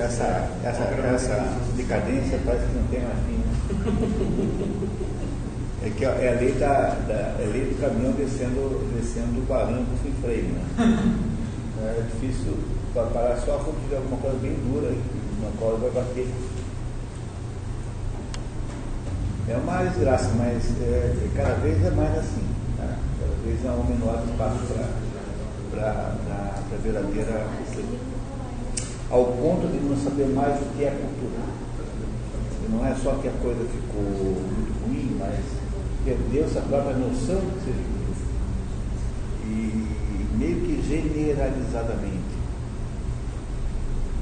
essa, essa, essa decadência parece que não tem mais fim. Né? É que é a lei, da, da, é a lei do caminhão descendo, descendo o barranco sem freio. Né? É difícil parar só quando tiver alguma coisa bem dura, na qual vai bater. É uma desgraça, mas é, cada vez é mais assim. Né? Cada vez há um menor espaço para a verdadeira. Ao ponto de não saber mais o que é cultura. Não é só que a coisa ficou muito ruim, mas perdeu-se a própria noção de ser cultura. E meio que generalizadamente.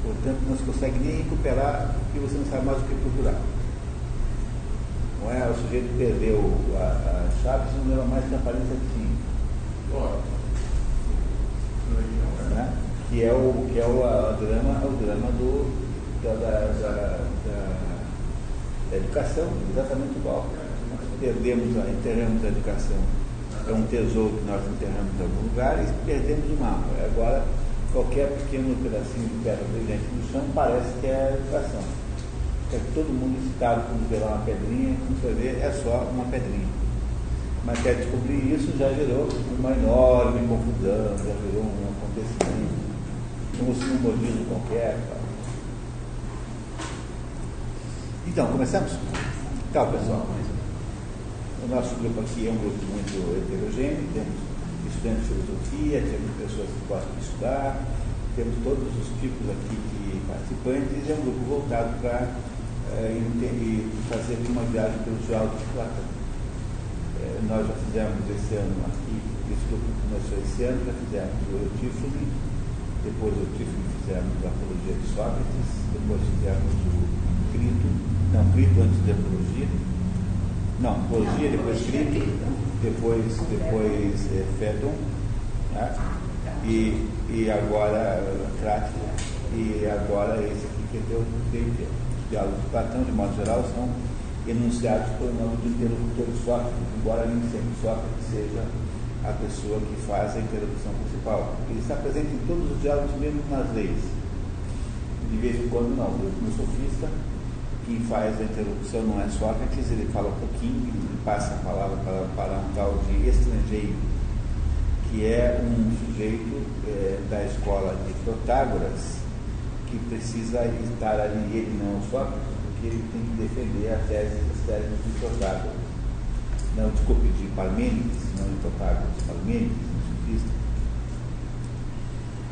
Portanto, não se consegue nem recuperar porque você não sabe mais o que é cultural. Não é? O sujeito perdeu a, a chave não lembra mais que a aparência tinha. Que é o, que é o, a, drama, o drama do, da, da, da, da educação, exatamente igual. Nós perdemos, a, enterramos a educação. É um tesouro que nós enterramos em algum lugar e perdemos o mapa. Agora, qualquer pequeno pedacinho de pedra brilhante no chão parece que é educação é todo mundo excitado quando vê lá uma pedrinha, quando você vê, é só uma pedrinha. Mas quer descobrir isso já gerou uma enorme confusão, já gerou um acontecimento, um simbologismo qualquer. Então, começamos? Então, pessoal, o nosso grupo aqui é um grupo muito heterogêneo, temos estudantes de filosofia, temos pessoas que gostam de estudar, temos todos os tipos aqui de participantes, é um grupo voltado para é, fazer uma viagem pelos diálogos de Platão. É, nós já fizemos esse ano aqui, esse grupo começou esse ano, já fizemos o Eutífone, depois o Eutífone fizemos a Apologia de Sócrates, depois fizemos o Crito, não, Crito antes da Apologia, não, Apologia, depois Crito, depois, depois é, né? e, e agora Crático, e agora esse aqui que deu tempo diálogos de Platão, de modo geral, são enunciados por nome do interlocutor Sócrates, embora nem sempre Sócrates seja a pessoa que faz a interlocução principal. Ele está presente em todos os diálogos, mesmo nas leis. De vez em quando não. No sofista, quem faz a interlocução não é Sócrates, ele fala um pouquinho, ele passa a palavra para, para um tal de estrangeiro, que é um sujeito é, da escola de Protágoras, que precisa estar ali, ele não só, porque ele tem que defender a tese, as teses de Protágoras. Não, desculpe, de Parmênides, não Protágoras, Parmênides, um sofista.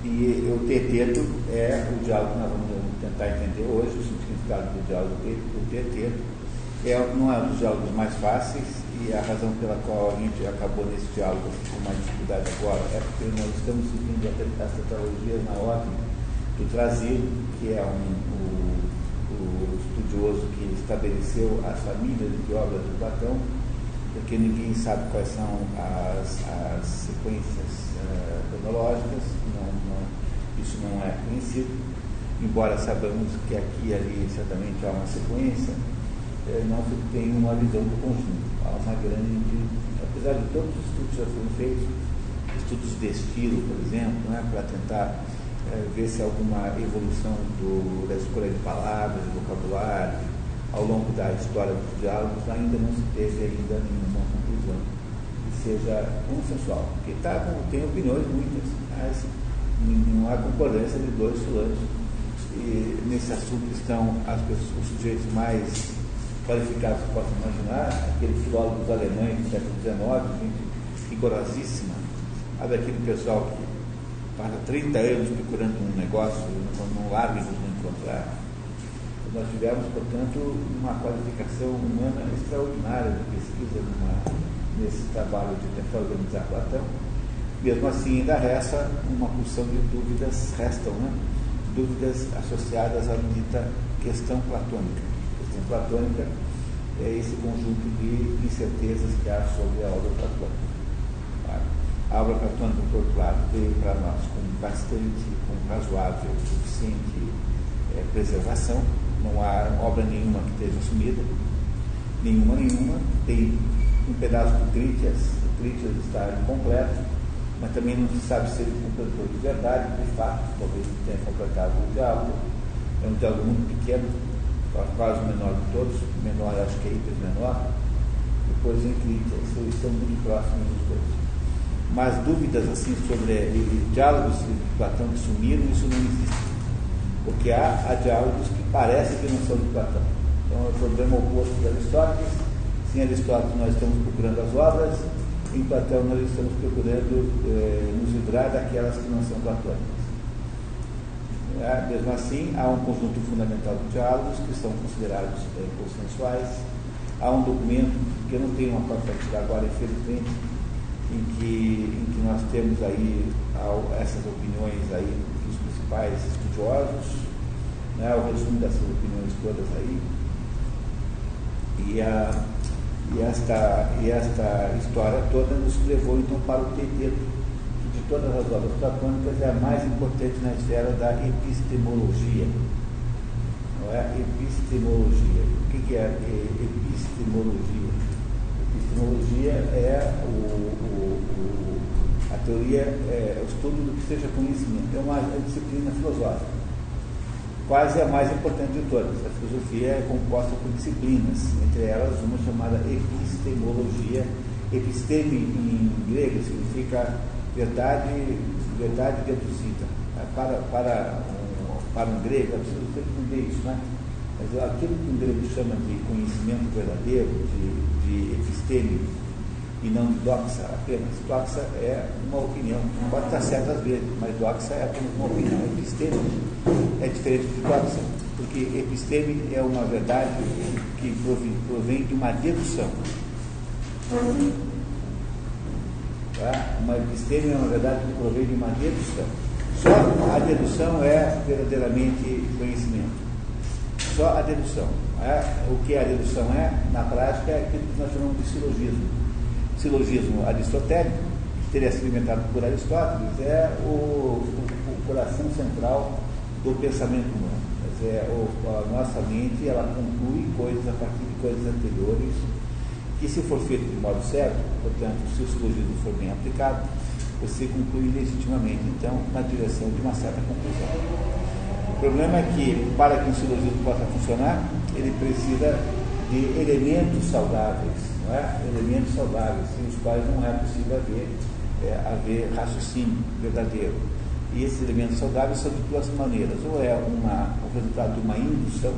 E o teteto é o diálogo que nós vamos tentar entender hoje, o significado do diálogo do teteto. É, não é um dos diálogos mais fáceis e a razão pela qual a gente acabou nesse diálogo com mais dificuldade agora é porque nós estamos seguindo as tetralogias na ordem do Trasil, que é um, o, o, estudioso que estabeleceu as famílias de obras de Platão, porque ninguém sabe quais são as, as sequências uh, cronológicas, não, não, isso não é conhecido, embora saibamos que aqui e ali certamente há uma sequência, eh, não se tem uma visão do conjunto. Há uma grande, apesar de todos os estudos já foram feitos, estudos de estilo, por exemplo, né, para tentar é, ver se há alguma evolução do, da escolha de palavras, de vocabulário, ao longo da história dos diálogos, ainda não se teve ainda nenhuma conclusão que seja consensual. Porque tá, tem opiniões muitas, mas não há concordância de dois fulanos. E nesse assunto estão as pessoas, os sujeitos mais qualificados que possam imaginar, aqueles filólogos alemães do século XIX, gente rigorosíssima, aquele pessoal que passa 30 anos procurando um negócio, não larga de não encontrar. Nós tivemos, portanto, uma qualificação humana extraordinária de pesquisa numa, nesse trabalho de tentar organizar Platão. Mesmo assim, ainda resta uma porção de dúvidas, restam, né? Dúvidas associadas à dita questão platônica. A questão platônica é esse conjunto de incertezas que há sobre a obra platônica. A obra platônica, por outro lado, veio para nós com bastante, com razoável, suficiente é, preservação. Não há obra nenhuma que esteja sumida, nenhuma, nenhuma. Tem um pedaço do Critias, o Critias está incompleto, mas também não se sabe se ele completou de verdade, de fato, talvez tenha completado o diálogo. é um diálogo muito pequeno, quase o menor de todos, menor acho que é hiper menor, depois em Crítica, estão muito próximos dos dois. Mas dúvidas assim sobre diálogos de Platão que sumiram, isso não existe. Porque há, há diálogos que parecem que não são de Platão. Então é o problema oposto de Aristóteles. Sem Aristóteles nós estamos procurando as obras, em Platão nós estamos procurando eh, nos livrar daquelas que não são platônicas. É, mesmo assim, há um conjunto fundamental de diálogos que são considerados é, consensuais. Há um documento que eu não tenho uma cópia agora, infelizmente, em que, em que nós temos aí essas opiniões aí dos principais estudiosos, né, o resumo dessas opiniões todas aí. E, a, e, esta, e esta história toda nos levou então para o terceiro todas as obras platônicas é a mais importante na esfera da epistemologia. Não é? Epistemologia. O que é epistemologia? Epistemologia é o, o, o, a teoria, é o estudo do que seja conhecimento. É uma disciplina filosófica. Quase a mais importante de todas. A filosofia é composta por disciplinas, entre elas uma chamada epistemologia. Episteme em grego significa verdade, verdade deduzida. Para, para, um, para um grego, é preciso entender isso, né? Mas aquilo que um grego chama de conhecimento verdadeiro, de, de episteme, e não de doxa apenas. Doxa é uma opinião, pode estar certa às vezes, mas doxa é apenas uma opinião. Episteme é diferente de doxa, porque episteme é uma verdade que provém de uma dedução. Tá? Uma episteme é uma verdade que provém de uma dedução. Só a dedução é verdadeiramente conhecimento. Só a dedução. É? O que a dedução é, na prática, é aquilo que nós chamamos de silogismo. Silogismo aristotélico, que teria sido inventado por Aristóteles, é o, o, o coração central do pensamento humano. Dizer, o, a nossa mente ela conclui coisas a partir de coisas anteriores que se for feito de modo certo, portanto, se o silogismo for bem aplicado, você conclui legitimamente, então, na direção de uma certa conclusão. O problema é que, para que um silogismo possa funcionar, ele precisa de elementos saudáveis, não é? elementos saudáveis, sem os quais não é possível haver, é, haver raciocínio verdadeiro. E esses elementos saudáveis são de duas maneiras, ou é uma, o resultado de uma indução,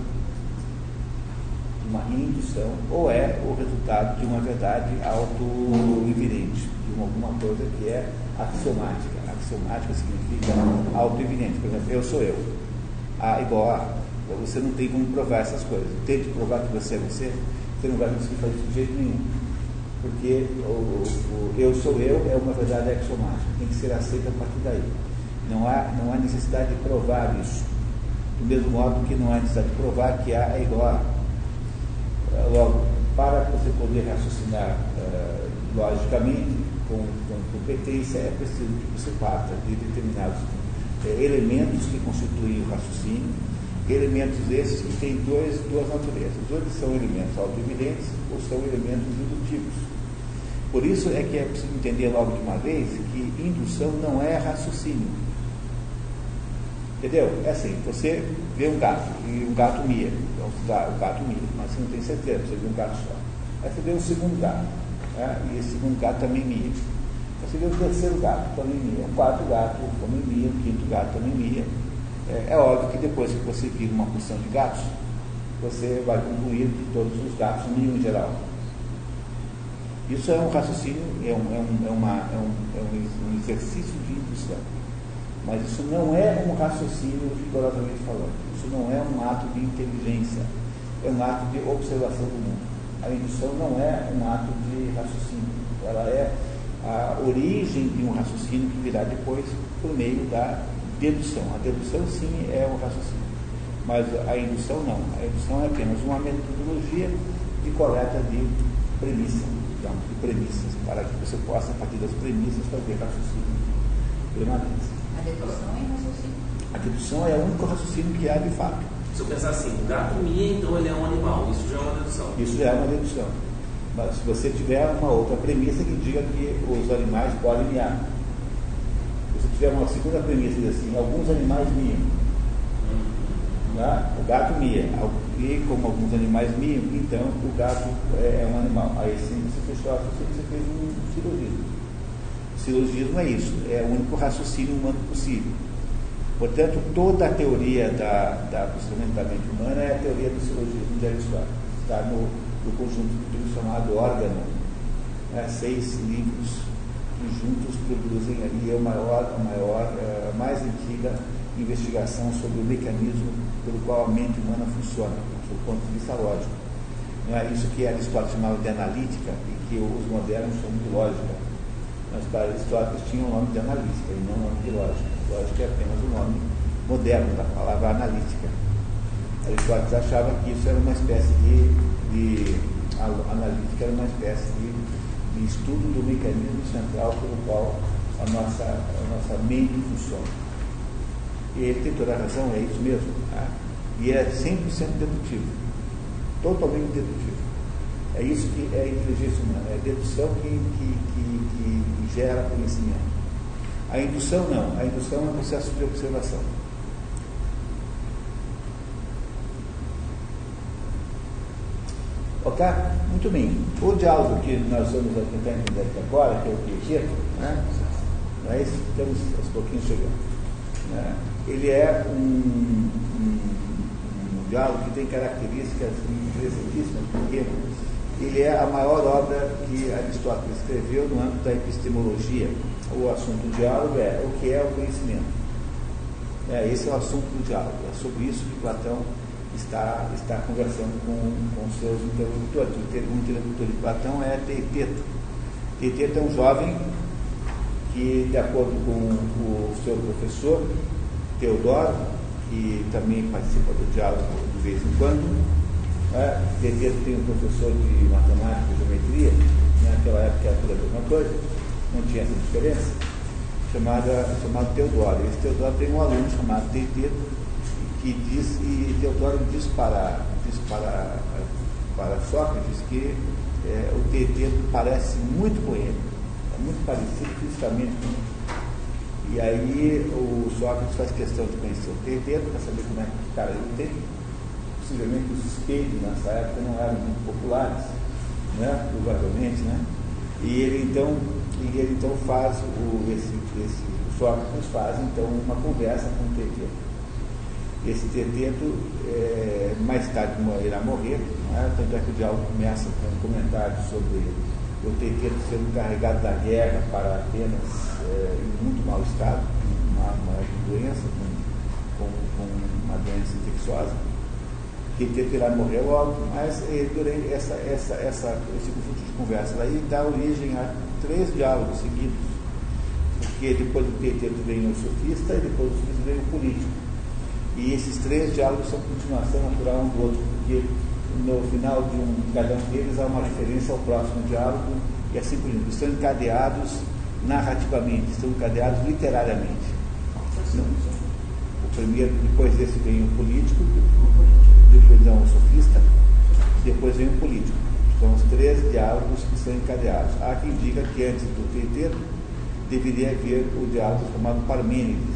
uma indução, ou é o resultado de uma verdade auto-evidente, de alguma coisa que é axiomática. Axiomática significa auto-evidente. Por exemplo, eu sou eu. A igual a. Você não tem como provar essas coisas. Tente provar que você é você, você não vai conseguir fazer isso de jeito nenhum. Porque o, o eu sou eu é uma verdade axiomática, tem que ser aceita a partir daí. Não há, não há necessidade de provar isso. Do mesmo modo que não há necessidade de provar que A é igual a Logo, para você poder raciocinar uh, logicamente, com, com, competência, é preciso que você parta de determinados uh, elementos que constituem o raciocínio, elementos esses que têm dois, duas naturezas. Ou eles são elementos autoevidentes ou são elementos indutivos. Por isso é que é preciso entender logo de uma vez que indução não é raciocínio. Entendeu? É assim, você vê um gato e um gato mia. Então, o gato mia, mas você não tem certeza, você vê um gato só. Aí você vê um segundo gato, né? e esse segundo gato também mia. Você vê o terceiro gato, também mia. O quarto gato também mia, o quinto gato também mia. É, é óbvio que depois que você vira uma porção de gatos, você vai concluir que todos os gatos miam em geral. Isso é um raciocínio, é um, é um, é uma, é um, é um exercício de indução. Mas isso não é um raciocínio rigorosamente falando. Isso não é um ato de inteligência. É um ato de observação do mundo. A indução não é um ato de raciocínio. Ela é a origem de um raciocínio que virá depois por meio da dedução. A dedução, sim, é um raciocínio. Mas a indução, não. A indução é apenas uma metodologia de coleta de premissas, então, de premissas, para que você possa, a partir das premissas, fazer raciocínio permanente. A dedução é raciocínio. A dedução é o único raciocínio que há de fato. Se eu pensar assim, o gato mia, então ele é um animal, isso já é uma dedução. Isso já é uma dedução. Mas se você tiver uma outra premissa que diga que os animais podem miar. Se tiver uma segunda premissa assim, alguns animais miam. Tá? gato mia. E como alguns animais miam, então o gato é, é um animal. Aí sim você fechou a você fez um silogismo. Silogismo é isso, é o único raciocínio humano possível. Portanto, toda a teoria da, da da mente humana é a teoria do silogismo de Aristóteles. Está no, no conjunto chamado órgão. Né? Seis livros que juntos produzem ali a maior, a maior, a mais antiga investigação sobre o mecanismo pelo qual a mente humana funciona, do ponto de vista lógico. Não é isso que Aristóteles chamava de analítica e que os modernos chamam de lógica. Mas para Aristóteles tinha o nome de analítica e não o nome de lógica. Lógica é apenas o nome moderno da palavra analítica. Aristóteles achava que isso era uma espécie de, de a analítica era uma espécie de estudo do mecanismo central pelo qual a nossa, a nossa mente funciona. E ele tem toda a razão, é isso mesmo. Tá? E é 100% dedutivo. Totalmente dedutivo. É isso que é inteligência humana, é dedução que, que, que, que gera conhecimento. A indução não, a indução é um processo de observação. Ok? Muito bem. O diálogo que nós vamos tentar entender aqui agora, que é o Piaget, né? É isso? Estamos aos pouquinhos chegando. Né? ele é um, um, um diálogo que tem características interessantíssimas, porque ele é a maior obra que Aristóteles escreveu no âmbito da epistemologia. O assunto do diálogo é o que é o conhecimento. É, esse é o assunto do diálogo. É sobre isso que Platão está, está conversando com, com seus interlocutores. O interlocutor de Platão é Teiteto. Teiteto é um jovem que, de acordo com o seu professor, Teodoro, que também participa do diálogo de vez em quando. Né? tem um professor de matemática e geometria, naquela época era tudo a mesma coisa, não tinha essa diferença, chamada, chamado Teodoro. Esse Teodoro tem um aluno chamado Teteto, que diz, e Teodoro diz para, diz para, para Sócrates que é, o Teteto parece muito com ele, é muito parecido fisicamente com ele. E aí o Sócrates faz questão de conhecer o terreiro para saber como é que o cara ele tem. Possivelmente os espelhos nessa época não eram muito populares, né? provavelmente, né? E ele então, e ele então faz o, esse, esse, o Sócrates faz então uma conversa com o terreiro. Esse terreiro é, mais tarde irá morrer, né? tanto é que o diálogo começa com um comentário sobre o terreiro sendo carregado da guerra para Atenas é, em muito mau estado, uma, uma doença, com, com, com, uma doença infecciosa, que terá morrer logo, mas é, durante essa, essa, essa, esse conjunto de conversas aí dá origem a três diálogos seguidos, porque depois do Teteto vem o sofista e depois do sofista vem o político. E esses três diálogos são continuação natural um do outro, porque no final de um cada um deles há uma referência ao próximo diálogo e assim por diante. Estão encadeados narrativamente, estão encadeados literariamente. O primeiro, depois desse vem o político, depois não o sofista, depois vem o político. São os três diálogos que são encadeados. Há quem diga que antes do teiteiro deveria haver o diálogo chamado Parmênides.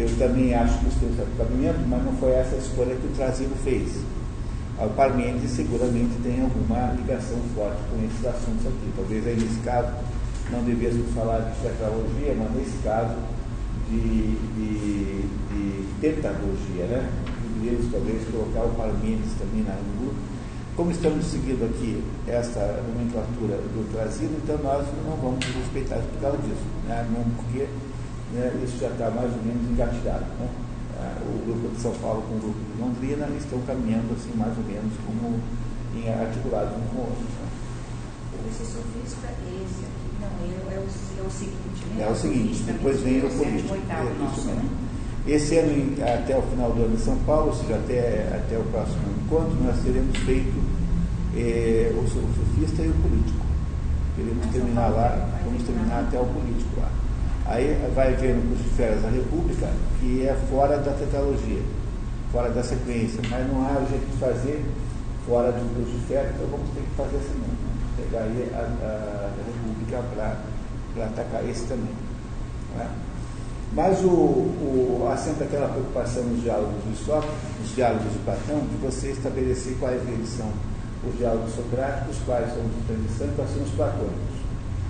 Eu também acho que isso tem cabimento, mas não foi essa a escolha que o Trasilo fez. O Parmênides seguramente tem alguma ligação forte com esses assuntos aqui. Talvez aí nesse caso não devíamos falar de tetralogia, mas nesse caso de, de, de tetagogia, né? Deveríamos talvez colocar o Parmênides também na grupo. Como estamos seguindo aqui essa nomenclatura do trazido, então nós não vamos respeitar por causa disso, né? não porque né, isso já está mais ou menos engatilhado. Né? Ah, o grupo de São Paulo com o grupo de Londrina estão caminhando assim mais ou menos como em articulados um com o outro. Né? Esse sofista, esse aqui não, é o, é o seguinte, né? É o seguinte, depois vem o político. É, isso mesmo. Esse ano, até o final do ano em São Paulo, ou seja, até, até o próximo encontro, nós teremos feito é, o sofista e o político. Queremos terminar lá, vamos terminar até o político lá. Aí vai ver no curso de férias da República, que é fora da tetralogia, fora da sequência, mas não há jeito de fazer fora do curso de férias, então vamos ter que fazer assim mesmo pegar a, a, a República para atacar esse também. É? Mas o, o, assenta aquela preocupação nos diálogos do Sócrates, nos diálogos de Platão, de você estabelecer quais deles são os diálogos socráticos, quais são os de transição e quais são os platônicos.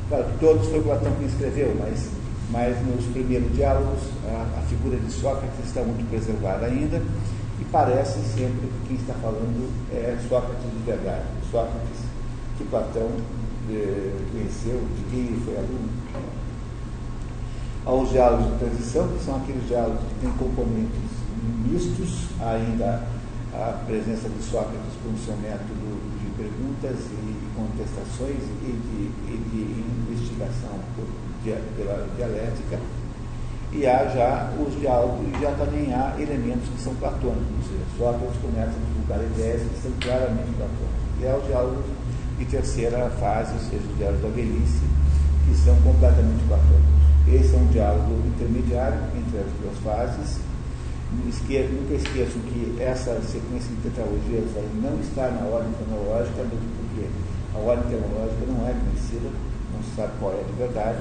Claro, todos foi Platão quem escreveu, mas, mas nos primeiros diálogos a, a figura de Sócrates está muito preservada ainda e parece sempre que quem está falando é Sócrates de verdade, Sócrates que Platão eh, conheceu, de quem ele foi aluno. Aos diálogos de transição, que são aqueles diálogos que têm componentes mistos, ainda a presença de Sócrates com o seu método de perguntas e contestações e de, e de investigação por, pela dialética, e há já os diálogos, e já também há elementos que são platônicos, ou seja, Sócrates começa a divulgar ideias que são claramente platônicas. E há os diálogos de terceira fase, ou seja, os diálogos da velhice, que são completamente platônicos. Esse é um diálogo intermediário entre as duas fases. nunca esqueçam que essa sequência de tetralogias não está na ordem cronológica, porque a ordem cronológica não é conhecida, não se sabe qual é de verdade.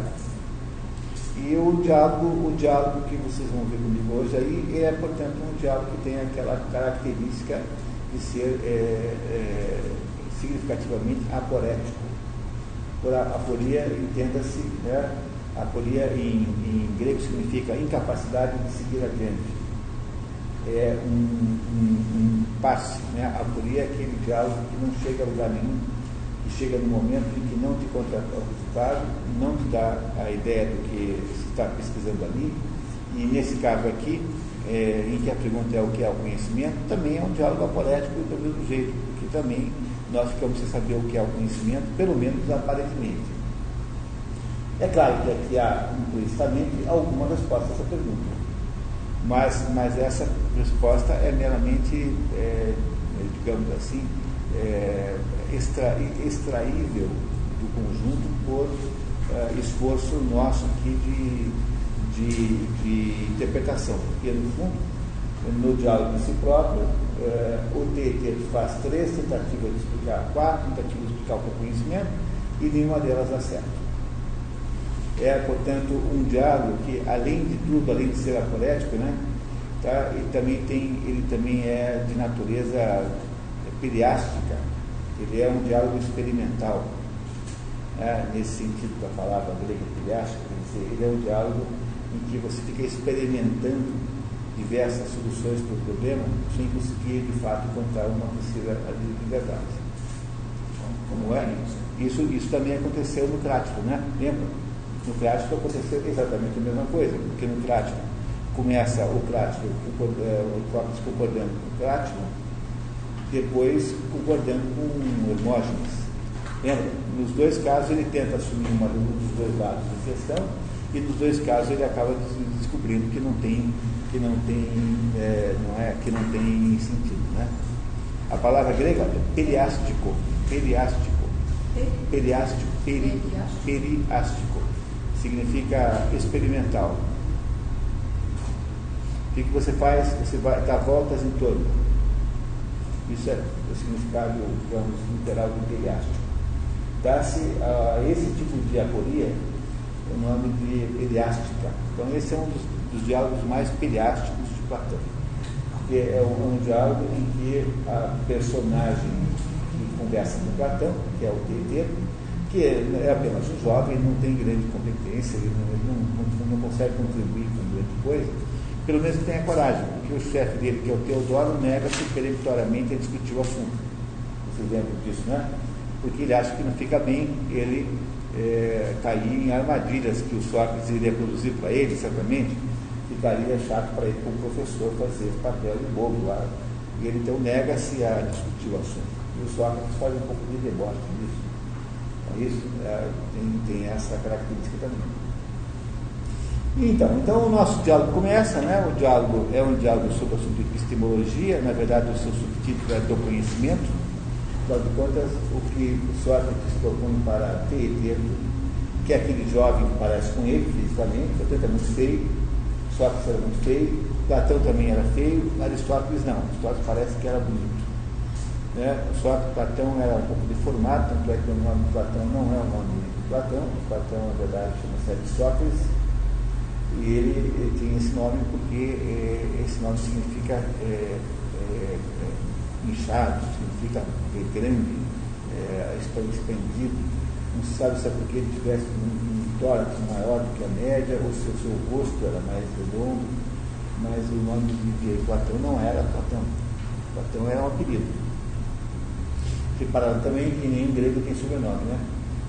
E o diálogo, o diálogo que vocês vão ver comigo hoje aí é, portanto, um diálogo que tem aquela característica de ser é, é, significativamente aporético. Por aporia, entenda-se, né, Aporia em, em grego significa incapacidade de seguir adiante. É um, um, um passe. Né? Aporia é aquele diálogo que não chega a lugar nenhum, que chega no momento em que não te conta o resultado, não te dá a ideia do que se está pesquisando ali. E nesse caso aqui, é, em que a pergunta é o que é o conhecimento, também é um diálogo aporético do mesmo jeito, porque também nós ficamos sem saber o que é o conhecimento, pelo menos aparentemente. É claro que aqui há implicitamente alguma resposta a essa pergunta, mas, mas essa resposta é meramente, é, digamos assim, é, extra, extraível do conjunto por é, esforço nosso aqui de, de, de, interpretação, porque no fundo, no diálogo em si próprio, é, o Teter faz três tentativas de explicar, quatro tentativas de explicar o que é conhecimento, e nenhuma delas dá certo. É, portanto, um diálogo que, além de tudo, além de ser aporético, né, tá, ele, também tem, ele também é de natureza periástica, ele é um diálogo experimental, né, nesse sentido da palavra grega periástica, ele é um diálogo em que você fica experimentando diversas soluções para o problema sem conseguir, de fato, encontrar uma que seja de verdade. Como é? Isso, isso também aconteceu no Crático, né? Lembra? No clássico aconteceu exatamente a mesma coisa, porque no clássico começa o clássico, é, o Sócrates concordando com o clássico, depois concordando com Hermógenes. Lembra? Nos dois casos ele tenta assumir uma dos dois lados da questão e nos dois casos ele acaba descobrindo que não tem, que não tem, é, não é, que não tem sentido. Né? A palavra grega é periástico, periástico, periástico, peri, periástico significa experimental. O que, você faz? Você vai dar voltas em torno. Isso é o significado, digamos, literal do periástico. Dá-se a esse tipo de aporia o nome de periástica. Então, esse é um dos, dos diálogos mais periásticos de Platão. Porque é um, um diálogo em que a personagem que conversa com Platão, que é o Teteiro, que é apenas um jovem, não tem grande competência, ele não, ele não, não, não consegue contribuir com grande coisa, pelo menos tenha coragem, porque o chefe dele, que é o Teodoro, nega-se peremptoriamente a discutir o assunto. Vocês lembram disso, né? Porque ele acha que não fica bem ele é, cair em armadilhas que o Sócrates iria produzir para ele, certamente, ficaria chato para ele, como professor, fazer papel de bobo lá. E ele então nega-se a discutir o assunto. E o Sócrates faz um pouco de deboche disso. Isso é, tem, tem essa característica também. Então, então o nosso diálogo começa, né? O diálogo é um diálogo sobre o assunto de epistemologia, na verdade o seu subtítulo é do conhecimento. Afinal de contas, o que Sócrates propõe para Teeteto, que é aquele jovem que parece com ele fisicamente, portanto é muito feio, Sócrates era muito feio, Platão também era feio, Aristóteles não, Aristóteles parece que era bonito. Né? Só que Platão era um pouco deformado, tanto é que o nome de Platão não é o nome de Platão. Platão, na verdade, chama-se Aristóteles. E ele, ele tinha esse nome porque é, esse nome significa é, é, é inchado, significa grande, é, expandido. Não se sabe se é porque ele tivesse um, um tórax maior do que a média ou se o seu rosto era mais redondo, mas o nome de Platão não era Platão. Platão era um apelido. Separado também que nem em grego tem sobrenome, né?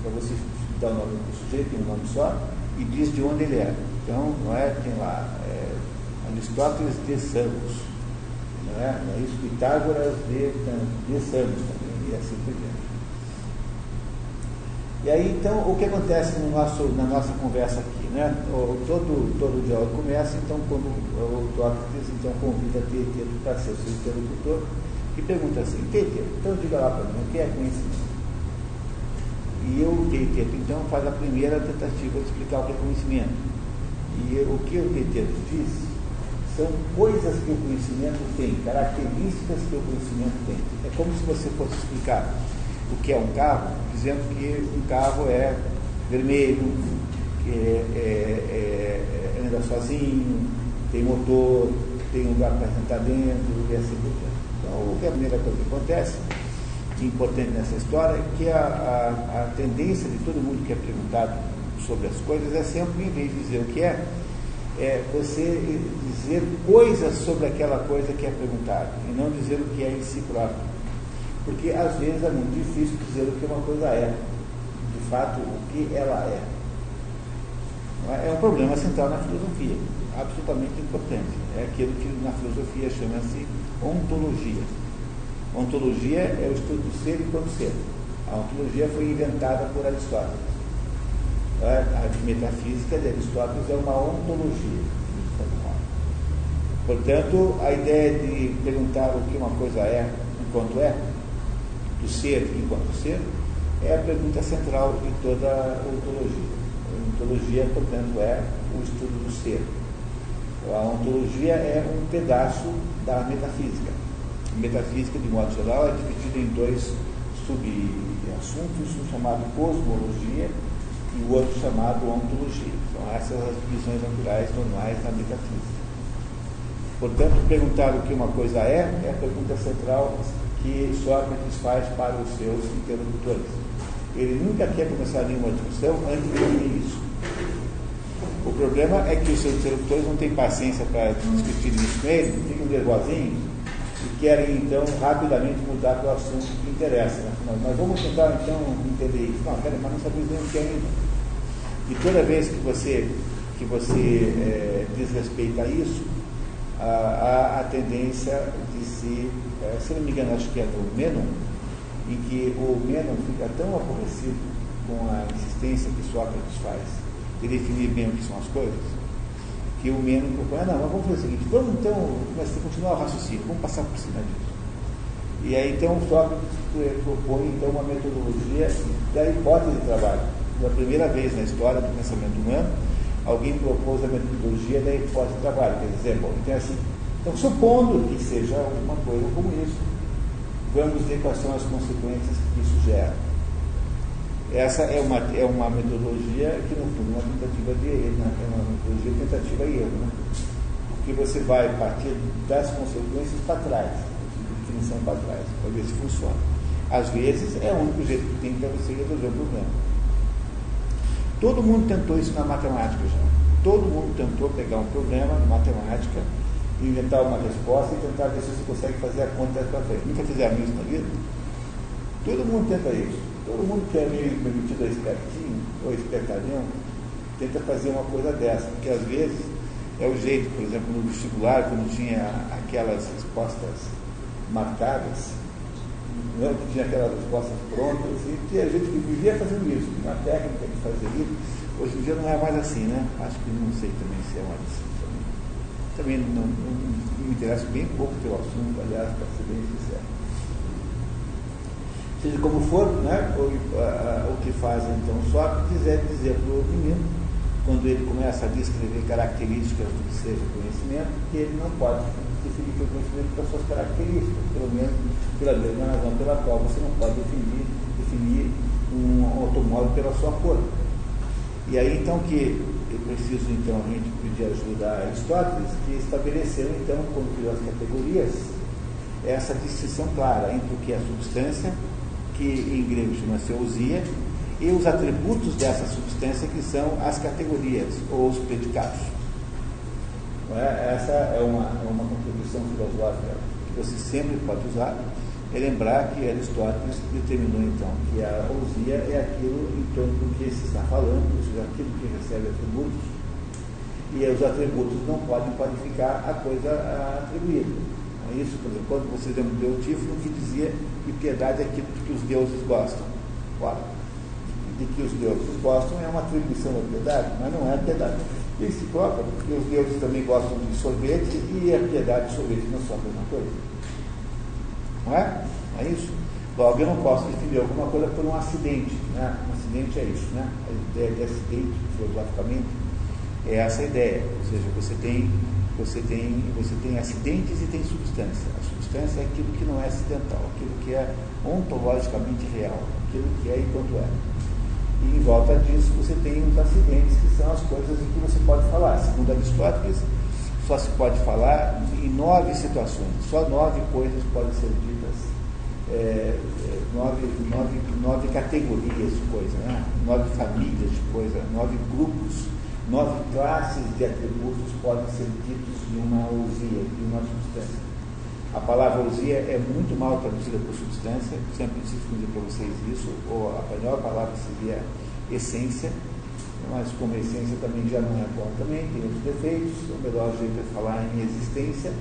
Para você dar o nome do sujeito, tem um nome só, e diz de onde ele é. Então, não é, tem lá, é, Aristóteles de Samos, não é? Não é isso, Pitágoras de, de Samos também, e assim por diante. E aí, então, o que acontece no nosso, na nossa conversa aqui? Né? O, todo, todo diálogo começa, então, quando o Tócrates então, convida Tietê para ser seu interlocutor, e pergunta assim, Tietê, então diga lá para mim, o que é conhecimento? E eu, Tietê, então, faz a primeira tentativa de explicar o que é conhecimento. E o que o Tietê diz são coisas que o conhecimento tem, características que o conhecimento tem. É como se você fosse explicar o que é um carro, dizendo que um carro é vermelho, que é, é, é, anda sozinho, tem motor, tem lugar para sentar dentro e assim por diante. Então, o que é a primeira coisa que acontece importante nessa história é que a, a, a, tendência de todo mundo que é perguntado sobre as coisas é sempre, em vez de dizer o que é, é você dizer coisas sobre aquela coisa que é perguntada, e não dizer o que é em si próprio. Porque às vezes é muito difícil dizer o que uma coisa é, de fato, o que ela é. É? é um problema central na filosofia, absolutamente importante. É aquilo que na filosofia chama-se ontologia. Ontologia é o estudo do ser enquanto ser. A ontologia foi inventada por Aristóteles. A metafísica de Aristóteles é uma ontologia. Portanto, a ideia de perguntar o que uma coisa é enquanto é, do ser enquanto ser, é a pergunta central de toda a ontologia. A ontologia, portanto, é o estudo do ser. A ontologia é um pedaço da metafísica metafísica, de modo geral, é dividida em dois subassuntos, um chamado cosmologia e o outro chamado ontologia. São essas as divisões naturais normais na metafísica. Portanto, perguntar o que uma coisa é, é a pergunta central que Sócrates faz para os seus interlocutores. Ele nunca quer começar nenhuma discussão antes de definir isso. O problema é que os seus interlocutores não têm paciência para discutir isso com ele, ficam nervosinhos, e querem então rapidamente mudar para o assunto que interessa. Mas vamos tentar então entender isso. Não, peraí, mas não sabemos nem o que é ainda. E toda vez que você, que você é, desrespeita isso, há a, tendência de se, é, se não me engano, acho que é no Menon, em que o Menon fica tão aborrecido com a insistência que Sócrates faz de definir bem o que são as coisas, que o Meno propõe, ah, não, mas vamos fazer o seguinte, vamos então a continuar o raciocínio, vamos passar por cima disso. E aí então Sócrates propõe então uma metodologia da hipótese de trabalho. Pela primeira vez na história do pensamento humano, alguém propôs a metodologia da hipótese de trabalho. Quer dizer, bom, então assim, então supondo que seja uma coisa como isso, vamos ver quais são as consequências que isso gera. Essa é uma, é uma metodologia que, no fundo, é uma tentativa de erro, né? é uma metodologia tentativa e erro, né? porque você vai partir das consequências para trás, definição para trás, para ver se funciona. Às vezes, é o único jeito que tem para você resolver o problema. Todo mundo tentou isso na matemática já. Todo mundo tentou pegar um problema na matemática, inventar uma resposta e tentar ver se você consegue fazer a conta para frente. Nunca fizeram isso na vida? Todo mundo tenta isso. Todo mundo que é meio metido a espertinho ou espertalhão tenta fazer uma coisa dessa, porque às vezes é o jeito, por exemplo, no vestibular, quando tinha aquelas respostas marcadas, não, que tinha aquelas respostas prontas, e tinha gente que vivia fazendo isso, uma técnica de fazer isso. Hoje em dia não é mais assim, né? Acho que não sei também se é mais assim. Também, também não, não, me interessa bem pouco o teu assunto, aliás, para ser bem sincero. Seja como for, né, o, a, o que faz então Sócrates é dizer para o menino, quando ele começa a descrever características do que seja conhecimento, que ele não pode o conhecimento pelas suas características, pelo menos pela mesma razão pela qual você não pode definir, definir um automóvel pela sua cor. E aí então que eu preciso então a gente pedir ajuda a Aristóteles, que estabeleceu então, quando criou as categorias, essa distinção clara entre o que é substância, que em grego chama-se ousia, e os atributos dessa substância, que são as categorias, ou os predicados. É? Essa é uma, é uma contribuição filosófica que você sempre pode usar, é lembrar que Aristóteles determinou então que a ousia é aquilo em torno do que se está falando, ou seja, aquilo que recebe atributos, e os atributos não podem qualificar a coisa atribuída. É isso, por exemplo, quando você lembra do Eutífilo, que dizia que piedade é aquilo que os deuses gostam. Ora, de que os deuses gostam é uma atribuição da piedade, mas não é a piedade. E se próprio, porque os deuses também gostam de sorvete e a piedade e sorvete não são a mesma coisa. Não é? É isso? Logo, eu não posso definir alguma coisa por um acidente. Né? Um acidente é isso. Né? A ideia de acidente, filosoficamente, é essa ideia. Ou seja, você tem você tem, você tem acidentes e tem substância. A substância é aquilo que não é acidental, aquilo que é ontologicamente real, aquilo que é enquanto é. E em volta disso você tem os acidentes, que são as coisas em que você pode falar. Segundo Aristóteles, só se pode falar em nove situações, só nove coisas podem ser ditas, é, é nove, nove, nove categorias de coisa, né? nove famílias de coisa, nove grupos nove classes de atributos podem ser ditos de uma ousia, de uma substância. A palavra ousia é muito mal traduzida por substância, sempre preciso dizer para vocês isso, ou a melhor palavra seria essência, mas como essência também já não é bom. Também, tem outros defeitos, o melhor jeito é falar em existência,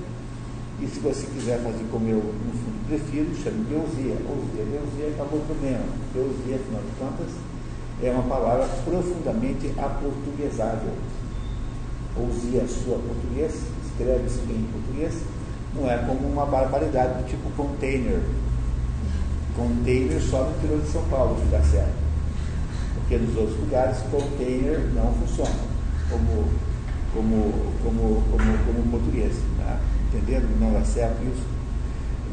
e se você quiser fazer como eu, no fundo, prefiro, chame de ousia. Ousia, ousia acabou o problema, ousia, afinal de contas, é uma palavra profundamente aportuguesável. Ouse a sua português, escreve-se bem em português, não é como uma barbaridade do tipo container. Container só no interior de São Paulo que dá certo. Porque nos outros lugares container não funciona como, como, como, como, como português. Né? Entenderam? Não dá certo isso.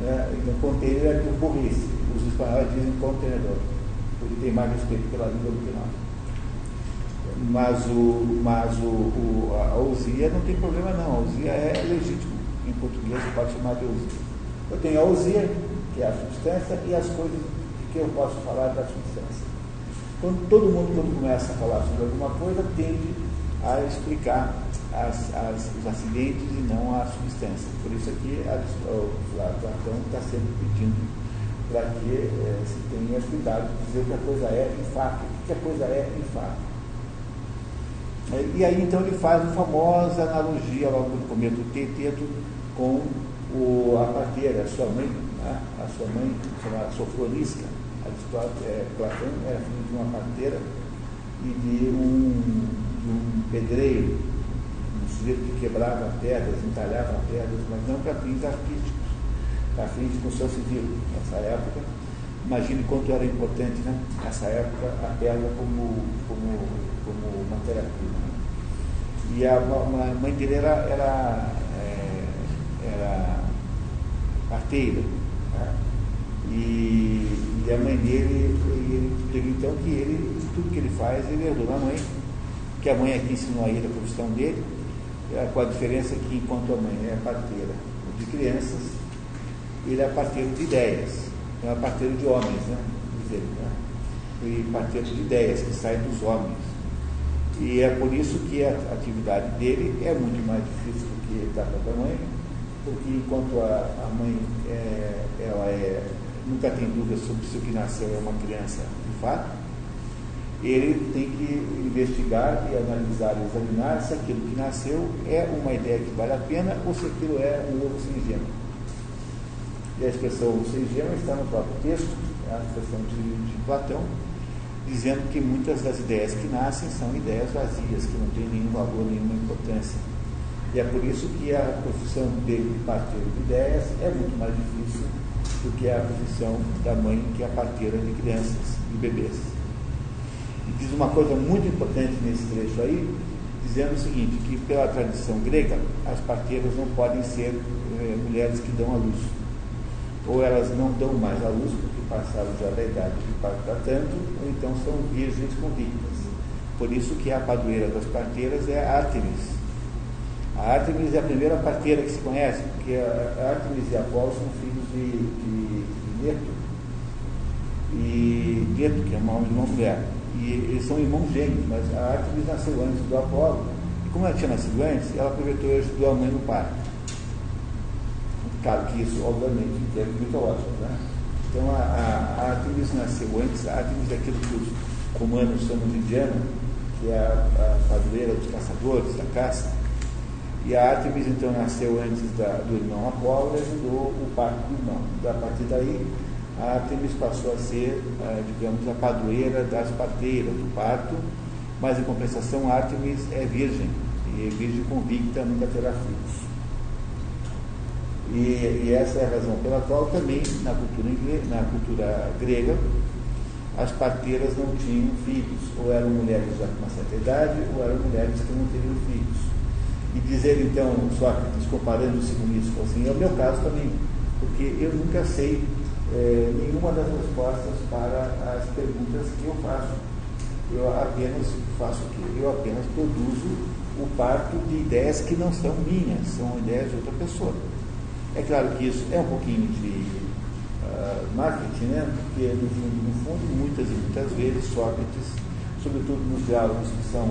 Né? Então container é por burrice. Os espanhóis dizem contenedor porque tem mais respeito pela língua do que nós. Mas, o, mas o, o, a ousia não tem problema não, a ousia é legítimo. Em português pode chamar de ousia. Eu tenho a ousia, que é a substância, e as coisas que eu posso falar da substância. Quando todo mundo, quando começa a falar sobre alguma coisa, tende a explicar as, as, os acidentes e não a substância. Por isso aqui a, o Platão está sempre pedindo para que é, se tenha cuidado de dizer o que a coisa é em fato, o que a coisa é em fato. É, e aí então ele faz a famosa analogia logo no começo do teteto com o, a parteira, a sua mãe, né? a sua mãe, chamada Sofronisca, Aristóteles, é, Platão era filho de uma parteira e de um, de um pedreiro, um sujeito que quebrava pedras, entalhava pedras, mas não para fins artísticos à frente com o seu civil. Nessa época, imagine quanto era importante, né? Nessa época, a pedra como, como, como matéria-prima. E a, a, mãe dele era, era, é, era parteira. Né? E, e, a mãe dele, ele explica então que ele, tudo que ele faz, ele herdou da mãe, que a mãe é que ensinou a ele a profissão dele, é, com a diferença que enquanto a mãe é parteira de crianças, ele é parteiro de ideias, não é parteiro de homens, né? Dizer, né? E parteiro de ideias que saem dos homens. E é por isso que a atividade dele é muito mais difícil do que da própria mãe, porque enquanto a, a mãe é, ela é, nunca tem dúvida sobre se o que nasceu é uma criança de fato, ele tem que investigar e analisar e examinar se aquilo que nasceu é uma ideia que vale a pena ou se aquilo é um ovo singênero. E a expressão singema está no próprio texto, é a expressão de, de Platão, dizendo que muitas das ideias que nascem são ideias vazias, que não têm nenhum valor, nenhuma importância. E é por isso que a profissão dele de parteiro de ideias é muito mais difícil do que a profissão da mãe, que é parteira de crianças, de bebês. E diz uma coisa muito importante nesse trecho aí, dizendo o seguinte, que pela tradição grega, as parteiras não podem ser é, mulheres que dão à luz ou elas não dão mais a luz porque passaram já da idade de para tanto, ou então são virgens convictas. Por isso que a padroeira das parteiras é Artemis. A Artemis é a primeira parteira que se conhece, porque a Artemis e Apolo são filhos de, de, de Neto. E Neto, que é uma mulher. E eles são irmãos gêmeos, mas a Artemis nasceu antes do Apolo. E como ela tinha nascido antes, ela aproveitou e ajudou a mãe no parto. Claro que isso, obviamente, em termos mitológicos. Né? Então a, a, Artemis nasceu antes, a Artemis é aquilo que os romanos chamam de Diana, que é a, a padroeira dos caçadores, da caça. E a Artemis então nasceu antes da, do irmão Apolo e ajudou o parto do irmão. A partir daí, a Artemis passou a ser, eh, digamos, a padroeira das parteiras do parto, mas em compensação, Artemis é virgem, e é virgem convicta nunca terá filhos. E, e, essa é a razão pela qual também na cultura, na cultura grega as parteiras não tinham filhos, ou eram mulheres já com uma certa idade, ou eram mulheres que não teriam filhos. E dizer então, Sócrates, comparando-se com isso, assim, é o meu caso também, porque eu nunca sei é, nenhuma das respostas para as perguntas que eu faço. Eu apenas faço o quê? Eu apenas produzo o parto de ideias que não são minhas, são ideias de outra pessoa. É claro que isso é um pouquinho de uh, marketing, né? porque no fundo, no fundo, muitas e muitas vezes Sócrates, sobretudo nos diálogos que são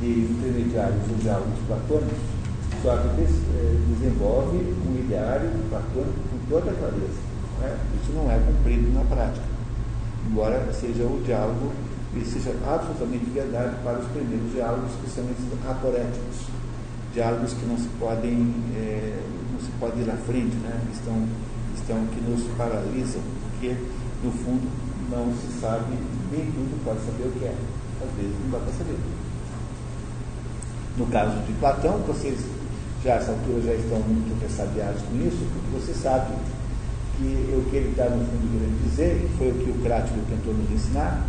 de intermediários ou diálogos platônicos, Sócrates eh, desenvolve um ideário platônico com toda a clareza. Né? Isso não é cumprido na prática, embora seja o diálogo e seja absolutamente verdade para os primeiros diálogos que são esses aporéticos, diálogos que não se podem, é, não se pode ir à frente, né? estão, estão que nos paralisam, porque no fundo não se sabe nem tudo pode saber o que é, às vezes não dá para saber. No caso de Platão, vocês já a essa altura já estão muito ressabiados com isso, porque você sabe que o que ele está no fundo querendo dizer, que foi o que o Crático tentou nos ensinar,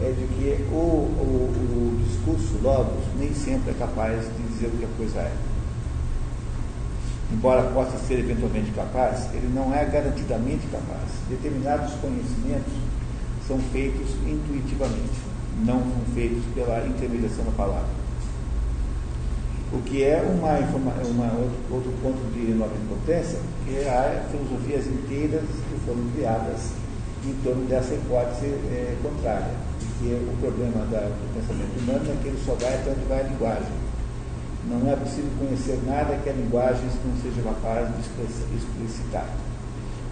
é de que o, o, o discurso logos nem sempre é capaz de dizer o que a coisa é. Embora possa ser eventualmente capaz, ele não é garantidamente capaz. Determinados conhecimentos são feitos intuitivamente, não são feitos pela intermediação da palavra o que é uma, uma, outro ponto de enorme importância, que é há filosofias inteiras que foram criadas em torno dessa hipótese é, contrária, que o problema da, do pensamento humano é que ele só vai até onde vai a linguagem. Não é possível conhecer nada que a linguagem não seja capaz de explicitar.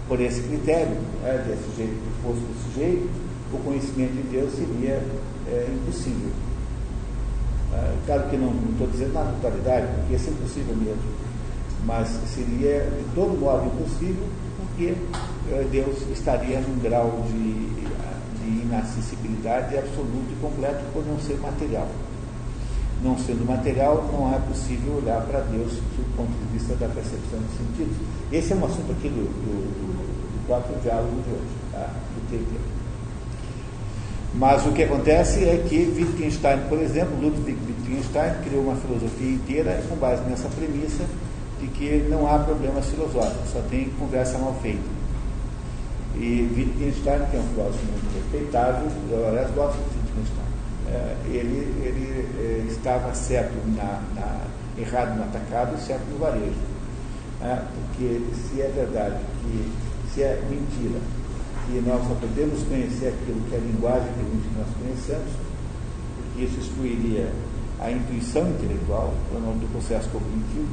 Por esse critério, é, desse jeito que fosse o sujeito, o conhecimento de Deus seria é, impossível. Ah, claro que não estou dizendo na totalidade, porque isso é impossível mesmo, mas seria de todo modo impossível, porque eh, Deus estaria num grau de, de inacessibilidade absoluto e completo por não ser material. Não sendo material, não é possível olhar para Deus do ponto de vista da percepção dos sentidos. Esse é um assunto aqui do, do, do, do diálogo de hoje, tá? do TT. Mas o que acontece é que Wittgenstein, por exemplo, Ludwig Wittgenstein criou uma filosofia inteira com base nessa premissa de que não há problemas filosóficos, só tem conversa mal feita. E Wittgenstein, que é um filósofo muito respeitável, eu aliás gosto de Wittgenstein, é, ele, ele é, estava certo na, na, errado no atacado e certo no varejo. É, porque se é verdade que se é mentira que nós só podemos conhecer aquilo que a linguagem que nós conheçamos, porque isso excluiria a intuição intelectual, o nome do processo cognitivo.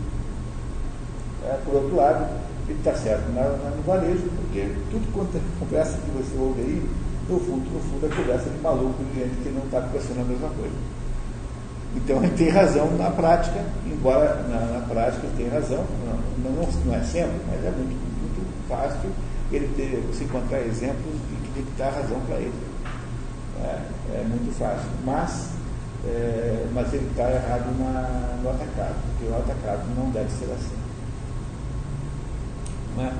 É, por outro lado, ele está certo na, na, no varejo, porque tudo quanto é conversa que você ouve aí, no fundo, no fundo, é conversa de maluco, de gente que não está conversando a mesma coisa. Então ele tem razão na prática, embora na, na prática ele tenha razão, não, não, não é sempre, mas é muito, muito fácil ele ter, se encontrar exemplos de que dar razão para ele. É, é, muito fácil. Mas, é, mas ele está errado na, no atacado, porque o atacado não deve ser assim. É?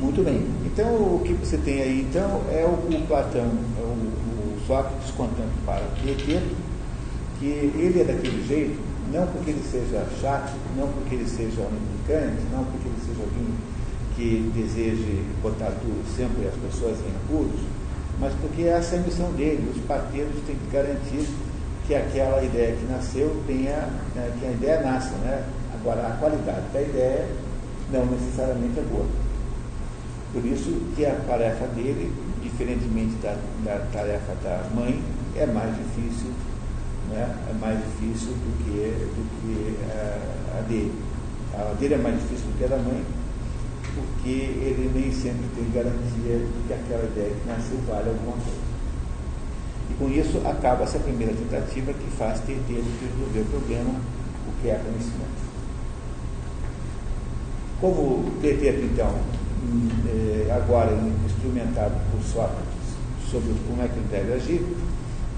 Muito bem. Então o que você tem aí então é o, o Platão, é o, o Sócrates contando para Epiteto que ele é daquele jeito, não porque ele seja chato, não porque ele seja omnipotente, não porque ele seja alguém que deseje botar tudo sempre as pessoas em apuros, mas porque essa é a missão dele. Os partidos têm que garantir que aquela ideia que nasceu tenha, né, que a ideia nasça, né? Agora, a qualidade da ideia não necessariamente é boa. Por isso que a tarefa dele, diferentemente da, da tarefa da mãe, é mais difícil, né? é mais difícil do que, do que a, a dele. A dele é mais difícil do que a da mãe, porque ele nem sempre tem garantia de que aquela ideia que nasceu vale alguma coisa. E com isso acaba essa primeira tentativa que faz ter resolver o problema, o que é conhecimento. Como Teteto, então, é, agora instrumentado por Sócrates sobre como é que ele deve agir,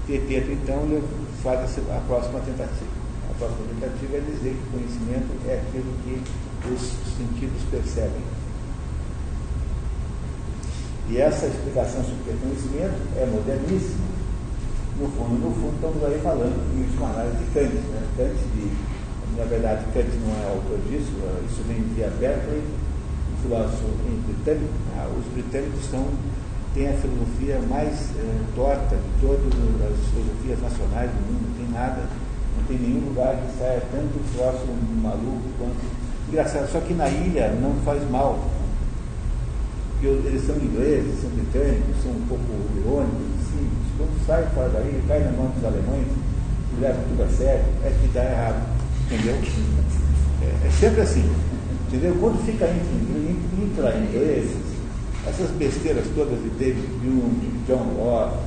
Teteto, então, faz a próxima tentativa. A próxima tentativa é dizer que conhecimento é aquilo que os sentidos percebem. E essa explicação sobre é conhecimento é moderníssima. No fundo, no fundo, estamos aí falando em última análise de Kant. Né? Kant, de, na verdade, Kant não é autor disso, isso vem de Berkeley, um filósofo britânico. Ah, os britânicos são, têm a filosofia mais eh, torta de todas as filosofias nacionais do mundo, não tem nada, não tem nenhum lugar que saia tanto filósofo maluco quanto. Engraçado, só que na ilha não faz mal porque eles são ingleses, são britânicos, são um pouco irônicos, simples. Quando sai fora daí, cai na mão dos alemães, e leva tudo a sério, é que dá errado. Entendeu? É, é sempre assim. Entendeu? Quando fica intra ingleses, essas besteiras todas de David Hume, de John Locke,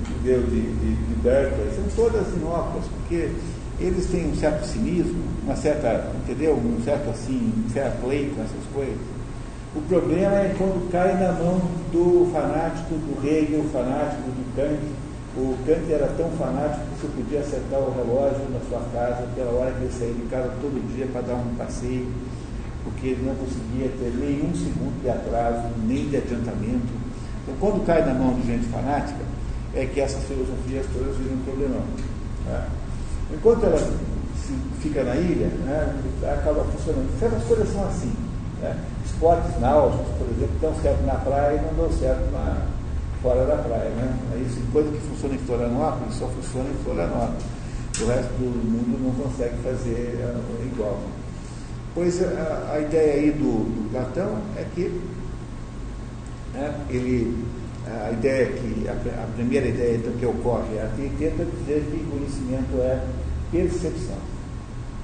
entendeu? De, de, de Berkeley, são todas inócuas, porque eles têm um certo cinismo, uma certa, entendeu? Um certo assim, fair play com essas coisas o problema é quando cai na mão do fanático, do Hegel, fanático do Kant. O Kant era tão fanático que você podia acertar o relógio na sua casa pela hora que ele saía de casa todo dia para dar um passeio, porque ele não conseguia ter nenhum segundo de atraso, nem de adiantamento. Então, quando cai na mão de gente fanática, é que essas filosofias todas viram um problemão. Né? Enquanto ela fica na ilha, né, acaba funcionando. Certas coisas são assim. Né? Esportes náuticos, por exemplo, dão certo na praia e não dão certo na, fora da praia. Né? Aí, assim, coisa que funciona em Florianópolis só funciona em Florianópolis. O resto do mundo não consegue fazer uh, igual. Pois a, a, ideia aí do, do, Platão é que né, ele, a ideia é que, a, a, primeira ideia então, que ocorre, é que tenta dizer que conhecimento é percepção.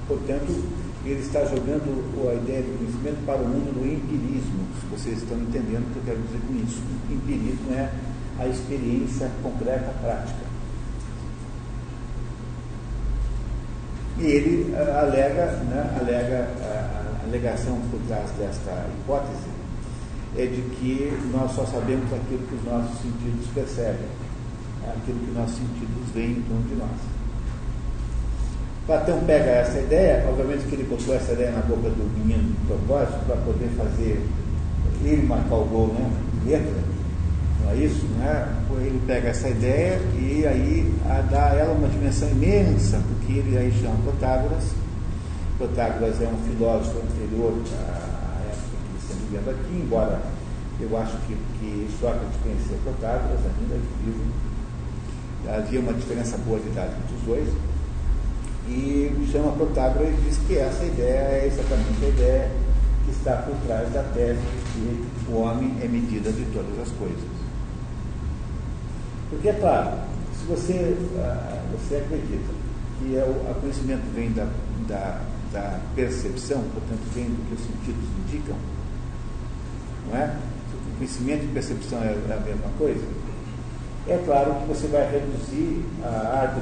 Portanto, ele está jogando a ideia do conhecimento para o mundo do empirismo, vocês estão entendendo o que eu quero dizer com isso. Empirismo é a experiência concreta, prática. E ele uh, alega, né, alega a, a alegação por trás desta hipótese é de que nós só sabemos aquilo que os nossos sentidos percebem, aquilo que nossos sentidos veem em torno de nós. Platão pega essa ideia, obviamente que ele botou essa ideia na boca do menino de propósito para poder fazer ele marcar o gol, né? Letra, não é isso? Né? Ele pega essa ideia e aí dá a ela uma dimensão imensa, porque ele aí chama Protágoras. Protágoras é um filósofo anterior à época que está vivendo aqui, embora eu acho que, que Sócrates conhecia Protágoras ainda vivo. Havia uma diferença boa de idade entre os dois e chama Protágoras e diz que essa ideia é exatamente a ideia que está por trás da tese de que o homem é medida de todas as coisas. Porque, é claro, se você, ah, você acredita que é o conhecimento vem da, da, da percepção, portanto, vem do que os sentidos indicam, não é? O conhecimento e percepção é a mesma coisa, é claro que você vai reduzir a arte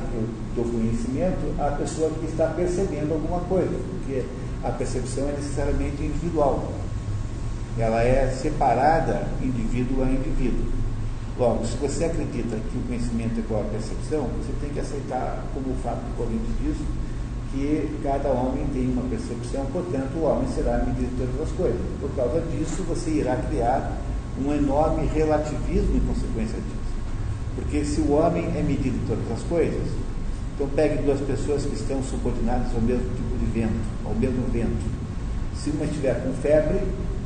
do conhecimento à pessoa que está percebendo alguma coisa, porque a percepção é necessariamente individual. Ela é separada indivíduo a indivíduo. Logo, se você acredita que o conhecimento é igual à percepção, você tem que aceitar, como o Fábio Corinthians diz, que cada homem tem uma percepção, portanto, o homem será medido de todas as coisas. Por causa disso, você irá criar um enorme relativismo em consequência disso. Porque se o homem é medido em todas as coisas, então pegue duas pessoas que estão subordinadas ao mesmo tipo de vento, ao mesmo vento. Se uma estiver com febre,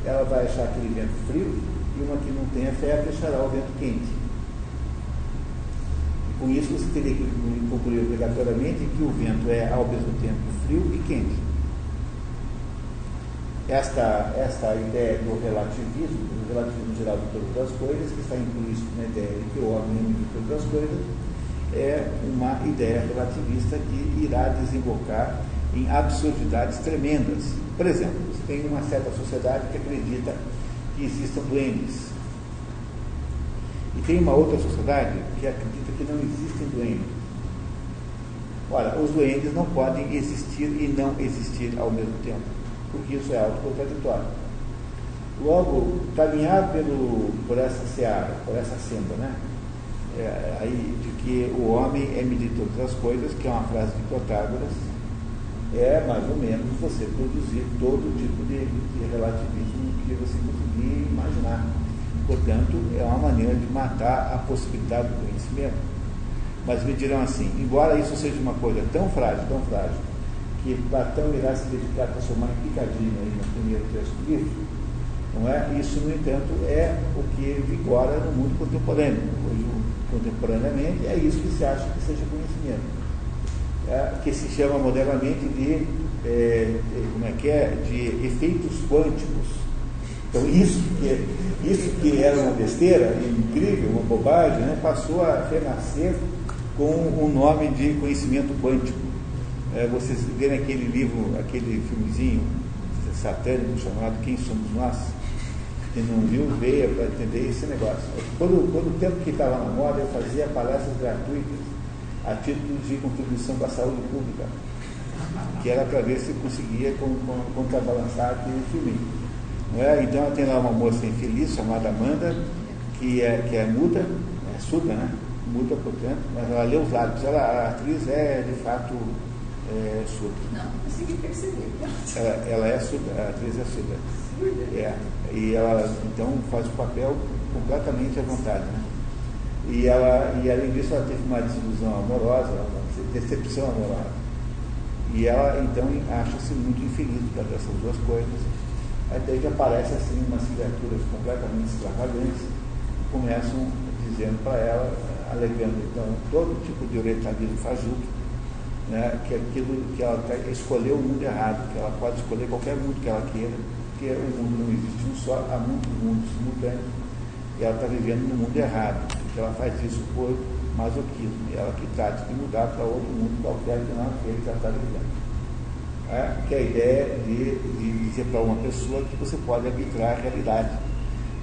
ela vai achar aquele vento frio, e uma que não tenha febre achará o vento quente. Com isso, você teria que concluir obrigatoriamente que o vento é, ao mesmo tempo, frio e quente. Esta, esta ideia do relativismo, do relativismo geral de todas as coisas, que está implícito na ideia de que o homem é de todas as coisas, é uma ideia relativista que irá desembocar em absurdidades tremendas. Por exemplo, tem uma certa sociedade que acredita que existam duendes. E tem uma outra sociedade que acredita que não existem duendes. Ora, os duendes não podem existir e não existir ao mesmo tempo, porque isso é autocontraditório. Logo, caminhar pelo, por essa seara, por essa senda, né? É, aí, de que o homem é medir todas as coisas, que é uma frase de Protágoras, é mais ou menos você produzir todo tipo de, de relativismo que você conseguir imaginar. Portanto, é uma maneira de matar a possibilidade do conhecimento. Mas me dirão assim, embora isso seja uma coisa tão frágil, tão frágil, que Platão irá se dedicar a transformar em picadinho aí no primeiro texto do livro, não é? Isso, no entanto, é o que vigora no mundo contemporâneo. Hoje, contemporaneamente, é isso que se acha que seja conhecimento. É, que se chama modernamente de, é, como é que é, de efeitos quânticos. Então, isso que, isso que era uma besteira, incrível, uma bobagem, né, passou a renascer com o nome de conhecimento quântico. É, vocês verem aquele livro, aquele filmezinho satânico chamado Quem Somos Nós? Quem não viu, veio para entender esse negócio. Quando, quando o tempo que estava na moda, eu fazia palestras gratuitas a título de contribuição para a saúde pública, que era para ver se conseguia contrabalançar aquele filme. É? Então tem lá uma moça infeliz chamada Amanda, que é, que é muda, é surda, né? muda, portanto, mas ela lê os lábios. Ela, a atriz é, de fato, é, surda. Não, consegui perceber. Ela, ela é surda, a atriz é surda. Surda? É. E ela, então, faz o papel completamente à vontade, né? E, ela, e além disso, ela teve uma desilusão amorosa, uma decepção amorosa. E ela, então, acha-se muito infeliz por causa dessas duas coisas. Até que aparece assim umas criaturas completamente extravagantes começam dizendo para ela, alegando então todo tipo de orientalismo fajuto, né, que aquilo que ela escolheu o mundo errado, que ela pode escolher qualquer mundo que ela queira, porque o mundo não existe um só, há muitos mundos simultâneos, e ela está vivendo no mundo errado, porque ela faz isso por masoquismo, e ela que trata de mudar para outro mundo qualquer que não aquele que ela está vivendo. É, que é a ideia de, de dizer para uma pessoa que você pode arbitrar a realidade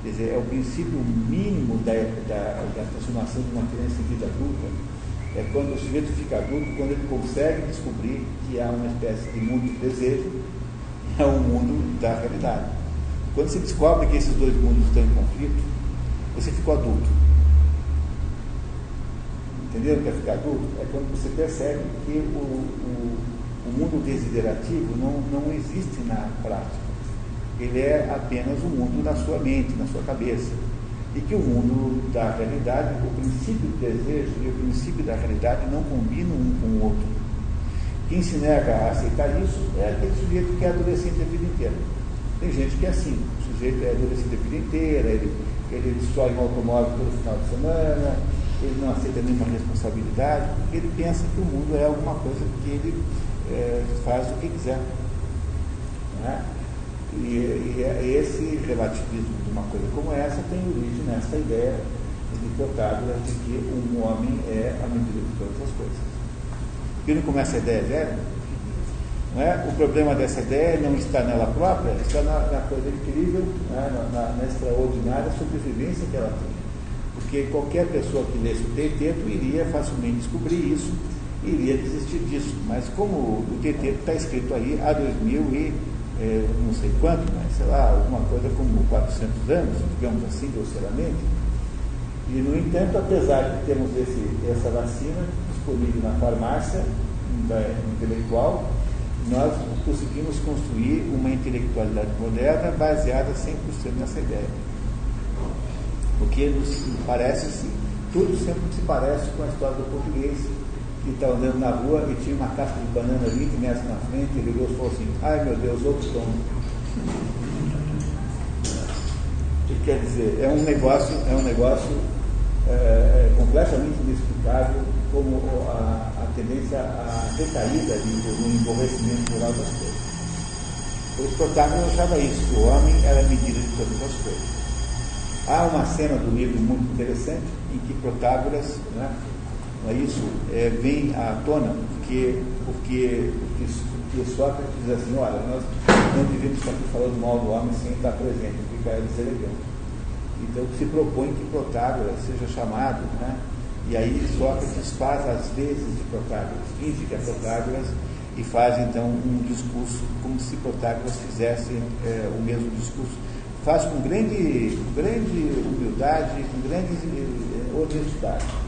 Quer dizer, é o princípio mínimo da, da, da transformação de uma criança em vida adulta. É quando o sujeito fica adulto, quando ele consegue descobrir que há uma espécie de mundo de desejo e há um mundo da realidade. Quando você descobre que esses dois mundos estão em conflito, você ficou adulto. Entendeu o que é ficar adulto? É quando você percebe que o, o, o mundo desiderativo não, não existe na prática ele é apenas o um mundo da sua mente, na sua cabeça. E que o mundo da realidade, o princípio do desejo e o princípio da realidade não combinam um com o outro. Quem se nega a aceitar isso é aquele sujeito que é adolescente a vida inteira. Tem gente que é assim, o sujeito é adolescente a vida inteira, ele, ele destrói um automóvel todo final de semana, ele não aceita nenhuma responsabilidade, porque ele pensa que o mundo é alguma coisa que ele é, faz o que quiser. Né? E, e, é esse relativismo de uma coisa como essa tem origem nessa ideia de de que um homem é a medida de todas as coisas. E não começa a ideia zero? Não é? O problema dessa ideia não está nela própria, está na, na coisa incrível, né? na, na, na, extraordinária sobrevivência que ela tem. Porque qualquer pessoa que lesse o Teteto iria facilmente descobrir isso, iria desistir disso. Mas como o Teteto está escrito aí há 2000 e é, não sei quanto, mas sei lá, alguma coisa como 400 anos, digamos assim, grosseiramente. E, no entanto, apesar de termos esse, essa vacina disponível na farmácia da, intelectual, nós conseguimos construir uma intelectualidade moderna baseada 100% nessa ideia. Porque nos parece, tudo sempre se parece com a história do português, que estava andando na rua e tinha uma casca de banana 20 metros na frente, ele ligou e falou assim, ai meu Deus, outro. O que quer dizer? É um negócio, é um negócio é, é completamente inexplicável como a, a tendência à recaída no emborrecimento moral das coisas. Protágoras achava isso, que o homem era a medida de todas as coisas. Há uma cena do livro muito interessante em que Protágoras, né, é isso, é, vem à tona porque, porque, porque, Sócrates diz assim, olha, nós não devemos estar aqui falando mal do homem sem estar presente, fica deselegante. Então se propõe que Protágoras seja chamado, né? e aí Sócrates faz as vezes de Protágoras, finge que é Protágoras, e faz então um discurso como se Protágoras fizesse é, o mesmo discurso. Faz com grande, grande humildade, com grande é, honestidade.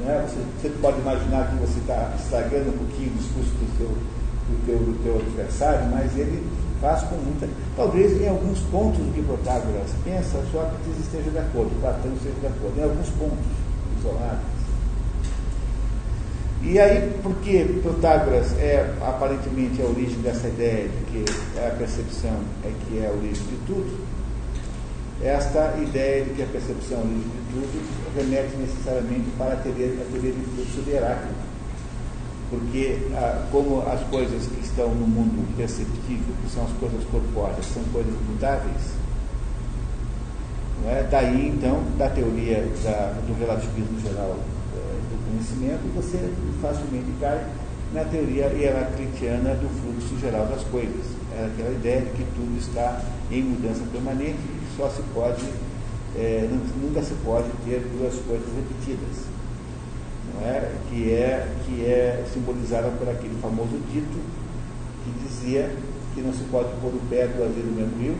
Né? Você, você, pode imaginar que você está estragando um pouquinho o discurso do seu, do teu, do teu adversário, mas ele faz com muita. Talvez em alguns pontos que Protágoras pensa, Sócrates esteja de acordo, Platão esteja de acordo, em alguns pontos isolados. E aí, porque Protágoras é aparentemente a origem dessa ideia de que a percepção é que é a origem de tudo, esta ideia de que a percepção de tudo remete necessariamente para a teoria, a teoria de fluxo de Heráclito porque ah, como as coisas que estão no mundo perceptível, que são as coisas corpóreas, são coisas mutáveis, é? daí então, da teoria da, do relativismo geral eh, do conhecimento, você facilmente cai na teoria heraclitiana do fluxo geral das coisas. É aquela ideia de que tudo está em mudança permanente só se pode, é, nunca se pode ter duas coisas repetidas é? que, é, que é simbolizada por aquele famoso dito que dizia que não se pode pôr o pé duas vezes no mesmo rio,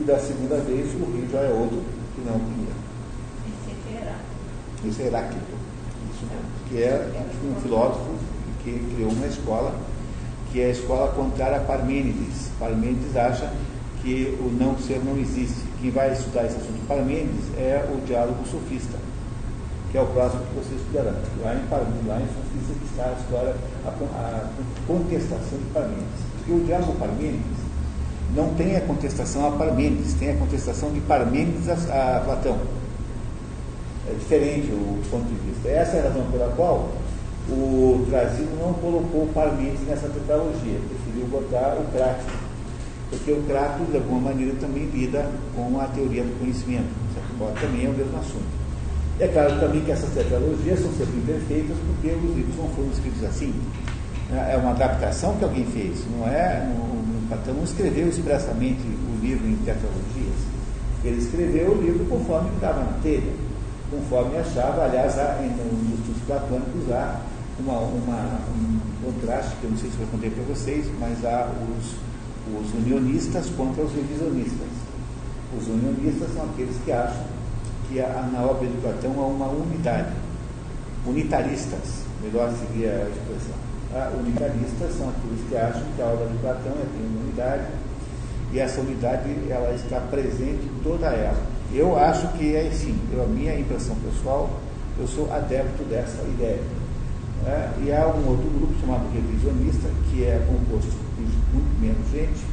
e da segunda vez o rio já é outro que não o primeiro. Isso é Heráclito. Isso mesmo. Que é um filósofo que criou uma escola, que é a escola contrária a Parmênides. Parmênides acha que o não ser não existe. Quem vai estudar esse assunto Parmênides é o diálogo sofista que é o próximo que você estudará. Lá em Parmênides, lá em Sofista que está a história, a, contestação de Parmênides. Porque o diálogo Parmênides não tem a contestação a Parmênides, tem a contestação de Parmênides a, a Platão. É diferente o ponto de vista. Essa é a razão pela qual o Trasino não colocou Parmênides nessa tetralogia, preferiu botar o Crato. Porque o Crato, de alguma maneira, também lida com a teoria do conhecimento. Certo? Também é o mesmo assunto. É claro também que essas tetralogias são sempre imperfeitas porque os livros não foram escritos assim. É uma adaptação que alguém fez, não é? O Platão não escreveu expressamente o livro em tetralogias. Ele escreveu o livro conforme estava na telha, conforme achava, aliás, há, nos estudos platônicos há uma, uma, um contraste, que eu não sei se eu contei para vocês, mas há os, os unionistas contra os revisionistas. Os unionistas são aqueles que acham que na obra de Platão há uma unidade. Unitaristas, melhor seria a expressão. Ah, unitaristas são aqueles que acham que a obra de Platão é, tem uma unidade e essa unidade ela está presente em toda ela. Eu acho que é assim, eu, a minha impressão pessoal, eu sou adepto dessa ideia. É, e há um outro grupo chamado revisionista, que é composto muito menos gente,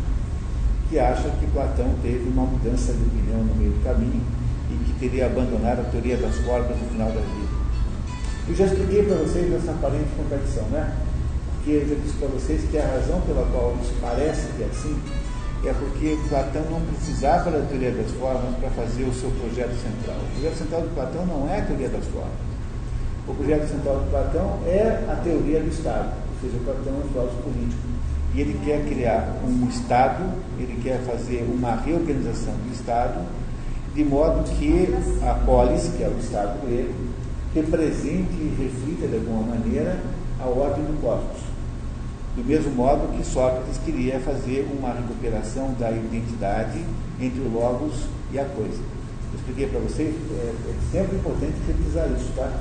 que acha que Platão teve uma mudança de opinião no meio do caminho e que teria abandonado a teoria das formas no final da vida. Eu já expliquei para vocês essa aparente contradição, né? Porque eu já disse para vocês que a razão pela qual isso parece que é assim é porque Platão não precisava da teoria das formas para fazer o seu projeto central. O projeto central de Platão não é a teoria das formas. O projeto central de Platão é a teoria do Estado, ou seja, Platão é um filósofo político. E ele quer criar um Estado, ele quer fazer uma reorganização do Estado de modo que a polis, que é o Estado grego, represente e reflita de alguma maneira a ordem do cosmos. Do mesmo modo que Sócrates queria fazer uma recuperação da identidade entre o Logos e a coisa. Eu expliquei para vocês, é, é sempre importante revisar isso, tá?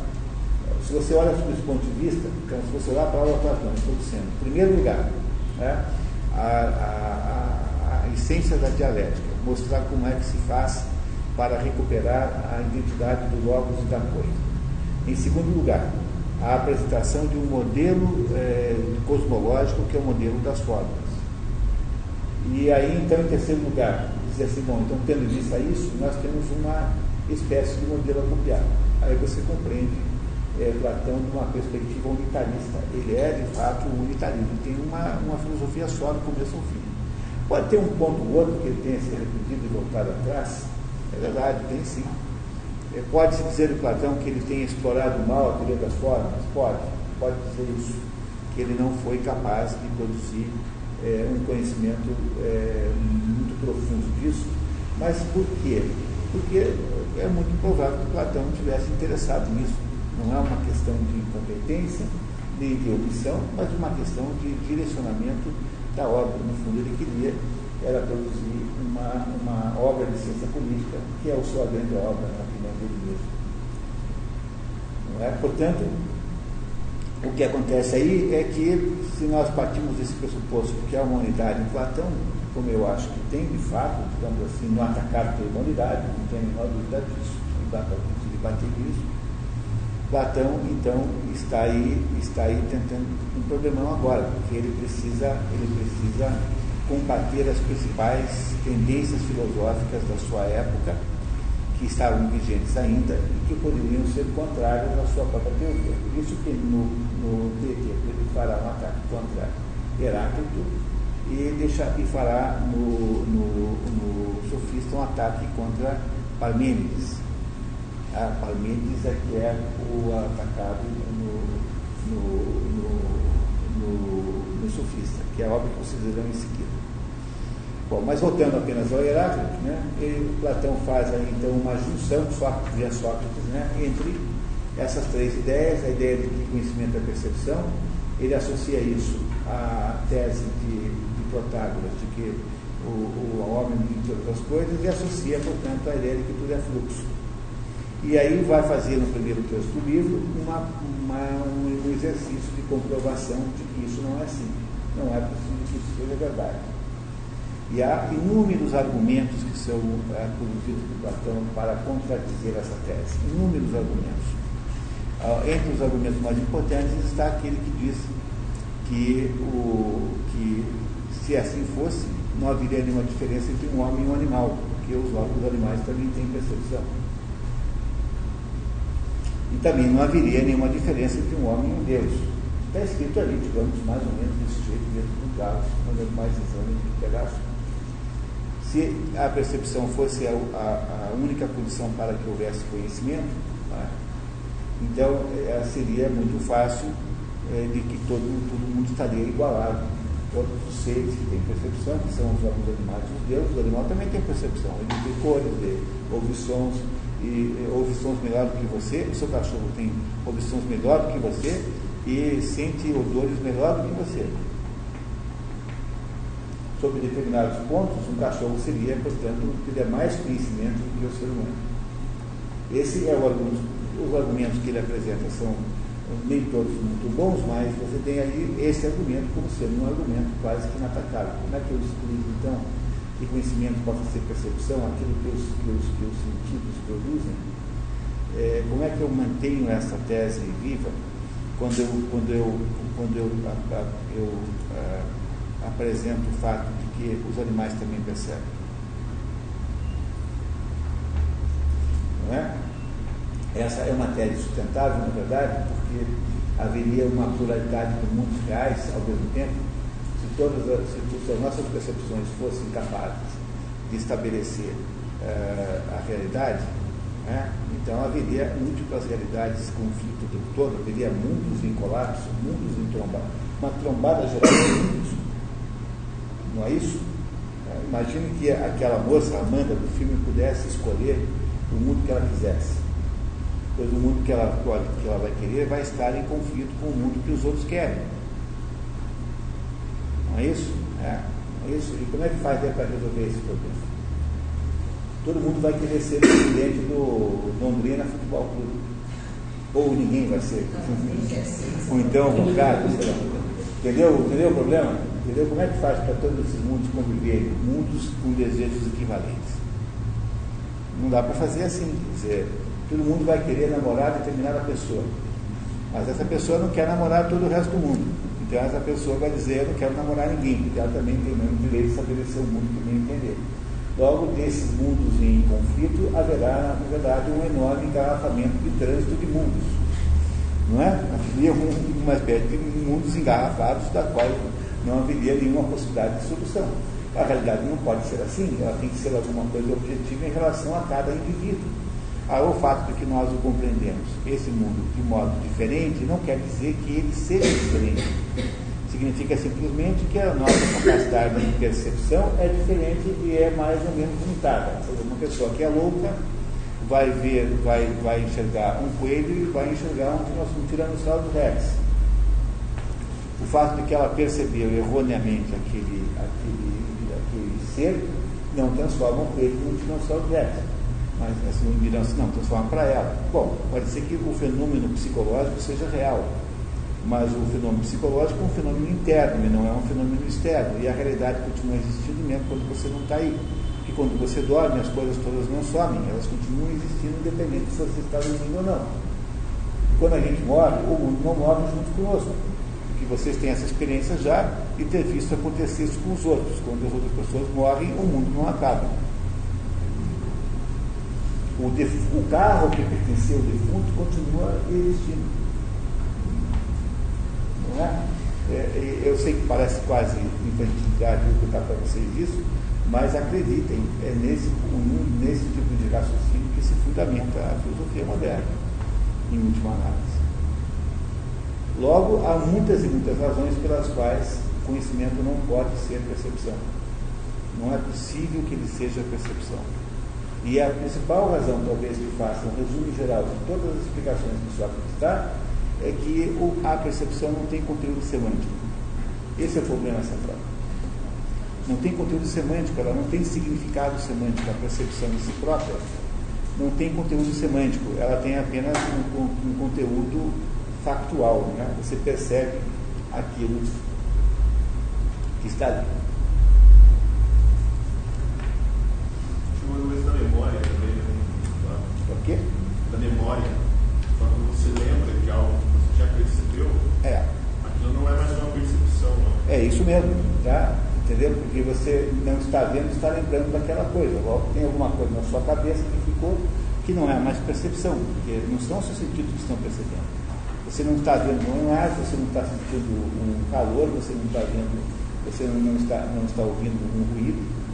Se você olha sob esse ponto de vista, então, se você olhar para a aula platônica, estou dizendo, em primeiro lugar, né, a, a, a, essência da dialética, mostrar como é que se faz para recuperar a identidade do Logos e da coisa. Em segundo lugar, a apresentação de um modelo é, cosmológico que é o modelo das formas. E aí, então, em terceiro lugar, dizer assim, bom, então tendo visto isso, nós temos uma espécie de modelo a. Aí você compreende é, Platão de uma perspectiva unitarista. Ele é, de fato, unitarista. Ele tem uma, uma filosofia só do começo ao fim. Pode ter um ponto ou outro que ele tenha se arrependido e voltado atrás. É verdade, tem sim. É, Pode-se dizer de Platão que ele tenha explorado mal a teoria das formas? Pode, pode dizer isso. Que ele não foi capaz de produzir é, um conhecimento é, muito profundo disso. Mas por quê? Porque é muito provável que Platão tivesse interessado nisso. Não é uma questão de incompetência, nem de omissão, mas uma questão de direcionamento da obra. No fundo, ele queria era produzir uma, uma obra de ciência política, que é a sua grande obra, na opinião dele mesmo. Não é? Portanto, o que acontece aí é que, se nós partimos desse pressuposto que há uma unidade em Platão, como eu acho que tem de fato, digamos assim, no atacado pela humanidade, não tem a menor dúvida disso, não dá para debater isso. Platão, então, está aí, está aí tentando um problemão agora, porque ele precisa, ele precisa combater as principais tendências filosóficas da sua época, que estavam vigentes ainda e que poderiam ser contrárias à sua própria teoria. Por isso que no, no ele fará um ataque contra Heráclito e, deixa, e fará no, no, no sofista um ataque contra Parmênides. A Parmênides é que é o atacado no, no, no, no sofista, que é a obra que vocês verão em seguida. Bom, mas voltando apenas ao Heráclito, né, Platão faz aí, então uma junção, e Sócrates, né, entre essas três ideias, a ideia de que conhecimento é percepção, ele associa isso à tese de, de Protágoras, de que o, o homem de outras coisas, e associa, portanto, a ideia de que tudo é fluxo. E aí vai fazer no primeiro texto do livro uma, uma, um exercício de comprovação de que isso não é assim. Não é possível que isso seja verdade. E há inúmeros argumentos que são é, produzidos por Platão para contradizer essa tese. Inúmeros argumentos. Ah, entre os argumentos mais importantes está aquele que diz que, o, que se assim fosse, não haveria nenhuma diferença entre um homem e um animal, porque os, os animais também têm percepção. E também não haveria nenhuma diferença entre um homem e um Deus. Está escrito ali, digamos, mais ou menos desse jeito, dentro do caso, quando é mais exame de pedaço se a percepção fosse a, a, a única condição para que houvesse conhecimento, tá? então é, seria muito fácil é, de que todo, todo mundo estaria igualado. Todos os seres que têm percepção, que são os homens animais e os deuses, o animal também tem percepção. Ele vê cores, vê, ouve sons, e ouve sons melhor do que você, o seu cachorro tem ouve sons melhor do que você e sente odores melhor do que você sobre determinados pontos, um cachorro seria, portanto, teria mais conhecimento do que o ser humano. Esse é o argumento. Os argumentos que ele apresenta são nem todos muito bons, mas você tem aí esse argumento como sendo um argumento quase que inatacável. Como é que eu explico, então, que conhecimento possa ser percepção, aquilo que os, que os, que os sentidos produzem? É, como é que eu mantenho essa tese viva quando eu, quando eu, quando eu, eu, eu, eu apresenta o fato de que os animais também percebem. Não é? Essa é uma tese sustentável, na verdade, porque haveria uma pluralidade de mundos reais ao mesmo tempo. Todas as, se, as nossas percepções fossem capazes de estabelecer uh, a realidade, né? então haveria múltiplas realidades, conflito o tempo todo, haveria mundos em colapso, mundos em trombada, uma trombada geral de mundos não é isso? É, imagine que aquela moça, Amanda, do filme, pudesse escolher o mundo que ela quisesse. Pois o mundo que ela, que ela vai querer vai estar em conflito com o mundo que os outros querem. Não é isso? É, é isso? E como é que faz para resolver esse problema? Todo mundo vai querer ser presidente do Londrina Futebol Clube. Ou ninguém vai ser. Ou então, o contrário, Entendeu? Entendeu o problema? Entendeu? Como é que faz para todos esses mundos conviverem? Mundos com desejos equivalentes. Não dá para fazer assim. Quer dizer, todo mundo vai querer namorar determinada pessoa. Mas essa pessoa não quer namorar todo o resto do mundo. Então essa pessoa vai dizer, eu não quero namorar ninguém, porque ela também tem o mesmo direito de estabelecer o mundo que bem entender. Logo, desses mundos em conflito, haverá, na verdade, um enorme engarrafamento de trânsito de mundos. Não é? Haveria uma espécie de mundos engarrafados, da qual não haveria nenhuma possibilidade de solução. A realidade não pode ser assim, ela tem que ser alguma coisa objetiva em relação a cada indivíduo. O fato de que nós o compreendemos, esse mundo, de modo diferente, não quer dizer que ele seja diferente. Significa simplesmente que a nossa capacidade de percepção é diferente e é mais ou menos limitada. Uma pessoa que é louca vai ver, vai, vai enxergar um coelho e vai enxergar um, um tiranossauro rex. O fato de que ela percebeu erroneamente aquele, aquele ser não transforma o coelho num dinossauro rex. Mas assim, não transforma para ela. Bom, pode ser que o fenômeno psicológico seja real, mas o fenômeno psicológico é um fenômeno interno e não é um fenômeno externo. E a realidade continua existindo mesmo quando você não está aí. Porque quando você dorme, as coisas todas não somem, elas continuam existindo independente se você está dormindo ou não. E quando a gente morre, o mundo não morre junto conosco que vocês têm essa experiência já e ter visto acontecer isso com os outros. Quando as outras pessoas morrem, o mundo não acaba. O, o carro que pertencia ao defunto continua existindo. Não é? é? Eu sei que parece quase infantilidade explicar para vocês isso, mas acreditem, é nesse, nesse tipo de raciocínio que se fundamenta a filosofia moderna, em última análise. Logo, há muitas e muitas razões pelas quais conhecimento não pode ser percepção. Não é possível que ele seja percepção. E a principal razão, talvez, que faça um resumo geral de todas as explicações que Sócrates dá, é que a percepção não tem conteúdo semântico. Esse é o problema central. Não tem conteúdo semântico, ela não tem significado semântico, a percepção em si própria não tem conteúdo semântico, ela tem apenas um, um conteúdo factual, né? você percebe aquilo que está ali. Chama coisa da memória também, né? O quê? Da memória. Quando você lembra de algo que você já percebeu, é. aquilo não é mais uma percepção. Não. É isso mesmo, tá? Entendeu? Porque você não está vendo, está lembrando daquela coisa. Logo, tem alguma coisa na sua cabeça que ficou que não é mais percepção, porque não são os seus sentidos que estão percebendo. Você não está vendo um ar, você não está sentindo um calor, você não está vendo, você não está, não está ouvindo um ruído.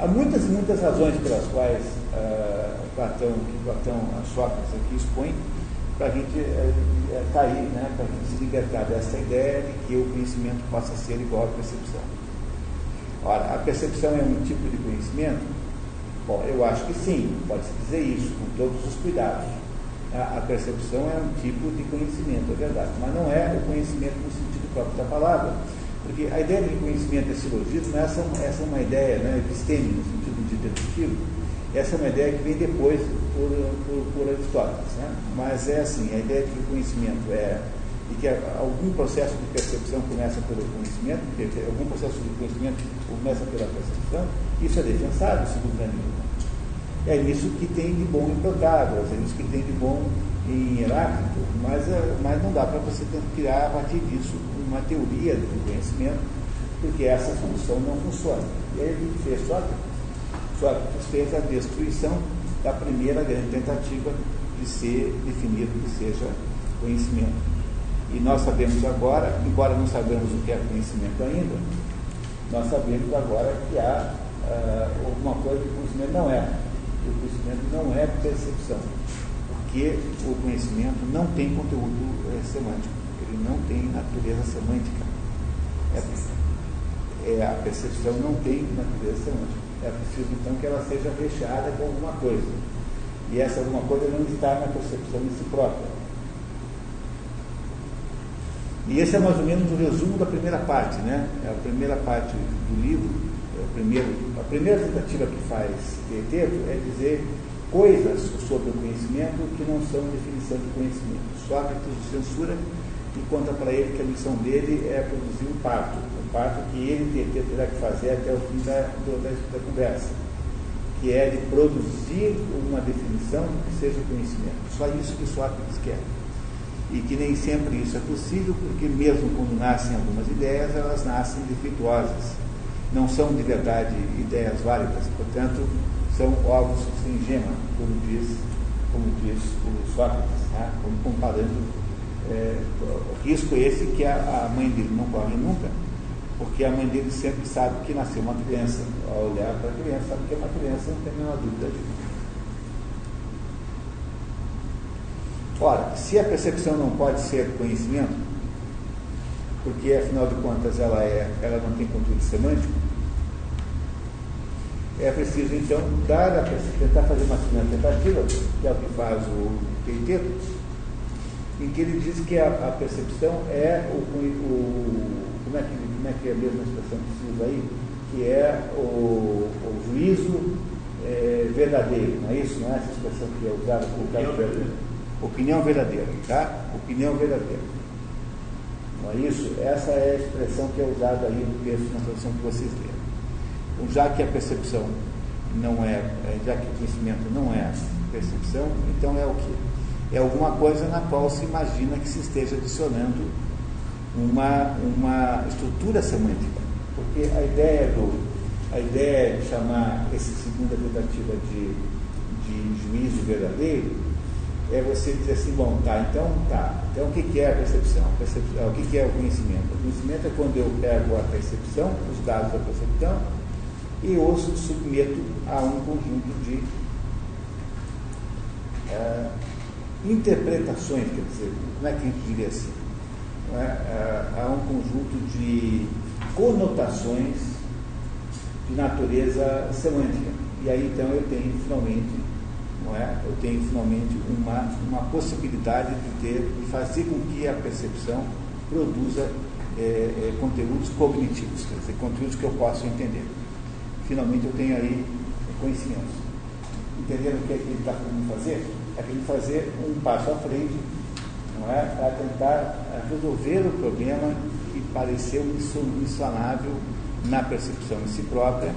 Há muitas e muitas razões pelas quais uh, Platão, que Platão, a Sócrates aqui expõe, para a gente uh, cair, né, para a gente se libertar dessa ideia de que o conhecimento possa ser igual à percepção. Ora, a percepção é um tipo de conhecimento? Bom, eu acho que sim, pode-se dizer isso, com todos os cuidados a, a, percepção é um tipo de conhecimento, é verdade, mas não é o conhecimento no sentido próprio da palavra. Porque a ideia de conhecimento é silogismo, essa, essa é uma ideia né, episteme, no sentido de dedutivo, essa é uma ideia que vem depois por, por, por Aristóteles. Né? Mas é assim, a ideia de que o conhecimento é e que algum processo de percepção começa pelo conhecimento, algum processo de conhecimento começa pela percepção, isso é defensável, segundo nenhuma. É isso que tem de bom Protágoras, é isso que tem de bom em Heráclito, mas, é, mas não dá para você criar a partir disso uma teoria do conhecimento, porque essa solução não funciona. E aí ele fez Sócrates. Sócrates fez a destruição da primeira grande tentativa de ser definido que seja conhecimento. E nós sabemos agora, embora não sabemos o que é conhecimento ainda, nós sabemos agora que há uh, alguma coisa que o conhecimento não é o conhecimento não é percepção, porque o conhecimento não tem conteúdo é, semântico, ele não tem natureza semântica. É, é, a percepção não tem natureza semântica. É preciso então que ela seja recheada com alguma coisa. E essa alguma coisa não está na percepção em si própria. E esse é mais ou menos o resumo da primeira parte, né? É a primeira parte do livro primeiro, a primeira tentativa que faz Teto é dizer coisas sobre o conhecimento que não são definição de conhecimento. Sócrates o censura e conta para ele que a missão dele é produzir um parto, um parto que ele terá que fazer até o fim da, da, da conversa, que é de produzir uma definição que seja conhecimento. Só isso que Sócrates quer. E que nem sempre isso é possível, porque mesmo quando nascem algumas ideias, elas nascem defeituosas não são de verdade ideias válidas, portanto, são ovos sem gema, como diz, como diz o Sócrates, né? como comparando é, risco esse que a, a mãe dele não corre nunca, porque a mãe dele sempre sabe que nasceu uma criança. Ao olhar para a criança, sabe que é uma criança, não tem nenhuma dúvida disso. Ora, se a percepção não pode ser conhecimento, porque afinal de contas ela, é, ela não tem conteúdo semântico, é preciso então dar a tentar fazer uma segunda tentativa, que é o que faz o Teiteto, em que ele diz que a, a percepção é o, o, como, é que, como é que é a mesma expressão que se usa aí? Que é o, o juízo é, verdadeiro, não é isso? Não é essa expressão que é usada por Opinião verdadeira. Opinião verdadeira, tá? Opinião verdadeira. Não é isso? Essa é a expressão que é usada aí no texto, na tradução que vocês leram. Já que a percepção não é, já que o conhecimento não é percepção, então é o que? é alguma coisa na qual se imagina que se esteja adicionando uma, uma estrutura semântica. Porque a ideia, do, a ideia de chamar essa segunda tentativa de, de juízo verdadeiro é você dizer assim, bom, tá, então tá. Então o que é a percepção? A percepção o que é o conhecimento? O conhecimento é quando eu pego a percepção, os dados da percepção, e os submeto a um conjunto de uh, interpretações, quer dizer, como é que a gente diria assim? É? é? Há um conjunto de conotações de natureza semântica. E aí então eu tenho finalmente, é? Eu tenho finalmente uma, uma possibilidade de ter, de fazer com que a percepção produza é, é, conteúdos cognitivos, quer dizer, conteúdos que eu possa entender. Finalmente eu tenho aí conhecimento. Entenderam o que, é que ele está querendo fazer? é que fazer um passo à frente, não é? Para tentar eh, resolver o problema que pareceu insolucionável na percepção em si própria,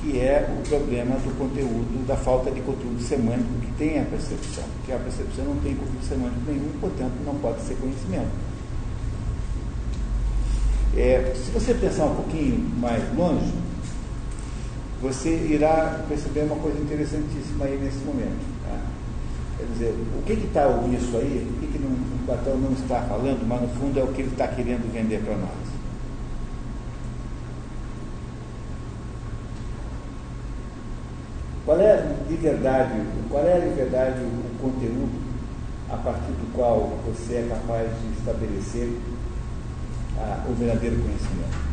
que é o problema do conteúdo, da falta de conteúdo semântico que tem a percepção. Que a percepção não tem conteúdo semântico nenhum, portanto não pode ser conhecimento. É, se você pensar um pouquinho mais longe, você irá perceber uma coisa interessantíssima aí nesse momento. Quer dizer, o que está isso aí, o que, que não, o Platão não está falando, mas no fundo é o que ele está querendo vender para nós. Qual é de verdade, qual é de verdade o conteúdo a partir do qual você é capaz de estabelecer ah, o verdadeiro conhecimento?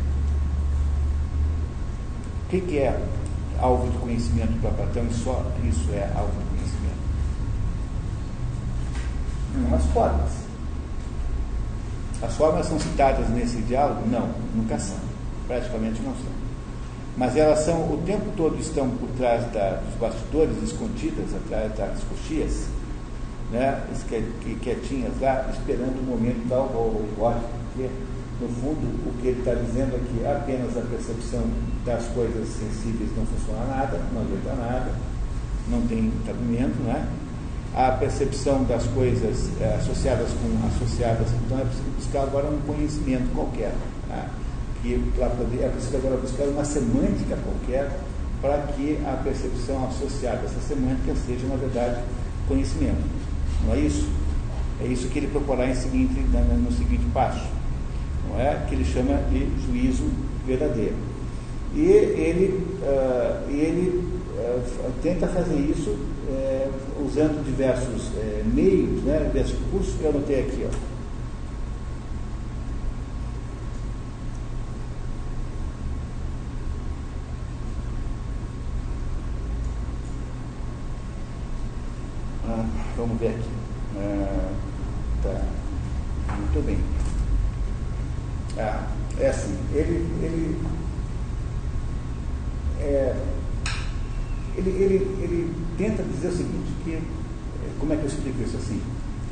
O que, que é alvo de conhecimento para Platão e só isso é alvo de umas formas. As formas são citadas nesse diálogo? Não, nunca são. Praticamente não são. Mas elas são, o tempo todo estão por trás da, dos bastidores, escondidas atrás das coxias, né, quietinhas lá, esperando o momento tal, o gosto, porque, no fundo, o que ele está dizendo é que apenas a percepção das coisas sensíveis não funciona nada, não adianta nada, não tem cabimento, né? a percepção das coisas é, associadas com associadas, então é preciso buscar agora um conhecimento qualquer, tá? que poder, é preciso agora buscar uma semântica qualquer para que a percepção associada a essa semântica seja, na verdade, conhecimento. Não é isso? É isso que ele proporá em seguinte, no seguinte passo, não é? Que ele chama de juízo verdadeiro. E ele, uh, ele uh, tenta fazer isso é, usando diversos meios, né, diversos recursos, eu anotei aqui, ó. Ah, vamos ver aqui. Ah, tá. Muito bem. Ah, é assim, ele, ele é, ele, ele, ele tenta dizer o seguinte, que, eh, como é que eu explico isso assim?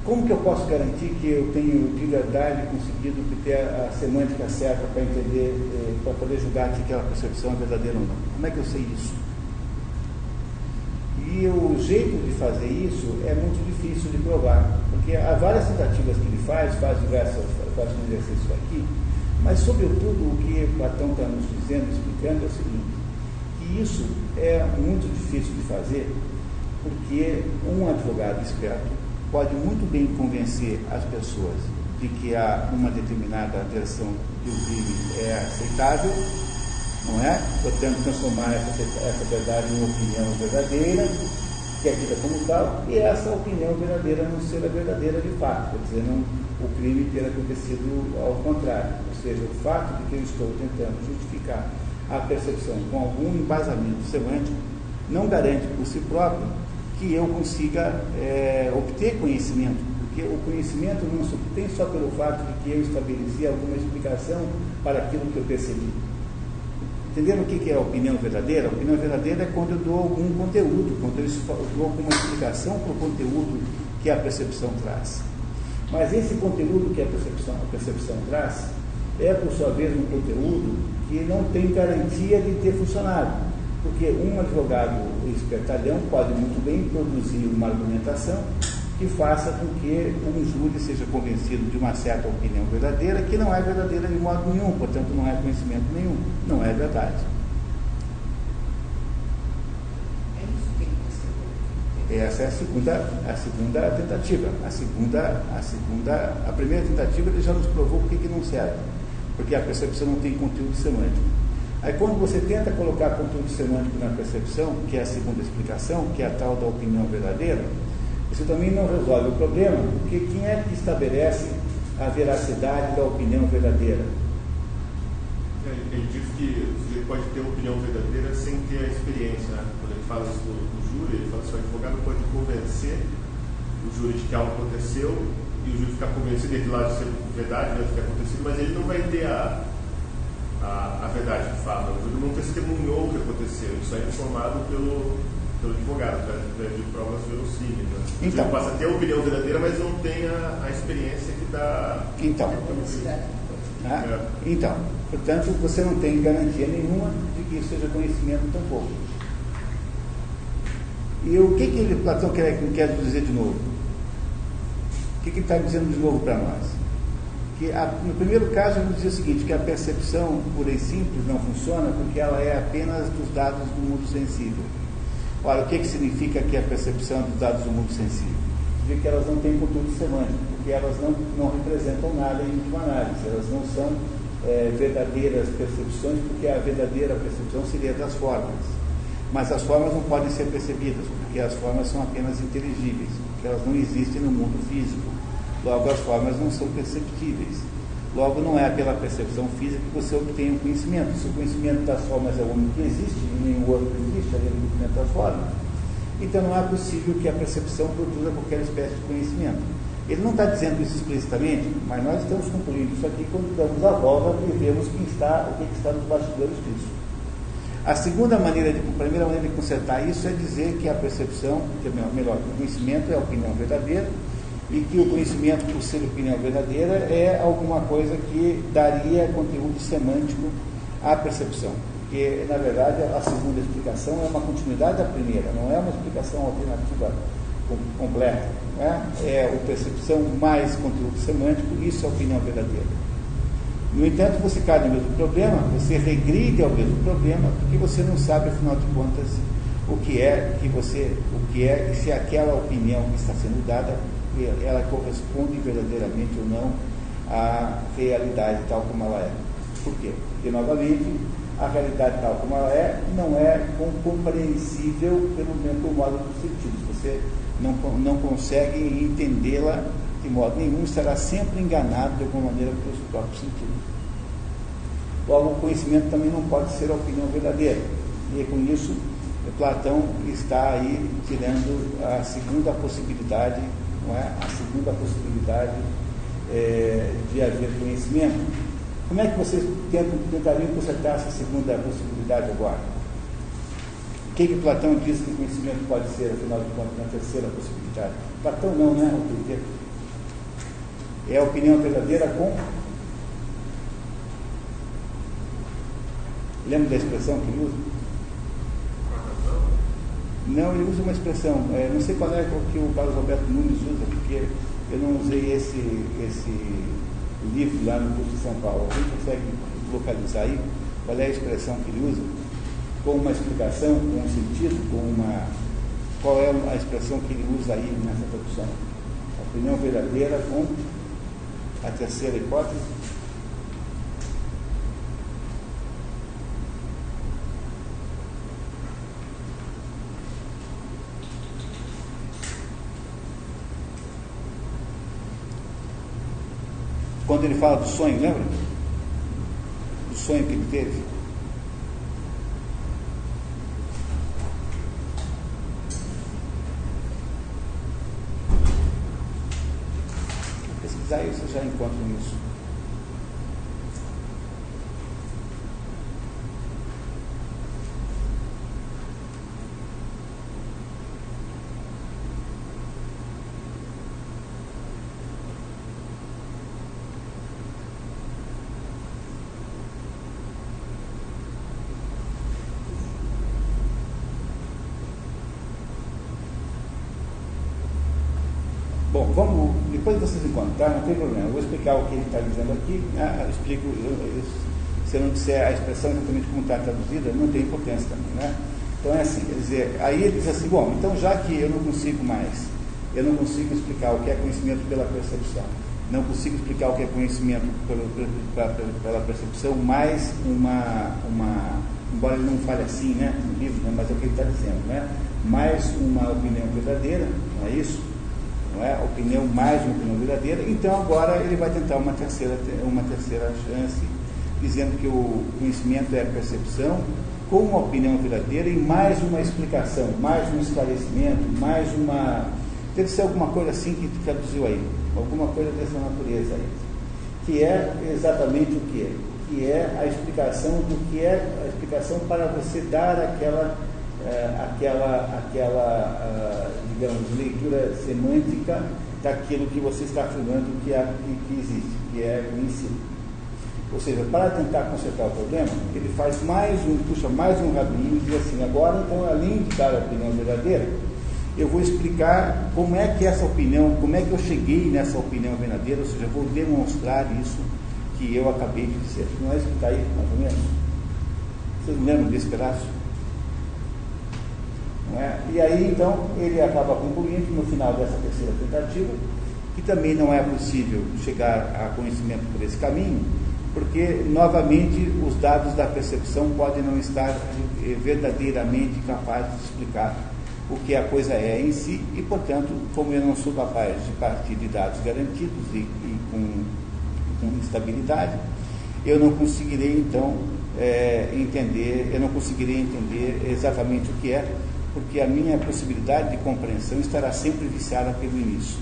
Como que eu posso garantir que eu tenho de verdade conseguido ter a, a semântica certa para entender, eh, para poder julgar que aquela percepção é verdadeira ou não? Como é que eu sei isso? E o jeito de fazer isso é muito difícil de provar, porque há várias tentativas que ele faz, faz diversas, faz um exercício aqui, Mas, sobretudo, o que Platão está nos dizendo, explicando, é o seguinte, que isso é muito difícil de fazer, porque um advogado esperto pode muito bem convencer as pessoas de que há uma determinada versão do crime é aceitável, não é? Portanto, transformar essa, essa verdade em opinião verdadeira, que é tida como tal, e essa opinião verdadeira não ser a verdadeira de fato, quer dizer, não, o crime ter acontecido ao contrário. Ou seja, o fato de que eu estou tentando justificar a percepção com algum embasamento semântico não garante por si próprio que eu consiga é, obter conhecimento, porque o conhecimento não se obtém só pelo fato de que eu estabeleci alguma explicação para aquilo que eu percebi. Entenderam o que é a opinião verdadeira? A opinião verdadeira é quando eu dou algum conteúdo, quando eu dou alguma explicação para o conteúdo que a percepção traz. Mas esse conteúdo que a percepção, a percepção traz é, por sua vez, um conteúdo que não tem garantia de ter funcionado. Porque um advogado espertalhão pode muito bem produzir uma argumentação que faça com que um júri seja convencido de uma certa opinião verdadeira, que não é verdadeira de modo nenhum, portanto não é conhecimento nenhum, não é verdade. Essa é a segunda, a segunda tentativa. A segunda, a segunda, a primeira tentativa ele já nos provou porque que não serve. Porque a percepção não tem conteúdo semântico. Aí quando você tenta colocar conteúdo semântico na percepção, que é a segunda explicação, que é a tal da opinião verdadeira, você também não resolve o problema, porque quem é que estabelece a veracidade da opinião verdadeira? Ele diz que você pode ter opinião verdadeira sem ter a experiência. Né? Quando ele fala isso do, do júri, ele fala assim, o advogado pode convencer o júri de que algo aconteceu e o júri ficar convencido de que lá de ser verdade, né, de ter acontecido, mas ele não vai ter a, a, a verdade de fato. O júri não testemunhou o que aconteceu, isso é informado pelo, pelo advogado, através de provas verossímeis. Né? Então, Você passa a ter a opinião verdadeira, mas não tem a, a experiência que dá. Então, né? É. então, portanto, você não tem garantia nenhuma de que isso seja conhecimento tampouco. E o que, que ele, Platão quer, quer dizer de novo? O que, que ele está dizendo de novo para nós? Que a, no primeiro caso ele dizia o seguinte, que a percepção pura e simples não funciona porque ela é apenas dos dados do mundo sensível. Ora, o que, que significa que a percepção dos dados do mundo sensível? Significa que elas não têm conteúdo semântico, porque elas não, não representam nada em última análise, elas não são é, verdadeiras percepções, porque a verdadeira percepção seria das formas. Mas as formas não podem ser percebidas, porque as formas são apenas inteligíveis, porque elas não existem no mundo físico. Logo, as formas não são perceptíveis. Logo, não é pela percepção física que você obtém o conhecimento. Se o conhecimento das formas é o único que existe, e nenhum outro existe, além do conhecimento das formas, então não é possível que a percepção produza qualquer espécie de conhecimento. Ele não está dizendo isso explicitamente, mas nós estamos concluindo isso aqui quando damos a volta e vemos quem está, o que está nos bastidores disso. A segunda maneira, de, a primeira maneira de consertar isso é dizer que a percepção, que é melhor, o conhecimento é a opinião verdadeira e que o conhecimento, por ser opinião verdadeira, é alguma coisa que daria conteúdo semântico à percepção. Porque, na verdade, a segunda explicação é uma continuidade da primeira, não é uma explicação alternativa com- completa. É? é a percepção mais conteúdo semântico, isso é opinião verdadeira. No entanto, você cai no mesmo problema, você regride ao mesmo problema, porque você não sabe, afinal de contas, o que é que você, o que é, se aquela opinião que está sendo dada, ela corresponde verdadeiramente ou não à realidade tal como ela é. Por quê? Porque, novamente, a realidade tal como ela é não é com- compreensível pelo, pelo modo dos sentidos. Você não, não consegue entendê-la de modo nenhum, estará sempre enganado de alguma maneira pelos próprios sentidos. Logo, o conhecimento também não pode ser a opinião verdadeira. E com isso, Platão está aí tirando a segunda possibilidade, não é? A segunda possibilidade é, de haver conhecimento. Como é que vocês tentam, tentariam consertar essa segunda possibilidade agora? O que, que Platão diz que o conhecimento pode ser, afinal de contas, na terceira possibilidade? Platão não, né? O Quinteto. É a opinião verdadeira com. Lembra da expressão que ele usa? Não, ele usa uma expressão, é, não sei qual é que o Carlos Alberto Nunes usa, porque eu não usei esse, esse, livro lá no curso de São Paulo, alguém consegue localizar aí qual é a expressão que ele usa? Com uma explicação, com um sentido, com uma. Qual é a expressão que ele usa aí nessa tradução? Opinião verdadeira com a terceira hipótese? Quando ele fala do sonho, lembra? Do sonho que ele teve. Pesquisar isso, você já encontra isso. Bom, vamos, depois encontrar, não tem problema. Eu vou explicar o que ele está dizendo aqui. Né? Explico, se eu não disser a expressão exatamente como está traduzida, não tem importância também, né? Então é assim, quer dizer, aí ele diz assim, bom, então já que eu não consigo mais, eu não consigo explicar o que é conhecimento pela percepção, não consigo explicar o que é conhecimento pela, pela, pela percepção, mais uma, uma, embora ele não fale assim, né, no livro, né, mas é o que ele está dizendo, né? Mais uma opinião verdadeira, não é isso? Não é? opinião mais uma opinião verdadeira, então agora ele vai tentar uma terceira, uma terceira chance, dizendo que o conhecimento é a percepção, com uma opinião verdadeira e mais uma explicação, mais um esclarecimento, mais uma. Deve ser alguma coisa assim que traduziu aí, alguma coisa dessa natureza aí. Que é exatamente o que é? Que é a explicação do que é a explicação para você dar aquela aquela, aquela uh, digamos, leitura semântica daquilo que você está afirmando que, é, que, existe, que é o ensino. Ou seja, para tentar consertar o problema, ele faz mais um, puxa mais um rabinho e diz assim, agora então, além de dar a opinião verdadeira, eu vou explicar como é que essa opinião, como é que eu cheguei nessa opinião verdadeira, ou seja, vou demonstrar isso que eu acabei de dizer. Não é isso que está aí, mais ou menos? Vocês lembram desse pedaço? É? E aí, então, ele acaba concluindo no final dessa terceira tentativa que também não é possível chegar a conhecimento por esse caminho, porque, novamente, os dados da percepção podem não estar verdadeiramente capazes de explicar o que a coisa é em si, e, portanto, como eu não sou capaz de partir de dados garantidos e, e com, com estabilidade, eu não conseguirei, então, é, entender, eu não conseguirei entender exatamente o que é porque a minha possibilidade de compreensão estará sempre viciada pelo início.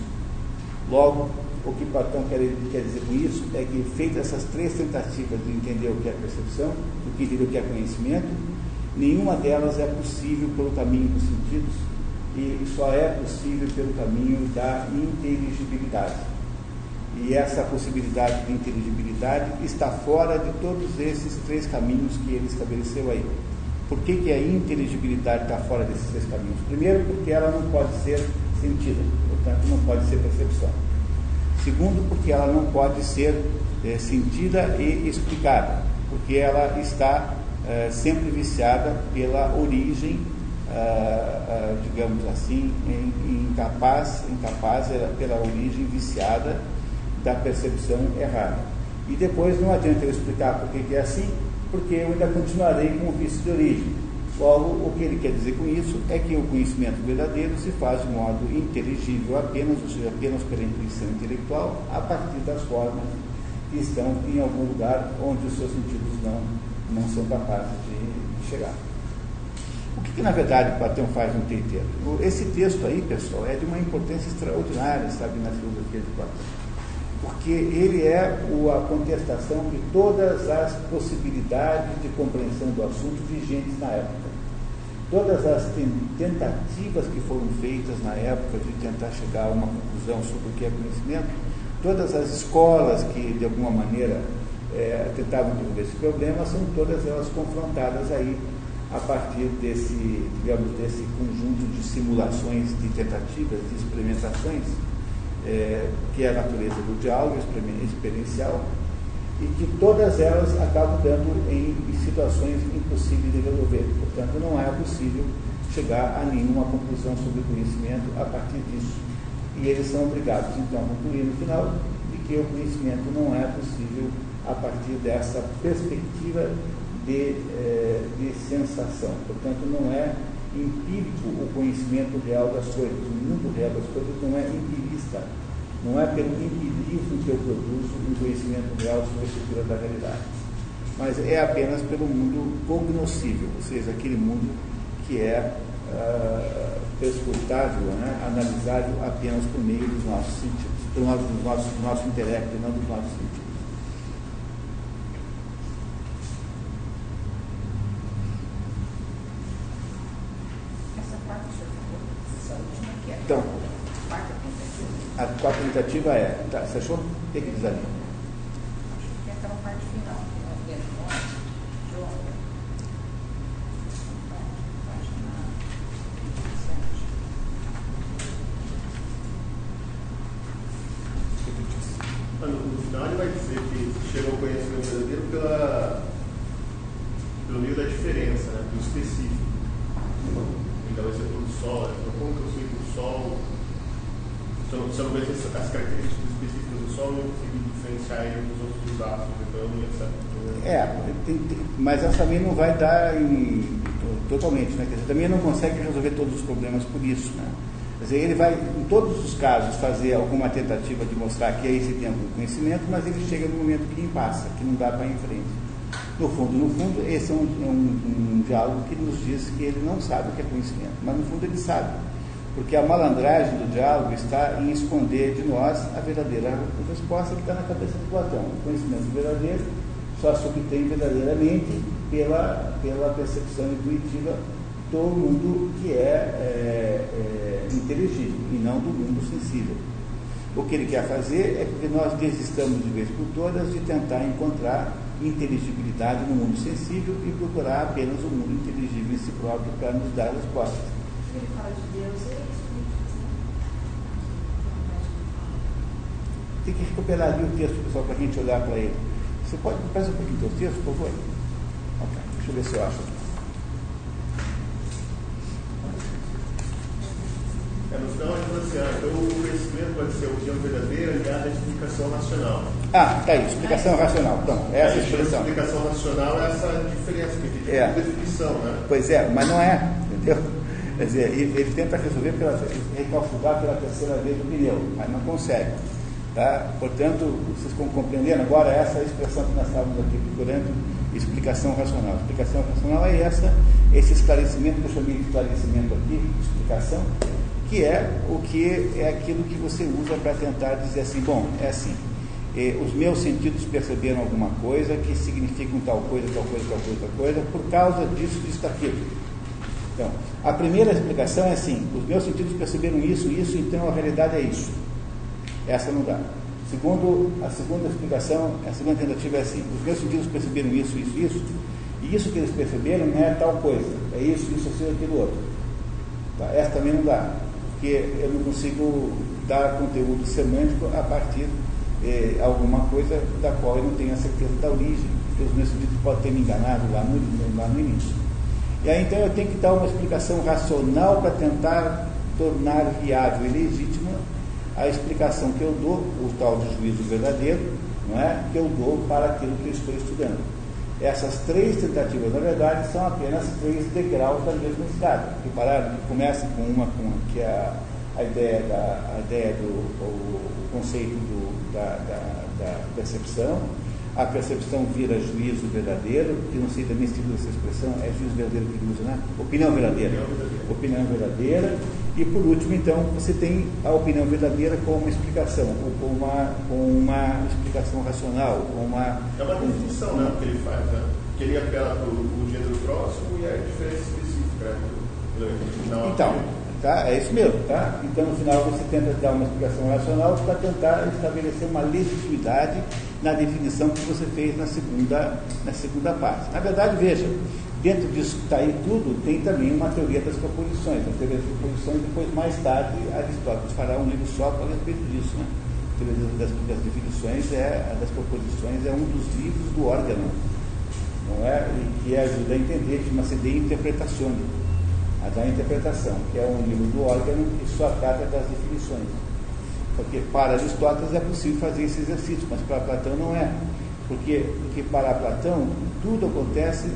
Logo, o que Platão quer, quer dizer com isso é que, feitas essas três tentativas de entender o que é percepção, o que entender o que é conhecimento, nenhuma delas é possível pelo caminho dos sentidos e só é possível pelo caminho da inteligibilidade. E essa possibilidade de inteligibilidade está fora de todos esses três caminhos que ele estabeleceu aí. Por que, que a inteligibilidade está fora desses três caminhos? Primeiro, porque ela não pode ser sentida, portanto, não pode ser percepção. Segundo, porque ela não pode ser é, sentida e explicada, porque ela está é, sempre viciada pela origem, é, digamos assim, incapaz, incapaz pela origem viciada da percepção errada. E depois não adianta eu explicar por que é assim, porque eu ainda continuarei com o vício de origem. Logo, o que ele quer dizer com isso é que o conhecimento verdadeiro se faz de modo inteligível apenas, ou seja, apenas pela intuição intelectual, a partir das formas que estão em algum lugar onde os seus sentidos não, não são capazes de chegar. O que, que na verdade Platão faz no Teiteiro? Esse texto aí, pessoal, é de uma importância extraordinária, sabe, na filosofia de Platão porque ele é a contestação de todas as possibilidades de compreensão do assunto vigentes na época. Todas as tentativas que foram feitas na época de tentar chegar a uma conclusão sobre o que é conhecimento, todas as escolas que de alguma maneira é, tentavam resolver esse problema, são todas elas confrontadas aí a partir desse, digamos, desse conjunto de simulações, de tentativas, de experimentações é, que é a natureza do diálogo experiencial, e que todas elas acabam dando em situações impossíveis de resolver. Portanto, não é possível chegar a nenhuma conclusão sobre o conhecimento a partir disso. E eles são obrigados, então, a concluir no final de que o conhecimento não é possível a partir dessa perspectiva de, eh, de sensação. Portanto, não é empírico o conhecimento real das coisas. O mundo real das coisas não é empirista não é pelo empirismo que eu produzo um conhecimento real sobre a estrutura da realidade, mas é apenas pelo mundo cognoscível, ou seja, aquele mundo que é uh, perscrutável, né, analisável apenas por meio dos nossos sentidos, do nosso, do nosso, nosso intelecto e não dos nossos sentidos. Essa parte já ficou, essa última aqui é. Então, Quarta tentativa. A quarta tentativa é, tá, você achou? O que, que diz ali? Acho que é aquela parte final, que é o vento norte, de onda. Página sete. Ah, No, no final ele vai dizer que chega ao conhecimento verdadeiro pela, pelo meio da diferença, né? do específico. Então vai ser tudo sol, então como que eu sei que o sol, se eu não, se eu não conhecer as características específicas do sol, eu não consigo diferenciar ele dos outros astros, então eu não ia saber. É, tem- tem- também não vai dar em- totalmente, né? Quer dizer, também não consegue resolver todos os problemas por isso, né? Quer dizer, ele vai, em todos os casos, fazer alguma tentativa de mostrar que aí você tem algum conhecimento, mas ele chega no momento que empassa, que não dá para ir em frente. No fundo, no fundo, esse é um, é um- um diálogo que nos diz que ele não sabe o que é conhecimento, mas no fundo ele sabe. Porque a malandragem do diálogo está em esconder de nós a verdadeira resposta que está na cabeça de Platão. O conhecimento verdadeiro só se obtém verdadeiramente pela, pela percepção intuitiva do mundo que é, é, é inteligível e não do mundo sensível. O que ele quer fazer é que nós desistamos de vez por todas de tentar encontrar inteligibilidade no mundo sensível e procurar apenas o mundo inteligível em si próprio para nos dar respostas. Ele fala de Deus, é isso. Tem que recuperar ali o texto, pessoal, para a gente olhar para ele. Você pode me um pouquinho do texto, por favor? Deixa eu ver se eu acho. É, no final ele assim, ah, então o conhecimento pode ser a opinião verdadeira ligada à explicação racional. Ah, tá aí, explicação racional. Então, essa Aí, expressão. A explicação racional é essa diferença, que tem É. definição, né? Pois é, mas não é, entendeu? Quer dizer, ele, ele tenta resolver pela, recalcular pela terceira vez o pneu, mas não consegue. Tá? Portanto, vocês estão compreendendo agora essa é expressão que nós estávamos aqui procurando, explicação racional. Explicação racional é essa, esse esclarecimento que eu chamei de esclarecimento aqui, explicação, que é o que é aquilo que você usa para tentar dizer assim, bom, é assim, eh, os meus sentidos perceberam alguma coisa que significam tal coisa, tal coisa, tal coisa, tal coisa, por causa disso, disso, daquilo. Então, a primeira explicação é assim: os meus sentidos perceberam isso, isso, então a realidade é isso. Essa não dá. Segundo, a segunda explicação, a segunda tentativa é assim: os meus sentidos perceberam isso, isso, isso, e isso que eles perceberam não é tal coisa, é isso, isso, aquilo, aquilo outro. Tá? Essa também não dá, porque eu não consigo dar conteúdo semântico a partir de alguma coisa da qual eu não tenho a certeza da origem, porque os meus sentidos podem ter me enganado lá no, lá no início. E aí então eu tenho que dar uma explicação racional para tentar tornar viável e legítima a explicação que eu dou, o tal de juízo verdadeiro, não é? que eu dou para aquilo que eu estou estudando. Essas três tentativas, na verdade, são apenas três degraus da mesma escada. Repararam que começa com uma com, que é a, a ideia, da, a ideia do o, o conceito do, da, da, da percepção, a percepção vira juízo verdadeiro, que não sei também se usa essa expressão, é juízo verdadeiro que usa, né? Opinião verdadeira. Opinião verdadeira. E por último, então, você tem a opinião verdadeira com uma explicação, ou com uma, com uma explicação racional, com uma. É uma definição né, que ele faz, né? Que ele apela para o gênero próximo e a diferença específica. Né? Então, tá? É isso mesmo, tá? Então, no final, você tenta dar uma explicação racional para tentar estabelecer uma legitimidade na definição que você fez na segunda, na segunda parte. Na verdade, veja, Dentro disso que está aí tudo, tem também uma teoria das proposições. A teoria das proposições, depois, mais tarde, Aristóteles fará um livro só para respeito disso. Né? A teoria das, das definições, é, das proposições, é um dos livros do órgão, não é? E que ajuda a entender de uma CD interpretação, a da interpretação, que é um livro do órgão que só trata das definições. Porque para Aristóteles é possível fazer esse exercício, mas para Platão não é. Porque, porque para Platão tudo acontece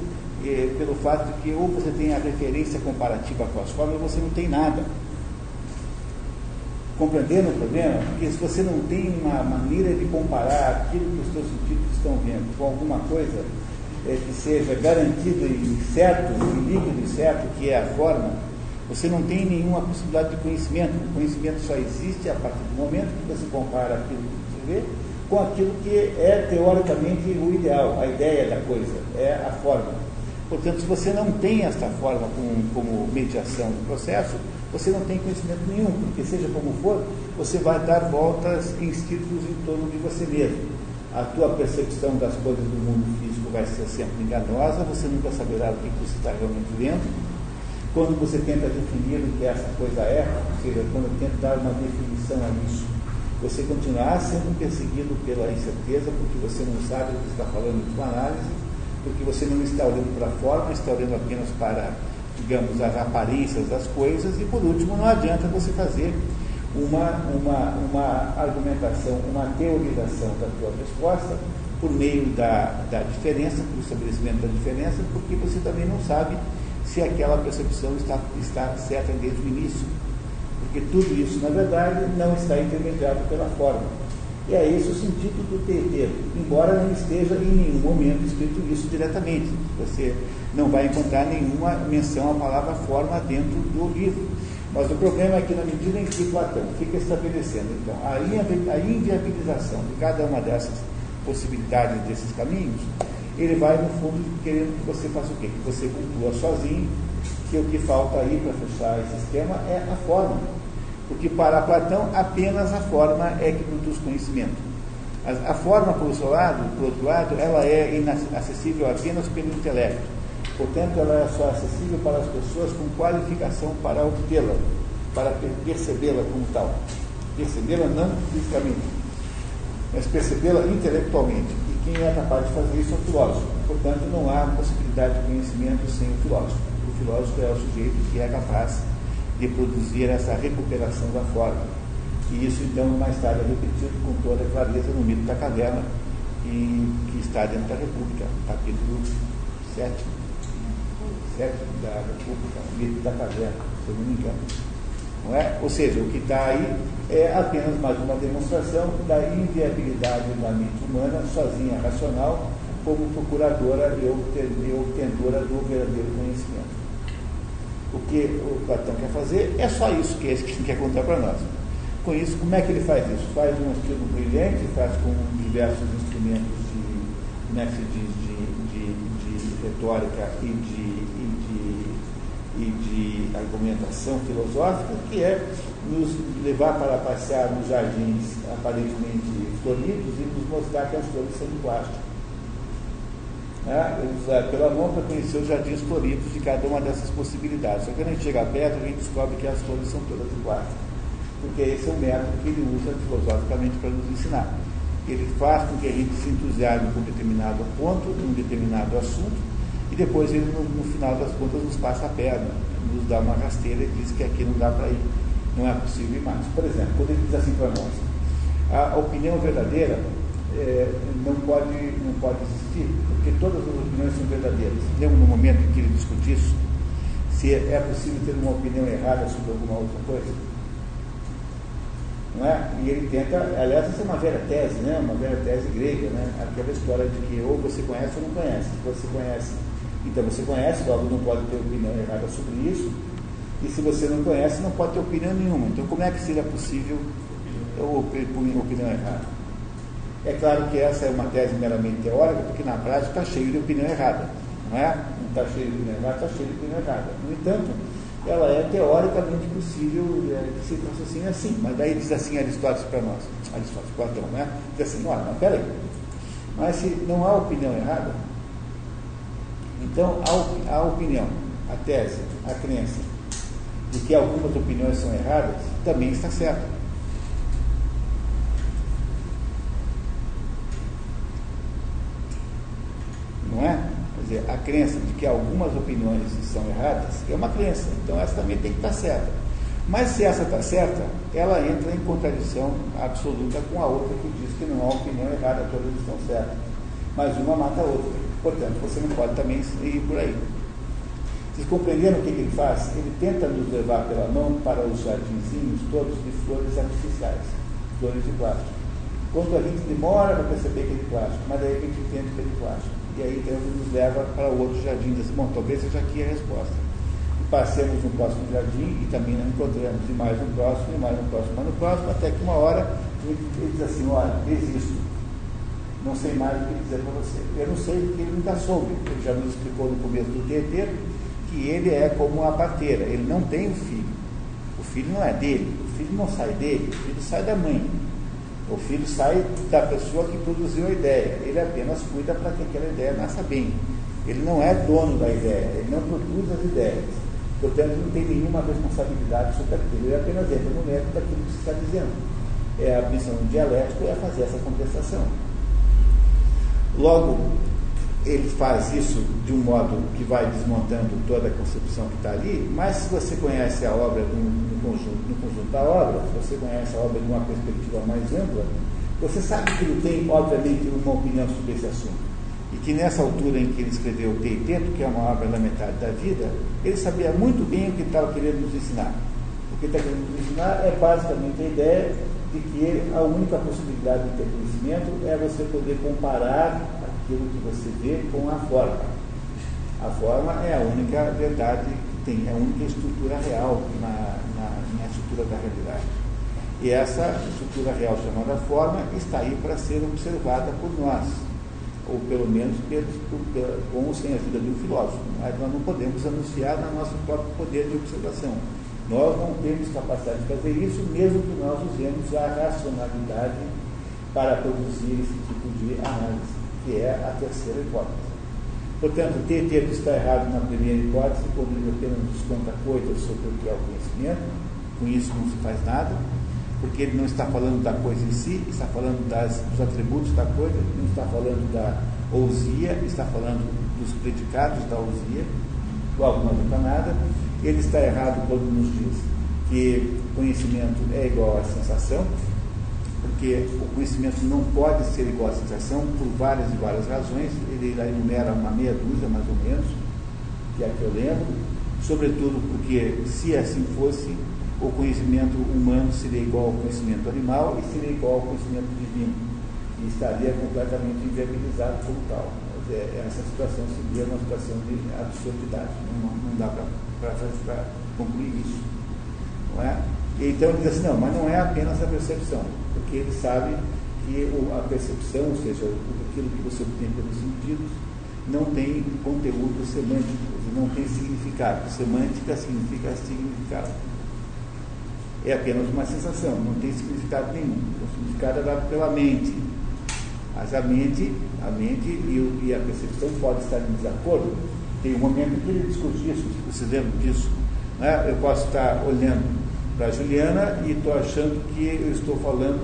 eh, pelo fato de que ou você tem a referência comparativa com as formas ou você não tem nada. Compreendendo o problema? Porque se você não tem uma maneira de comparar aquilo que os seus sentidos estão vendo com alguma coisa é, que seja garantido e certo, e líquido e certo, que é a forma, você não tem nenhuma possibilidade de conhecimento. O conhecimento só existe a partir do momento que você compara aquilo que você vê com aquilo que é teoricamente o ideal, a ideia da coisa, é a forma. Portanto, se você não tem esta forma como, como mediação do processo, você não tem conhecimento nenhum, porque seja como for, você vai dar voltas em círculos em torno de você mesmo. A tua percepção das coisas do mundo físico vai ser sempre enganosa, você nunca saberá o que você está realmente vendo. Quando você tenta definir o que essa coisa é, ou seja, quando tenta dar uma definição a isso, você continuará sendo perseguido pela incerteza, porque você não sabe o que está falando de uma análise, porque você não está olhando para a forma, está olhando apenas para, digamos, as aparências das coisas, e por último, não adianta você fazer uma, uma, uma argumentação, uma teorização da tua resposta por meio da, da diferença, do estabelecimento da diferença, porque você também não sabe se aquela percepção está, está certa desde o início. Porque tudo isso, na verdade, não está intermediado pela forma. E é esse o sentido do ter, embora não esteja em nenhum momento escrito isso diretamente. Você não vai encontrar nenhuma menção à palavra forma dentro do livro. Mas o problema é que, na medida em que Platão fica estabelecendo então, a inviabilização de cada uma dessas possibilidades, desses caminhos, ele vai, no fundo, querendo que você faça o quê? Que você conclua sozinho que o que falta aí para fechar esse esquema é a forma. Porque para Platão, apenas a forma é que produz conhecimento. A, a forma, por outro, lado, por outro lado, ela é inacessível apenas pelo intelecto. Portanto, ela é só acessível para as pessoas com qualificação para obtê-la, para percebê-la como tal. Percebê-la não fisicamente, mas percebê-la intelectualmente quem é capaz de fazer isso é o filósofo. Portanto, não há possibilidade de conhecimento sem o filósofo. O filósofo é o sujeito que é capaz de produzir essa recuperação da forma. E isso, então, mais tarde é repetido com toda clareza no mito da caverna, que, que está dentro da República, capítulo 7, 7 da República, mito da caverna, se eu não me engano. Não é? Ou seja, o que está aí é apenas mais uma demonstração da inviabilidade da mente humana, sozinha, racional, como procuradora e obtentora do verdadeiro conhecimento. O que o Platão quer fazer é só isso que ele quer contar para nós. Com isso, como é que ele faz isso? Faz um estilo brilhante, faz com diversos instrumentos de, se diz, de, de, de retórica e de e de argumentação filosófica, que é nos levar para passear nos jardins aparentemente floridos e nos mostrar que as flores são de plástico. Né? Usar pela mão para conhecer os jardins floridos de cada uma dessas possibilidades. Só que quando a gente chega perto, a gente descobre que as flores são todas de plástico. Porque esse é o método que ele usa filosoficamente para nos ensinar. Ele faz com que a gente se entusiasme com um determinado ponto, um determinado assunto, e depois ele, no, no, final das contas, nos passa a perna, nos dá uma rasteira e diz que aqui não dá para ir, não é possível ir mais. Por exemplo, quando ele diz assim para nós, a opinião verdadeira é, não, pode, não pode existir, porque todas as opiniões são verdadeiras. Lembra no momento em que ele discute isso? Se é possível ter uma opinião errada sobre alguma outra coisa? Não é? E ele tenta, aliás, essa é uma velha tese, né? uma velha tese grega, né? aquela história de que ou você conhece ou não conhece. Se você conhece então você conhece, logo não pode ter opinião errada sobre isso. E se você não conhece, não pode ter opinião nenhuma. Então como é que seria possível opinião errada? É claro que essa é uma tese meramente teórica, porque na prática está cheio de opinião errada. Não é? Não está cheio de opinião errada, está cheio de opinião errada. No entanto, ela é teoricamente possível é, que se raciocine assim. Mas daí diz assim Aristóteles para nós, Aristóteles, Platão, né? Diz assim, olha, não, peraí. Mas se não há opinião errada, Então, a, op- a opinião, a tese, a crença de que algumas opiniões são erradas também está certa. Não é? Quer dizer, a crença de que algumas opiniões são erradas é uma crença, então essa também tem que estar certa. Mas se essa está certa, ela entra em contradição absoluta com a outra que diz que não há opinião errada, todas estão certas. Mas uma mata a outra. Portanto, você não pode também ir por aí. Vocês compreenderam o que, ele faz? Ele tenta nos levar pela mão para os jardinzinhos todos de flores artificiais, flores de plástico. Quando a gente demora para perceber que é de plástico, mas daí a gente entende que é de plástico. E aí então ele nos leva para outro jardim, diz, bom, talvez seja aqui a resposta. E passemos no próximo jardim e também não encontramos, e mais no próximo, e mais no próximo, mais no próximo, até que uma hora ele, ele diz assim, olha, desisto. Não sei mais o que dizer para você. Eu não sei porque ele nunca soube. Ele já nos explicou no começo do TT que ele é como uma parteira, ele não tem o filho. O filho não é dele, o filho não sai dele, o filho sai da mãe. O filho sai da pessoa que produziu a ideia. Ele apenas cuida para que aquela ideia nasça bem. Ele não é dono da ideia, ele não produz as ideias. Portanto, não tem nenhuma responsabilidade sobre aquilo. Ele apenas entra no mérito daquilo que se está dizendo. É a missão do dialético é fazer essa contestação. Logo, ele faz isso de um modo que vai desmontando toda a concepção que está ali, mas se você conhece a obra no, no, conjunto, no conjunto da obra, se você conhece a obra de uma perspectiva mais ampla, você sabe que ele tem, obviamente, uma opinião sobre esse assunto. E que nessa altura em que ele escreveu o Teiteto, que é uma obra da metade da vida, ele sabia muito bem o que estava querendo nos ensinar. O que está querendo nos ensinar é basicamente a ideia de que a única possibilidade de ter conhecimento é você poder comparar aquilo que você vê com a forma. A forma é a única verdade que tem, é a única estrutura real na, na, na estrutura da realidade. E essa estrutura real chamada forma está aí para ser observada por nós, ou pelo menos pelos, com ou sem a ajuda de um filósofo. Mas nós não podemos anunciar no nosso próprio poder de observação. Nós não temos capacidade de fazer isso, mesmo que nós usemos a racionalidade para produzir esse tipo de análise que é a terceira hipótese. Portanto, ter termo está errado na primeira hipótese, quando ele apenas nos conta coisas sobre o que é o conhecimento, com isso não se faz nada, porque ele não está falando da coisa em si, está falando das, dos atributos da coisa, não está falando da ousia, está falando dos predicados da ousia, logo não adianta nada. Ele está errado quando nos diz que conhecimento é igual à sensação, porque o conhecimento não pode ser igual à sensação por várias e várias razões. Ele enumera uma meia dúzia, mais ou menos, que é a que eu lembro, sobretudo porque, se assim fosse, o conhecimento humano seria igual ao conhecimento animal e seria igual ao conhecimento divino, e estaria completamente inviabilizado como tal. É, essa situação seria uma situação de absurdidade, não, não dá para concluir isso. Não é? Então ele diz assim, não, mas não é apenas a percepção, porque ele sabe que a percepção, ou seja, aquilo que você obtém pelos sentidos, não tem conteúdo semântico, não tem significado. Semântica significa significado. É apenas uma sensação, não tem significado nenhum. O significado é dado pela mente. Mas a mente, a mente e, e a percepção podem estar em desacordo. Tem um momento que ele discute isso, você lembra disso? Né? Eu posso estar olhando para a Juliana e estou achando que eu estou falando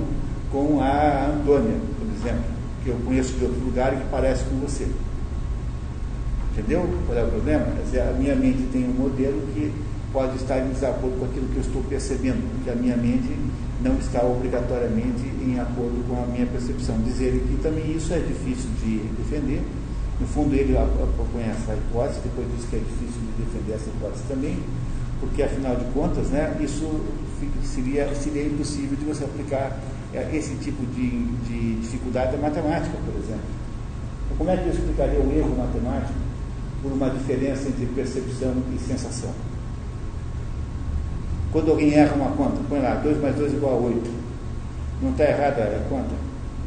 com a Antônia, por exemplo, que eu conheço de outro lugar e que parece com você. Entendeu qual é o problema? Quer dizer, a minha mente tem um modelo que pode estar em desacordo com aquilo que eu estou percebendo, porque a minha mente não está obrigatoriamente em acordo com a minha percepção. Dizer que também isso é difícil de defender. No fundo, ele propõe essa hipótese, depois diz que é difícil de defender essa hipótese também, porque afinal de contas, né, isso seria, seria impossível de você aplicar esse tipo de, de dificuldade da matemática, por exemplo. Então, como é que eu explicaria o erro matemático por uma diferença entre percepção e sensação? Quando alguém erra uma conta, põe lá 2 mais 2 igual a 8. Não está errada a conta?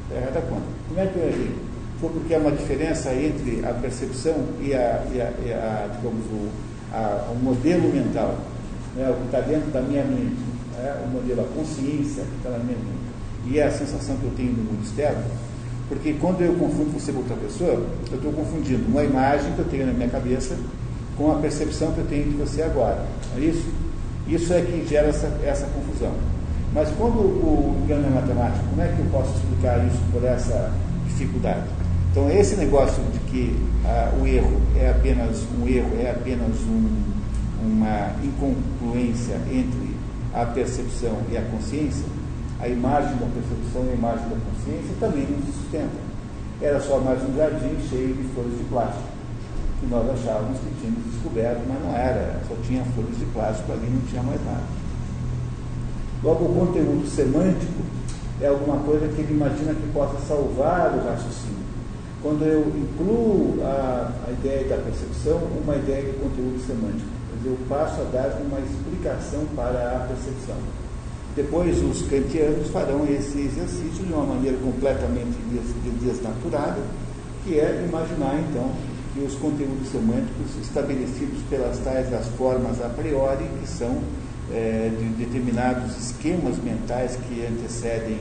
Está errada a conta. Como é que eu errei? Porque há uma diferença entre a percepção e a, e a, e a digamos, o, a, o modelo mental, né, o que está dentro da minha mente, né, o modelo, a consciência que está na minha mente, e a sensação que eu tenho do mundo externo. Porque quando eu confundo você com outra pessoa, eu estou confundindo uma imagem que eu tenho na minha cabeça com a percepção que eu tenho de você agora. É isso? Isso é que gera essa, essa confusão. Mas quando o engano é matemático, como é que eu posso explicar isso por essa dificuldade? Então, esse negócio de que ah, o erro é apenas um erro, é apenas um, uma incongruência entre a percepção e a consciência, a imagem da percepção e a imagem da consciência também não se sustenta. Era só mais um jardim cheio de folhas de plástico, que nós achávamos que tínhamos descoberto, mas não era, só tinha folhas de plástico ali, não tinha mais nada. Logo, o conteúdo semântico é alguma coisa que ele imagina que possa salvar o raciocínio. Quando eu incluo a, a ideia da percepção, uma ideia de conteúdo semântico. Quer dizer, eu passo a dar uma explicação para a percepção. Depois, os kantianos farão esse exercício de uma maneira completamente desnaturada, que é imaginar, então, que os conteúdos semânticos estabelecidos pelas tais das formas a priori, que são é, de determinados esquemas mentais que antecedem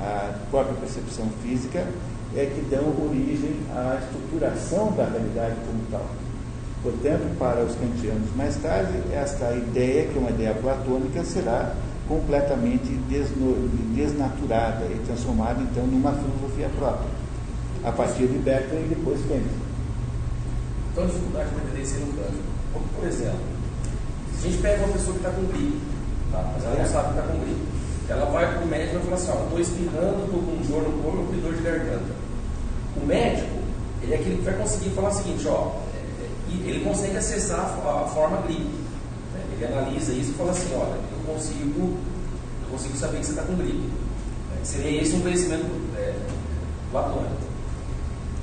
a própria percepção física, é que dão origem à estruturação da realidade como tal. Portanto, para os kantianos mais tarde, esta ideia, que é uma ideia platônica, será completamente desnaturada e transformada então numa filosofia própria, a partir de Berkeley e depois Kant. Então, a dificuldade para entender esse Por exemplo, se a gente pega uma pessoa que está com gripe, tá? mas ela não sabe que está com gripe, ela vai para o médico e fala assim: estou espirrando, estou com dor no corpo, com dor de garganta. O médico, ele é aquele que vai conseguir falar o seguinte: ó, é, é, ele consegue acessar a, forma gripe. Né? Ele analisa isso e fala assim: olha, eu consigo, eu consigo saber que você está com gripe. É, seria esse um conhecimento é, platônico.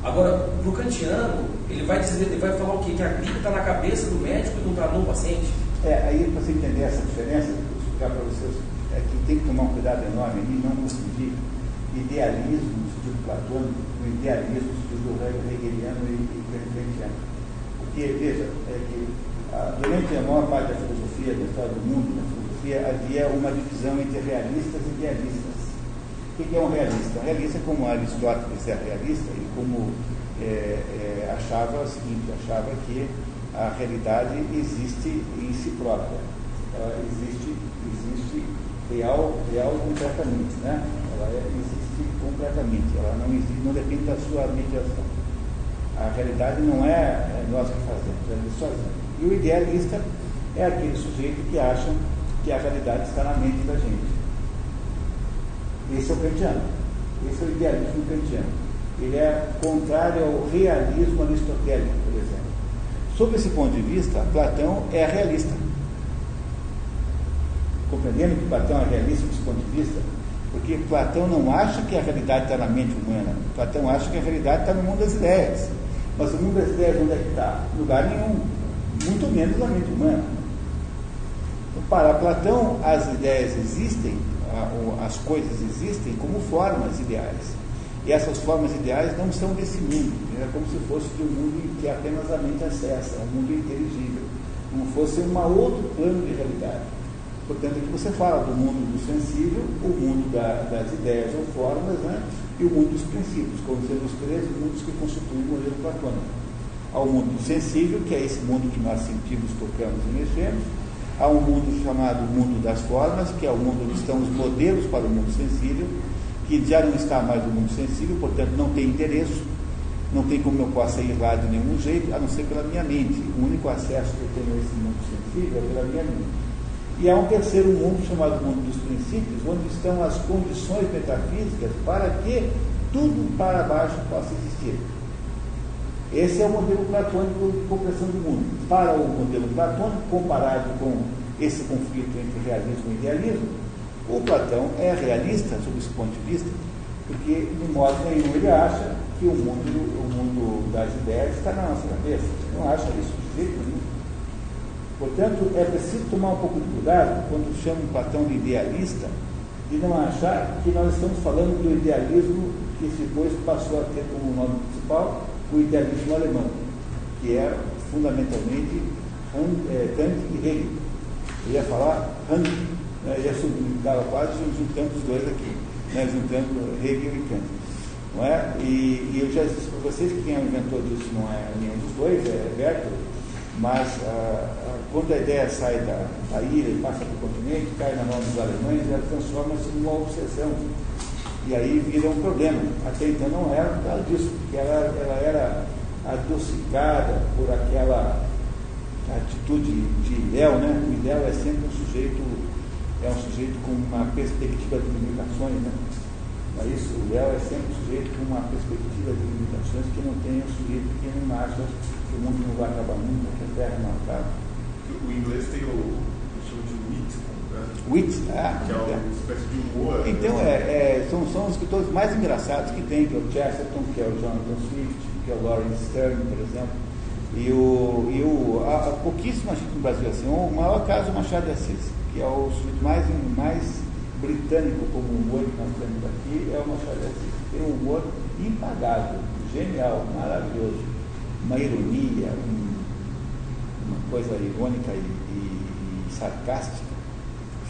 Agora, para o kantiano, ele vai dizer, ele vai falar o quê? Que a gripe está na cabeça do médico e não está no paciente? É, aí para você entender essa diferença, vou explicar para vocês, é que tem que tomar um cuidado enorme e não confundir idealismo no sentido platônico idealismo no sentido hegeliano e, e kantiano. Porque, veja, é que ah, durante a maior parte da filosofia, da história do mundo, da filosofia, havia uma divisão entre realistas e idealistas. O que é um realista? Um realista, como Aristóteles é realista, e como é, é, achava o seguinte, achava que a realidade existe em si própria. Ela existe, existe real, real completamente, né? Ela é, existe completamente, ela não existe, não depende da sua mediação. A realidade não é, é nós que fazemos, é sozinho. E o idealista é aquele sujeito que acha que a realidade está na mente da gente. Esse é o kantiano. Esse é o idealismo kantiano. Ele é contrário ao realismo aristotélico, por exemplo. Sob esse ponto de vista, Platão é realista. Compreendendo que Platão é realista desse ponto de vista? Porque Platão não acha que a realidade está na mente humana. Platão acha que a realidade está no mundo das ideias. Mas o mundo das ideias onde é que está? Lugar nenhum. Muito menos na mente humana. Então, para Platão, as ideias existem as coisas existem como formas ideais. E essas formas ideais não são desse mundo, é como se fosse de um mundo que apenas a mente acessa, um mundo inteligível, como fosse um outro plano de realidade. Portanto, aqui você fala do mundo do sensível, o mundo da, das ideias ou formas, né? e o mundo dos princípios, como sendo os três mundos que constituem o modelo platônico. Há o mundo sensível, que é esse mundo que nós sentimos, tocamos e mexemos, Há um mundo chamado mundo das formas, que é o mundo onde estão os modelos para o mundo sensível, que já não está mais no mundo sensível, portanto não tem endereço, não tem como eu possa ir lá de nenhum jeito, a não ser pela minha mente. O único acesso que eu tenho a esse mundo sensível é pela minha mente. E há um terceiro mundo chamado mundo dos princípios, onde estão as condições metafísicas para que tudo para baixo possa existir. Esse é o modelo platônico de compreensão do mundo. Para o modelo platônico, comparado com esse conflito entre realismo e idealismo, o Platão é realista sob esse ponto de vista, porque de modo nenhum ele acha que o mundo, o mundo das ideias está na nossa cabeça. Não acha isso de jeito nenhum. Portanto, é preciso tomar um pouco de cuidado quando chamam Platão de idealista, de não achar que nós estamos falando do idealismo que depois passou a ter como nome principal o idealismo alemão, que é fundamentalmente Kant e Hegel. Eu ia falar Kant, né, ia estava quase juntando os dois aqui, né, juntando Hegel e Kant. Não é? E, e eu já disse para vocês que quem é o inventor disso não é nenhum dos dois, é Bertolt, mas ah, ah, quando a ideia sai da, da ilha e passa para o continente, cai na mão dos alemães, ela transforma-se numa obsessão. E aí vira um problema. Até então não era por causa disso, porque ela, ela era adocicada por aquela atitude de Léo, né? O Léo é sempre um sujeito, é um sujeito com uma perspectiva de limitações, né? Mas isso, o Léo é sempre sujeito com uma perspectiva de limitações que não tem um sujeito que não acha que o mundo não vai acabar nunca, que a Terra não acaba. O inglês tem o, o chama de wit, né? Wit, ah, que é uma é. espécie de humor. Então, né? é, é, são, são os escritores mais engraçados que tem, que é o Chesterton, que é o Jonathan Swift, que é o Lawrence Stern, por exemplo. E, o, e o, há, há pouquíssima gente no Brasil assim. O maior caso é o Machado de Assis, que é o sujeito mais, mais britânico como humor que nós temos aqui, é Machado de Assis. Tem um humor impagável, genial, maravilhoso. Uma ironia, um, uma coisa irônica e, e, e sarcástica,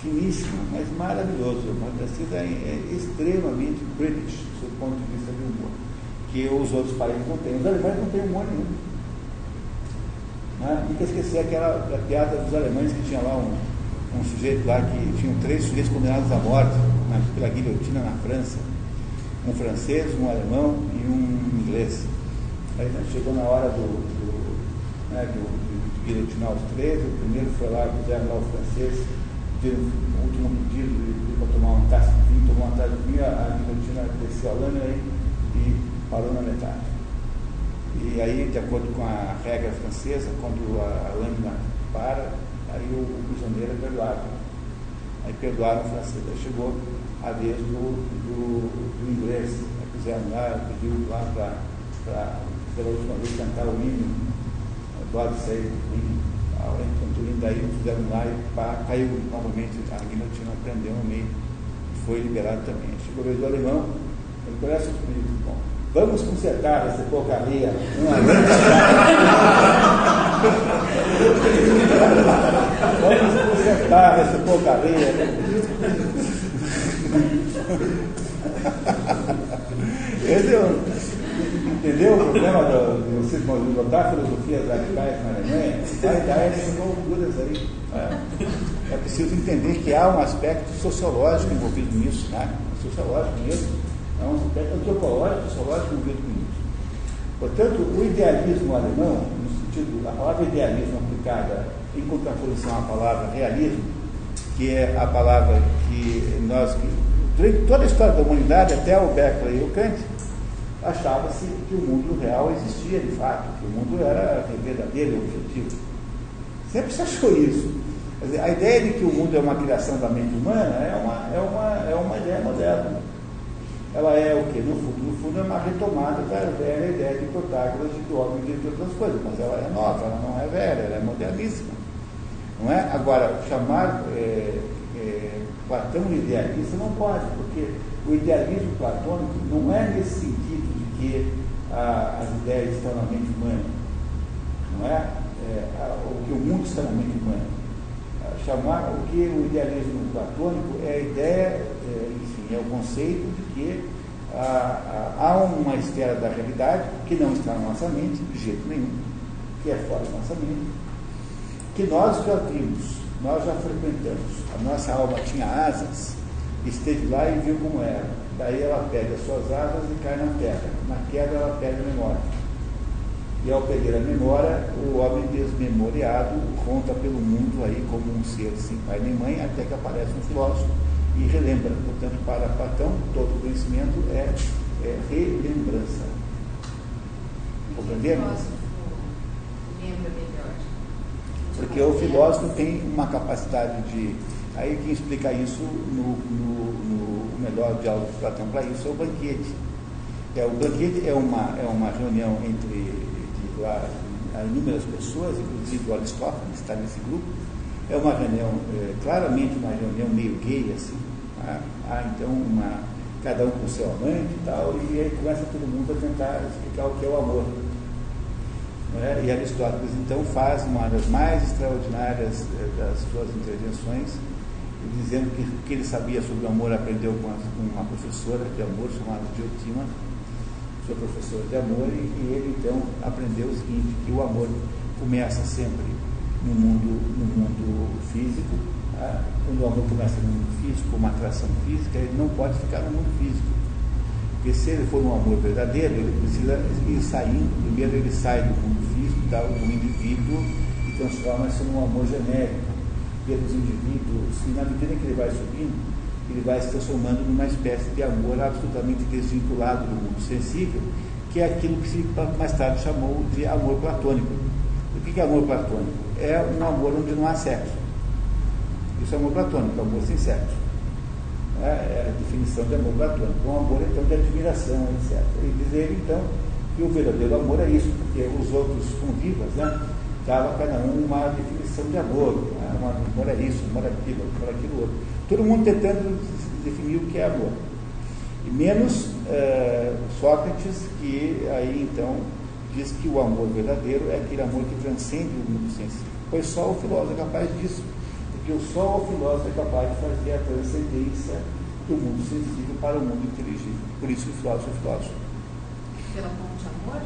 finíssima, mas maravilhoso. O Machado de Assis é, é extremamente british, do ponto de vista do humor, que os outros países não têm. Os alemães não têm humor nenhum. Né? Nunca esqueci aquela piada dos alemães que tinha lá um, um sujeito lá que tinham três sujeitos condenados à morte na, pela guilhotina na França. Um francês, um alemão e um inglês. Aí né, chegou na hora do, do, né, do, de guilhotinar os três, o primeiro foi lá, puseram lá o francês, pediram o último pedido para tomar uma taça de vinho, tomou uma taça de vinho, a guilhotina desceu a lâmina e parou na metade. E aí, de acordo com a regra francesa, quando a, a lâmina para, aí o, o prisioneiro é perdoado. Aí perdoaram o francês. Aí chegou a vez do, do, do inglês. Aí fizeram lá, pediu lá para, pela última vez, cantar o hino, God Save the Queen. Enquanto o hino daí fizeram lá e pá, caiu novamente, a guilhotina prendeu no meio foi liberado também. Chegou a vez do alemão, ele conhece o pedido bom. Vamos consertar essa porcaria. Vamos consertar essa porcaria. Esse é o. Entendeu o problema de vocês botar filosofias radicais na Alemanha? Vai dar essas loucuras aí. É. é preciso entender que há um aspecto sociológico envolvido nisso, né? Sociológico mesmo é um aspecto antropológico, sociológico envolvido com isso. Portanto, o idealismo alemão, no sentido, a palavra idealismo aplicada em contraposição à palavra realismo, que é a palavra que nós, durante toda a história da humanidade, até o Berkeley e o Kant, achava-se que o mundo real existia de fato, que o mundo era verdadeiro objetivo. Sempre se achou isso. A ideia de que o mundo é uma criação da mente humana é uma, é uma, é uma ideia moderna ela é o que? No fundo, no fundo é uma retomada da velha ideia de Protágoras e do homem de outras coisas, mas ela é nova, ela não é velha, ela é moderníssima. Não é? Agora, chamar é, é, Platão de idealista não pode, porque o idealismo platônico não é nesse sentido de que a, as ideias estão na mente humana, não é? é a, o que o mundo está na mente humana. chamar o que o idealismo platônico é a ideia, enfim, é o conceito de que ah, ah, há uma esfera da realidade que não está na nossa mente, de jeito nenhum, que é fora da nossa mente, que nós já vimos, nós já frequentamos. A nossa alma tinha asas, esteve lá e viu como era. Daí ela pega as suas asas e cai na terra. Na queda ela pega a memória. E ao pegar a memória, o homem desmemoriado conta pelo mundo aí como um ser sem pai nem mãe, até que aparece um filósofo e relembra. Portanto, para Platão, todo conhecimento é, é relembrança. Compreendemos? Lembra melhor. Porque o filósofo tem uma capacidade de. Aí quem explica isso no, no, no melhor diálogo de Platão para isso é o banquete. É, o banquete é uma, é uma reunião entre de, lá, inúmeras pessoas, inclusive o Aristófanes está nesse grupo. É uma reunião, é, claramente uma reunião meio gay, assim, Há, há então uma, cada um com seu amante e tal, e aí começa todo mundo a tentar explicar o que é o amor. É? E Aristóteles então faz uma das mais extraordinárias eh, das suas intervenções, dizendo que o que ele sabia sobre o amor aprendeu com, uma professora de amor chamada Diotima, seu professor de amor, e ele então aprendeu o seguinte, que o amor começa sempre no mundo, no mundo físico. Tá? Quando o amor começa no mundo físico, uma atração física, ele não pode ficar no mundo físico. Porque se ele for um amor verdadeiro, ele precisa ir saindo. Primeiro ele sai do mundo físico, tá, do indivíduo, e transforma-se num amor genérico pelos indivíduos, e na medida que ele vai subindo, ele vai se transformando numa espécie de amor absolutamente desvinculado do mundo sensível, que é aquilo que se mais tarde chamou de amor platônico. O que é amor platônico? É um amor onde não há sexo. Isso é amor platônico, amor sem sexo. É, é a definição de amor platônico. Um amor, então, de admiração, etc. E dizer, então, que o verdadeiro amor é isso, porque os outros convivas, né, dava cada um uma definição de amor. Né, amor é isso, amor é aquilo, amor é aquilo outro. Todo mundo tentando definir o que é amor. E menos é, Sócrates, que aí então diz que o amor verdadeiro é aquele amor que transcende o mundo sensível. Pois só o filósofo é capaz disso porque só o filósofo é capaz de fazer a transcendência do mundo sensível para o mundo inteligível. Por isso o filósofo é filósofo. Pela ponte amor?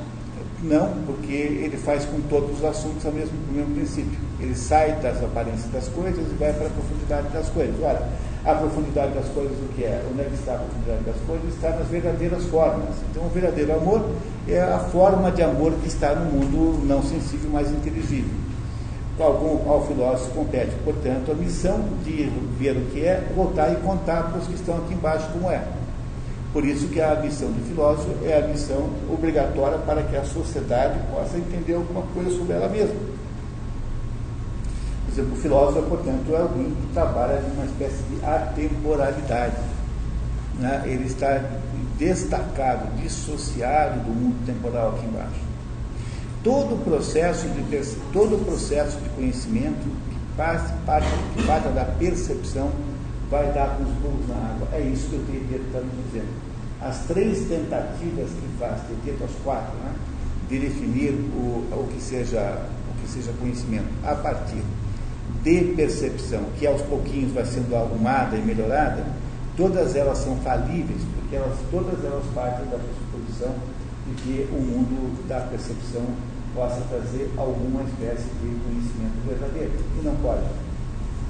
Não, porque ele faz com todos os assuntos o mesmo, o mesmo princípio. Ele sai das aparências das coisas e vai para a profundidade das coisas. Ora, a profundidade das coisas o que é? Onde é que está a profundidade das coisas? Está nas verdadeiras formas. Então, o verdadeiro amor é a forma de amor que está no mundo não sensível, mas inteligível algum, ao filósofo compete, portanto, a missão de ver o que é, voltar e contar para os que estão aqui embaixo como é. Por isso que a missão do filósofo é a missão obrigatória para que a sociedade possa entender alguma coisa sobre ela mesma. Exemplo, o filósofo, portanto, é alguém que trabalha numa espécie de atemporalidade. Né? Ele está destacado, dissociado do mundo temporal aqui embaixo todo o processo de, todo o processo de conhecimento que parte, parte, que parte da percepção vai dar com os pulos na água. É isso que o Teteto está nos dizendo. As três tentativas que faz Teteto, as quatro, né, de definir o, o, que seja, o que seja conhecimento a partir de percepção, que aos pouquinhos vai sendo arrumada e melhorada, todas elas são falíveis, porque elas, todas elas partem da pressuposição de que o mundo da percepção possa trazer alguma espécie de conhecimento verdadeiro, e não pode.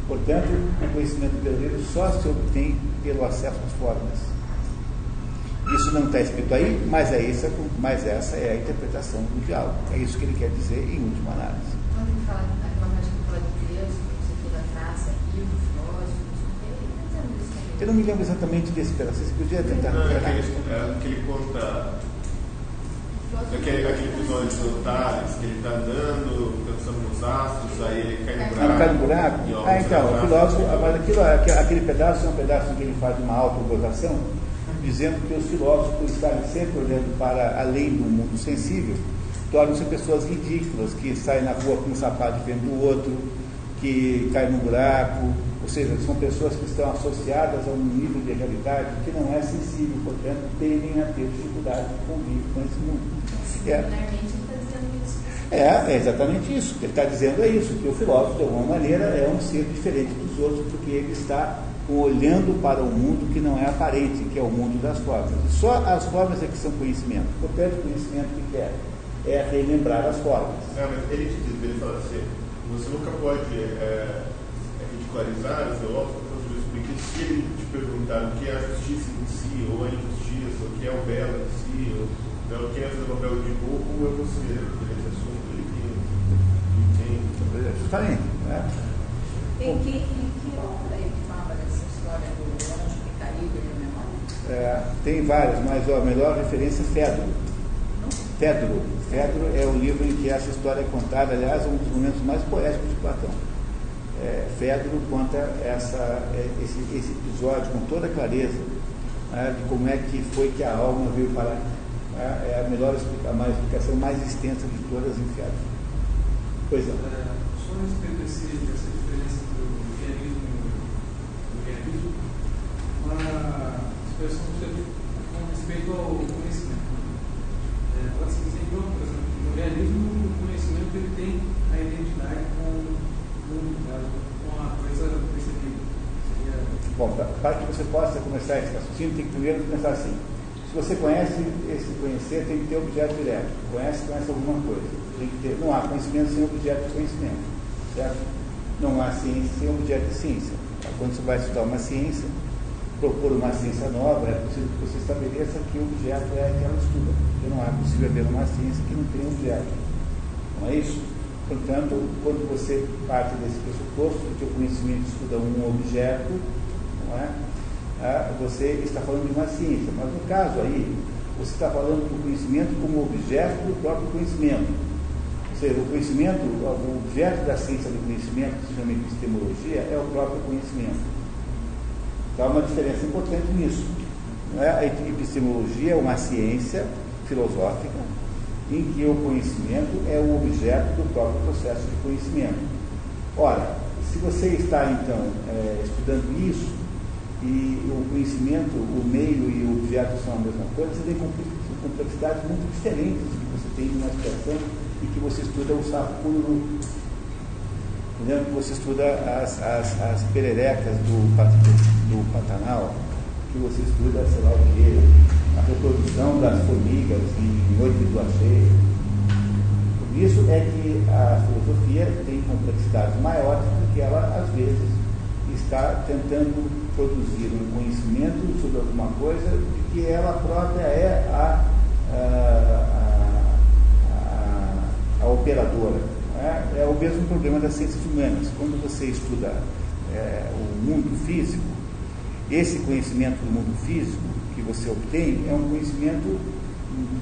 Portanto, o conhecimento verdadeiro só se obtém pelo acesso às formas. Isso não está escrito aí, mas, é essa, mas essa é a interpretação do diálogo. É isso que ele quer dizer em última análise. Quando ele fala naquela parte que fala de Deus, você da raça, livro, filósofo, ele Eu não me lembro exatamente desse pedaço. Você podia tentar. Não, é que, é que ele conta Aquele, aquele episódio do Tales, que ele está andando, pensando nos astros, aí ele cai no buraco. Ah, cai no buraco? Ah, então, o filósofo, mas aquilo, aquele pedaço é um pedaço em que ele faz uma autovotação, dizendo que os filósofos, por estarem sempre olhando para além do mundo sensível, tornam-se pessoas ridículas, que saem na rua com um sapato diferente do outro, que caem no buraco, ou seja, são pessoas que estão associadas a um nível de realidade que não é sensível, portanto, tendem a ter dificuldade de conviver com esse mundo. É. É, é exatamente isso. Ele está dizendo é isso, que o filósofo, de alguma maneira, é um ser diferente dos outros, porque ele está olhando para um mundo que não é aparente, que é o mundo das formas. Só as formas é que são conhecimento. Portanto, conhecimento que é? É relembrar as formas. Não, mas ele te diz, ele fala assim, você nunca pode é, ridicularizar o filósofo porque se ele te perguntar o que é a justiça em si, ou a injustiça, o que é o belo em si, ou então, quem é o papel de pouco é você, esse assunto ele tem. Justamente. Né? Em que, em que obra ele fala dessa história do anjo que caiu e memória? É, tem várias, mas ó, a melhor referência é Fedro. Fedro. Fedro é o livro em que essa história é contada, aliás, um dos momentos mais poéticos de Platão. É, Fedro conta essa, é, esse, esse episódio com toda clareza né, de como é que foi que a alma veio parar é, é a melhor explicação, a explicação mais extensa de todas as infernos. Pois é. é só a respeito desse, dessa diferença entre o realismo e o realismo, uma expressão com respeito ao conhecimento. É, pode-se dizer que, por exemplo, no realismo, o conhecimento ele tem a identidade com Bom, para que você possa começar esse raciocínio, tem que primeiro pensar assim Se você conhece, esse conhecer tem que ter objeto direto. Conhece, conhece alguma coisa. Tem que ter, não há conhecimento sem objeto de conhecimento. Certo? Não há ciência sem objeto de ciência. Quando você vai estudar uma ciência, propor uma ciência nova, é possível que você estabeleça que o objeto é que ela estuda. Porque não é possível haver uma ciência que não tenha objeto. Não é isso? Portanto, quando você parte desse pressuposto de que o conhecimento estuda um objeto, não é? Ah, você está falando de uma ciência. Mas no caso aí, você está falando do conhecimento como objeto do próprio conhecimento. Ou seja, o conhecimento, o objeto da ciência do conhecimento, que se chama epistemologia, é o próprio conhecimento. Então há uma diferença importante nisso. É? A epistemologia é uma ciência filosófica em que o conhecimento é o objeto do próprio processo de conhecimento. Ora, se você está então é, estudando isso, e o conhecimento, o meio e o objeto são a mesma coisa, você tem complexidades muito diferentes que você tem numa situação e que você estuda o sapo? Que você estuda as, as, as pererecas do, do Pantanal, que você estuda, sei lá o quê, a reprodução das formigas em noite de lua cheia. Por isso é que a filosofia tem complexidades maiores porque ela, às vezes, está tentando produzir um conhecimento sobre alguma coisa de que ela própria é a, a, a, a operadora. É? é? o mesmo problema das ciências humanas. Quando você estuda é, o mundo físico, esse conhecimento do mundo físico que você obtém é um conhecimento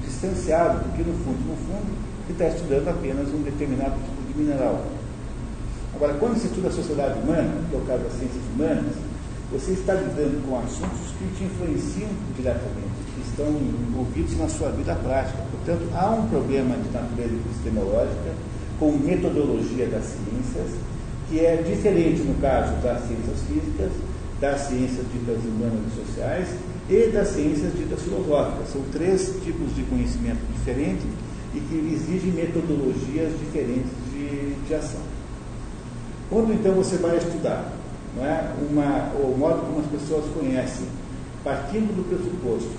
distanciado, porque no fundo, no fundo, você está estudando apenas um determinado tipo de mineral. Agora, quando você estuda a sociedade humana, que é o caso das ciências humanas, você está lidando com assuntos que te influenciam diretamente, que estão envolvidos na sua vida prática. Portanto, há um problema de natureza epistemológica com metodologia das ciências, que é diferente no caso das ciências físicas, das ciências ditas humanas e sociais e das ciências ditas filosóficas. São três tipos de conhecimento diferentes e que exigem metodologias diferentes de, de ação. Quando então você vai estudar não é, uma, o modo como as pessoas conhecem, partindo do pressuposto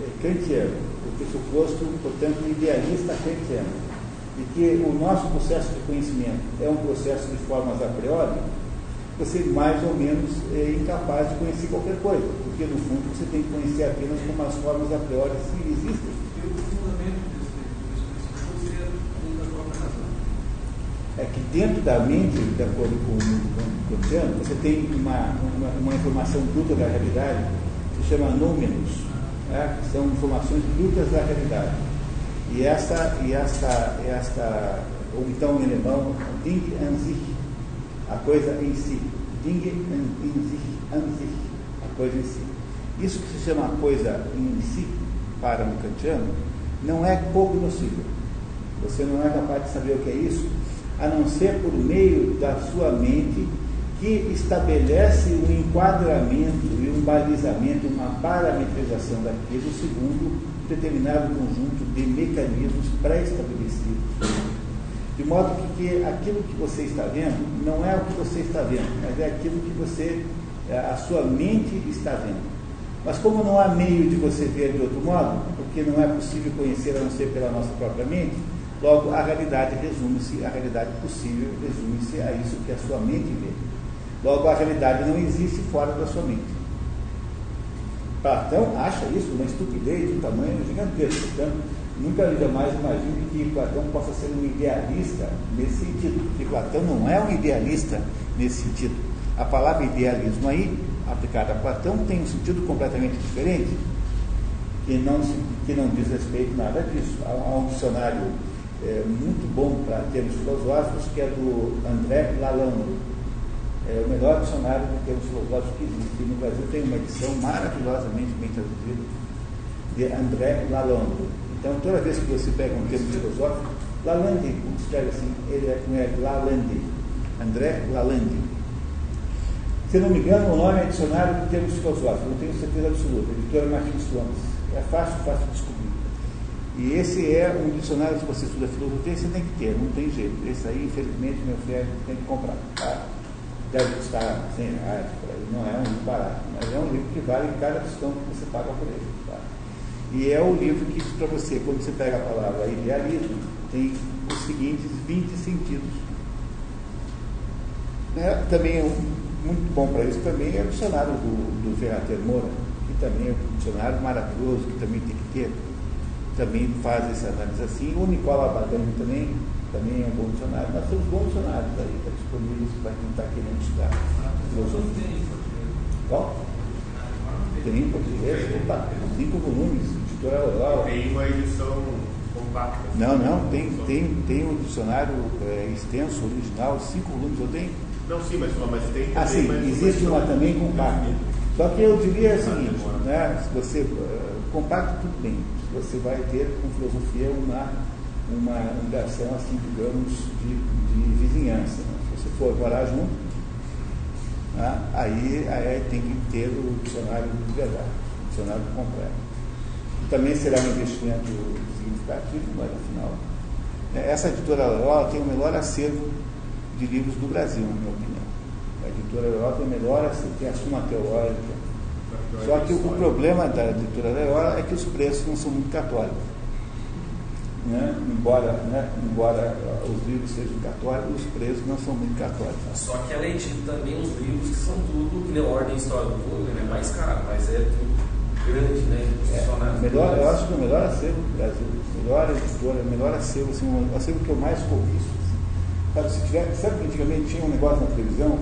é, kantiano, o pressuposto, portanto, idealista kantiano, de que o nosso processo de conhecimento é um processo de formas a priori, você mais ou menos é incapaz de conhecer qualquer coisa, porque no fundo você tem que conhecer apenas como as formas a priori se existem. E o fundamento desse, desse seria da própria razão. É que dentro da mente, de acordo com o mundo kantiano, você tem uma, uma, uma, informação bruta da realidade que se chama números, né? que são informações brutas da realidade. E essa, e essa, essa ou então em alemão, Ding an sich, a coisa em si. Ding in sich, an sich, a coisa em si. Isso que se chama coisa em si, para um kantiano, não é pognocível. Você não é capaz de saber o que é isso, a não ser por meio da sua mente que estabelece um enquadramento e um balizamento, uma parametrização daquilo segundo determinado conjunto de mecanismos pré-estabelecidos. De modo que, que, aquilo que você está vendo não é o que você está vendo, mas é aquilo que você, é, a sua mente está vendo. Mas como não há meio de você ver de outro modo, porque não é possível conhecer a não ser pela nossa própria mente, logo a realidade resume-se, a realidade possível resume-se a isso que a sua mente vê. Logo a realidade não existe fora da sua mente. Platão acha isso uma estupidez de um tamanho gigantesco. Portanto, Nunca jamais imagine que Platão possa ser um idealista nesse sentido, porque Platão não é um idealista nesse sentido. A palavra idealismo aí, aplicada a Platão, tem um sentido completamente diferente, que não, que não diz respeito nada disso. Há, há um dicionário é, muito bom para termos filosóficos, que é do André Lalande. É o melhor dicionário de termos filosóficos que existe. no Brasil tem uma edição maravilhosamente bem traduzida de André Lalande então, toda vez que você pega um termo filosófico, Lalande, escreve assim, ele é com L, Lalande, André Lalande. Se não me engano, o nome é Dicionário de Termos Filosóficos, não tenho certeza absoluta, editora Martins Gomes. É fácil, fácil de descobrir. E esse é um dicionário, se você estuda filosofia, você tem que ter, não tem jeito. Esse aí, infelizmente, meu filho tem que comprar. Tá? Deve custar 100 reais, não é um livro barato, mas é um livro que vale cada questão que você paga por ele. E é o livro que diz para você, quando você pega a palavra idealismo, tem os seguintes 20 sentidos. É, também é um, muito bom para isso também é o dicionário do, do Ferrater Moura, que também é um dicionário maravilhoso, que também tem que ter, também faz essa análise assim. O Nicola Badani também, também é um bom dicionário. Nós temos bons dicionários aí, tá disponíveis para quem está querendo estudar. Filosofia. Qual? Tem em português? Opa, cinco volumes, editora. Tem uma edição compacta. Não, não, tem, tem, tem um dicionário é, extenso, original, cinco volumes eu tenho. Não, sim, mas, mas tem Ah, sim, mas- existe mas- uma também compacta. Só que eu diria o seguinte, né, se você, eh, compacto tudo bem, você vai ter com filosofia uma, uma ligação assim, digamos, de, de vizinhança. né? Se você for morar junto, né, aí, aí tem que ter o dicionário de verdade, o dicionário completo. Também será um investimento significativo, mas afinal, né, essa editora Loyola tem o melhor acervo de livros do Brasil, na minha opinião. A editora Loyola tem o melhor acervo, tem a Suma Teológica. Só que o problema da editora Loyola é que os preços não são muito católicos. Né? Embora, né? Embora os livros sejam católicos, os preços não são muito católicos. Só que ela edita também uns livros que são tudo, que nem Ordem História do Vôlei, é mais caro, mas é tudo grande, né? É, melhor, eu acho que o melhor acervo do Brasil, melhor editora, melhor acervo, assim, o acervo que eu mais cobiço. Assim. Sabe, se tiver, sabe que antigamente tinha um negócio na televisão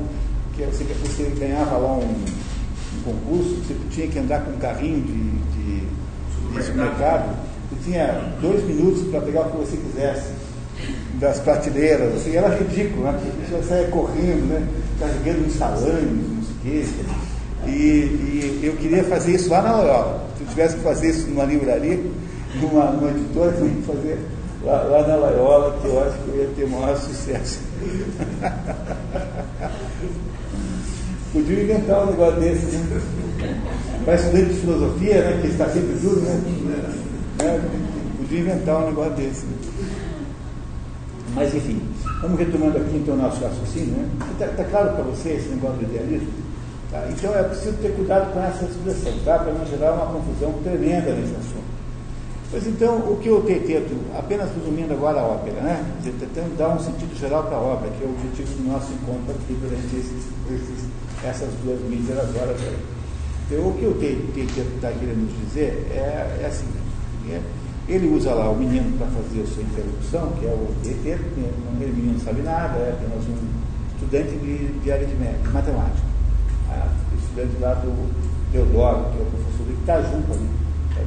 que você, você ganhava lá um, um concurso, você tinha que andar com um carrinho de, de, de supermercado, você tinha dois minutos para pegar o que você quisesse das prateleiras, assim, era ridículo, né? Porque a pessoa saia correndo, né? carregando uns salames, não sei o quê. E, e eu queria fazer isso lá na Loyola. Se eu tivesse que fazer isso numa livraria, numa, numa editora, eu que fazer lá, lá na Loyola, que eu acho que eu ia ter maior sucesso. Podia inventar um negócio desse, né? Para estudante de filosofia, né? Que está sempre duro, né? né? Podia inventar um negócio desse. Né? Mas enfim, vamos retomando aqui então o nosso raciocínio, né? Está claro para você esse negócio do idealismo? Tá? Então é preciso ter cuidado com essa expressão, tá? para não gerar uma confusão tremenda nesse assunto. Pois então, o que eu tento, apenas resumindo agora a ópera, né? Tentando dar um sentido geral para a obra, que é o objetivo do nosso encontro aqui durante esses, esses, essas duas míseras horas aí. Então, o que eu tento estar querendo dizer é, é assim, é, ele usa lá o menino para fazer a sua introdução, que é o ET, o menino não sabe nada, é apenas um estudante de, de aritmética, matemática. Estudante lá do Teodoro, que é o professor que está junto ali. Tá.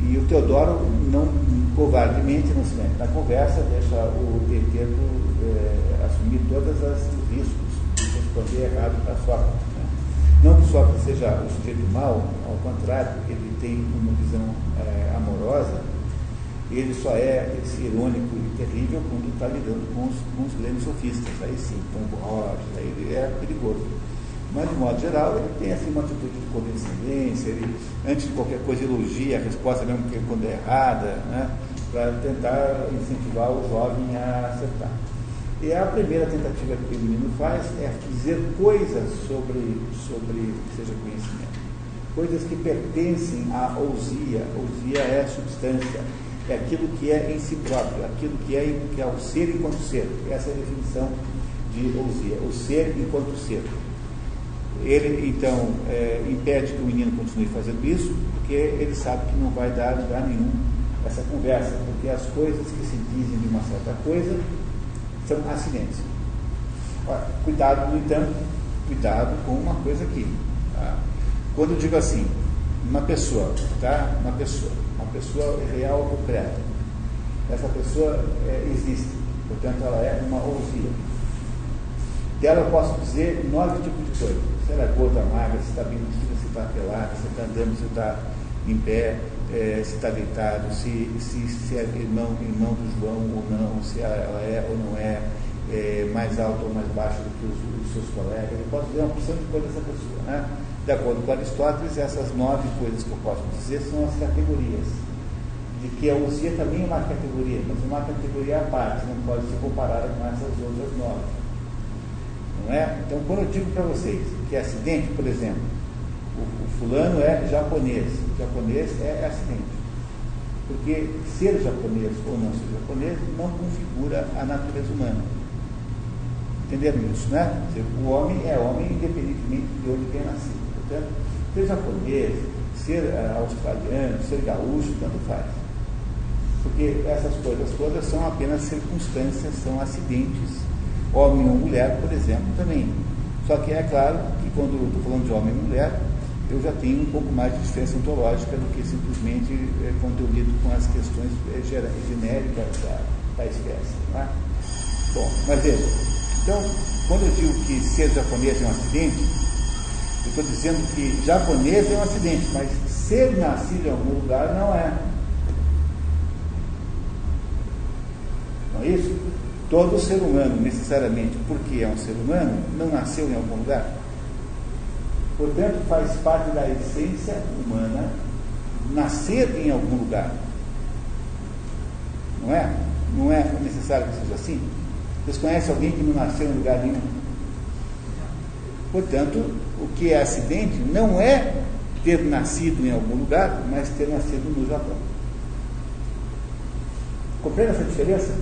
E o Teodoro, não covardemente, não se mete na conversa, deixa o Teteto é, assumir todos os riscos de responder errado para Sócrates. Né? Não que Sócrates seja o sujeito mau, ao contrário, ele tem uma visão é, amorosa, ele só é esse irônico e terrível quando está lidando com os, com os grandes sofistas. Aí sim, com o Borges, aí ele é perigoso. Mas, de modo geral, ele tem assim, uma atitude de condescendência, ele, antes de qualquer coisa, elogia a resposta, mesmo que quando é errada, né, para tentar incentivar o jovem a acertar. E a primeira tentativa que o menino faz é dizer coisas sobre, sobre que seja conhecimento. Coisas que pertencem à ousia. Ousia é a substância, é aquilo que é em si próprio, aquilo que é, que é o ser enquanto ser. Essa é a definição de ousia, o ser enquanto ser. Ele, então, é, impede que o menino continue fazendo isso, porque ele sabe que não vai dar lugar nenhum essa conversa, porque as coisas que se dizem de uma certa coisa são acidentes. Ora, cuidado, no entanto, cuidado com uma coisa aqui. Tá? Quando eu digo assim, uma pessoa, tá? Uma pessoa, uma pessoa real concreta. Essa pessoa é, existe, portanto ela é uma ousia. Dela eu posso dizer nove tipos de coisas. Se ela é gorda, magra, se está bem vestida, se está pelada, se está andando, se está em pé, é, se está deitado, se, se, se é irmão, irmão do João ou não, se ela é ou não é, é mais alta ou mais baixa do que os, os seus colegas. Eu posso dizer uma porção de coisas dessa pessoa. Né? De acordo com Aristóteles, essas nove coisas que eu posso dizer são as categorias. De que a ousia também é uma categoria, mas uma categoria à parte, não pode ser comparada com essas outras nove. Não é? Então, quando eu digo para vocês que acidente, por exemplo, o, o fulano é japonês. O japonês é acidente. Porque ser japonês ou não ser japonês não configura a natureza humana. Entenderam isso, né? O homem é homem independentemente de onde tenha nascido. Portanto, ser japonês, ser uh, australiano, ser gaúcho, tanto faz. Porque essas coisas todas são apenas circunstâncias, são acidentes. Homem ou mulher, por exemplo, também. Só que é claro que quando eu estou falando de homem e mulher, eu já tenho um pouco mais de diferença ontológica do que simplesmente é, quando eu lido com as questões é, genéricas da, da espécie. Tá? Bom, mas veja, então, quando eu digo que ser japonês é um acidente, eu estou dizendo que japonês é um acidente, mas ser nascido em algum lugar não é. Não é isso? Todo ser humano, necessariamente, porque é um ser humano, não nasceu em algum lugar. Portanto, faz parte da essência humana nascer em algum lugar. Não é? Não é necessário que seja assim? Vocês conhecem alguém que não nasceu em lugar nenhum? Portanto, o que é acidente não é ter nascido em algum lugar, mas ter nascido no Japão. Compreende essa diferença?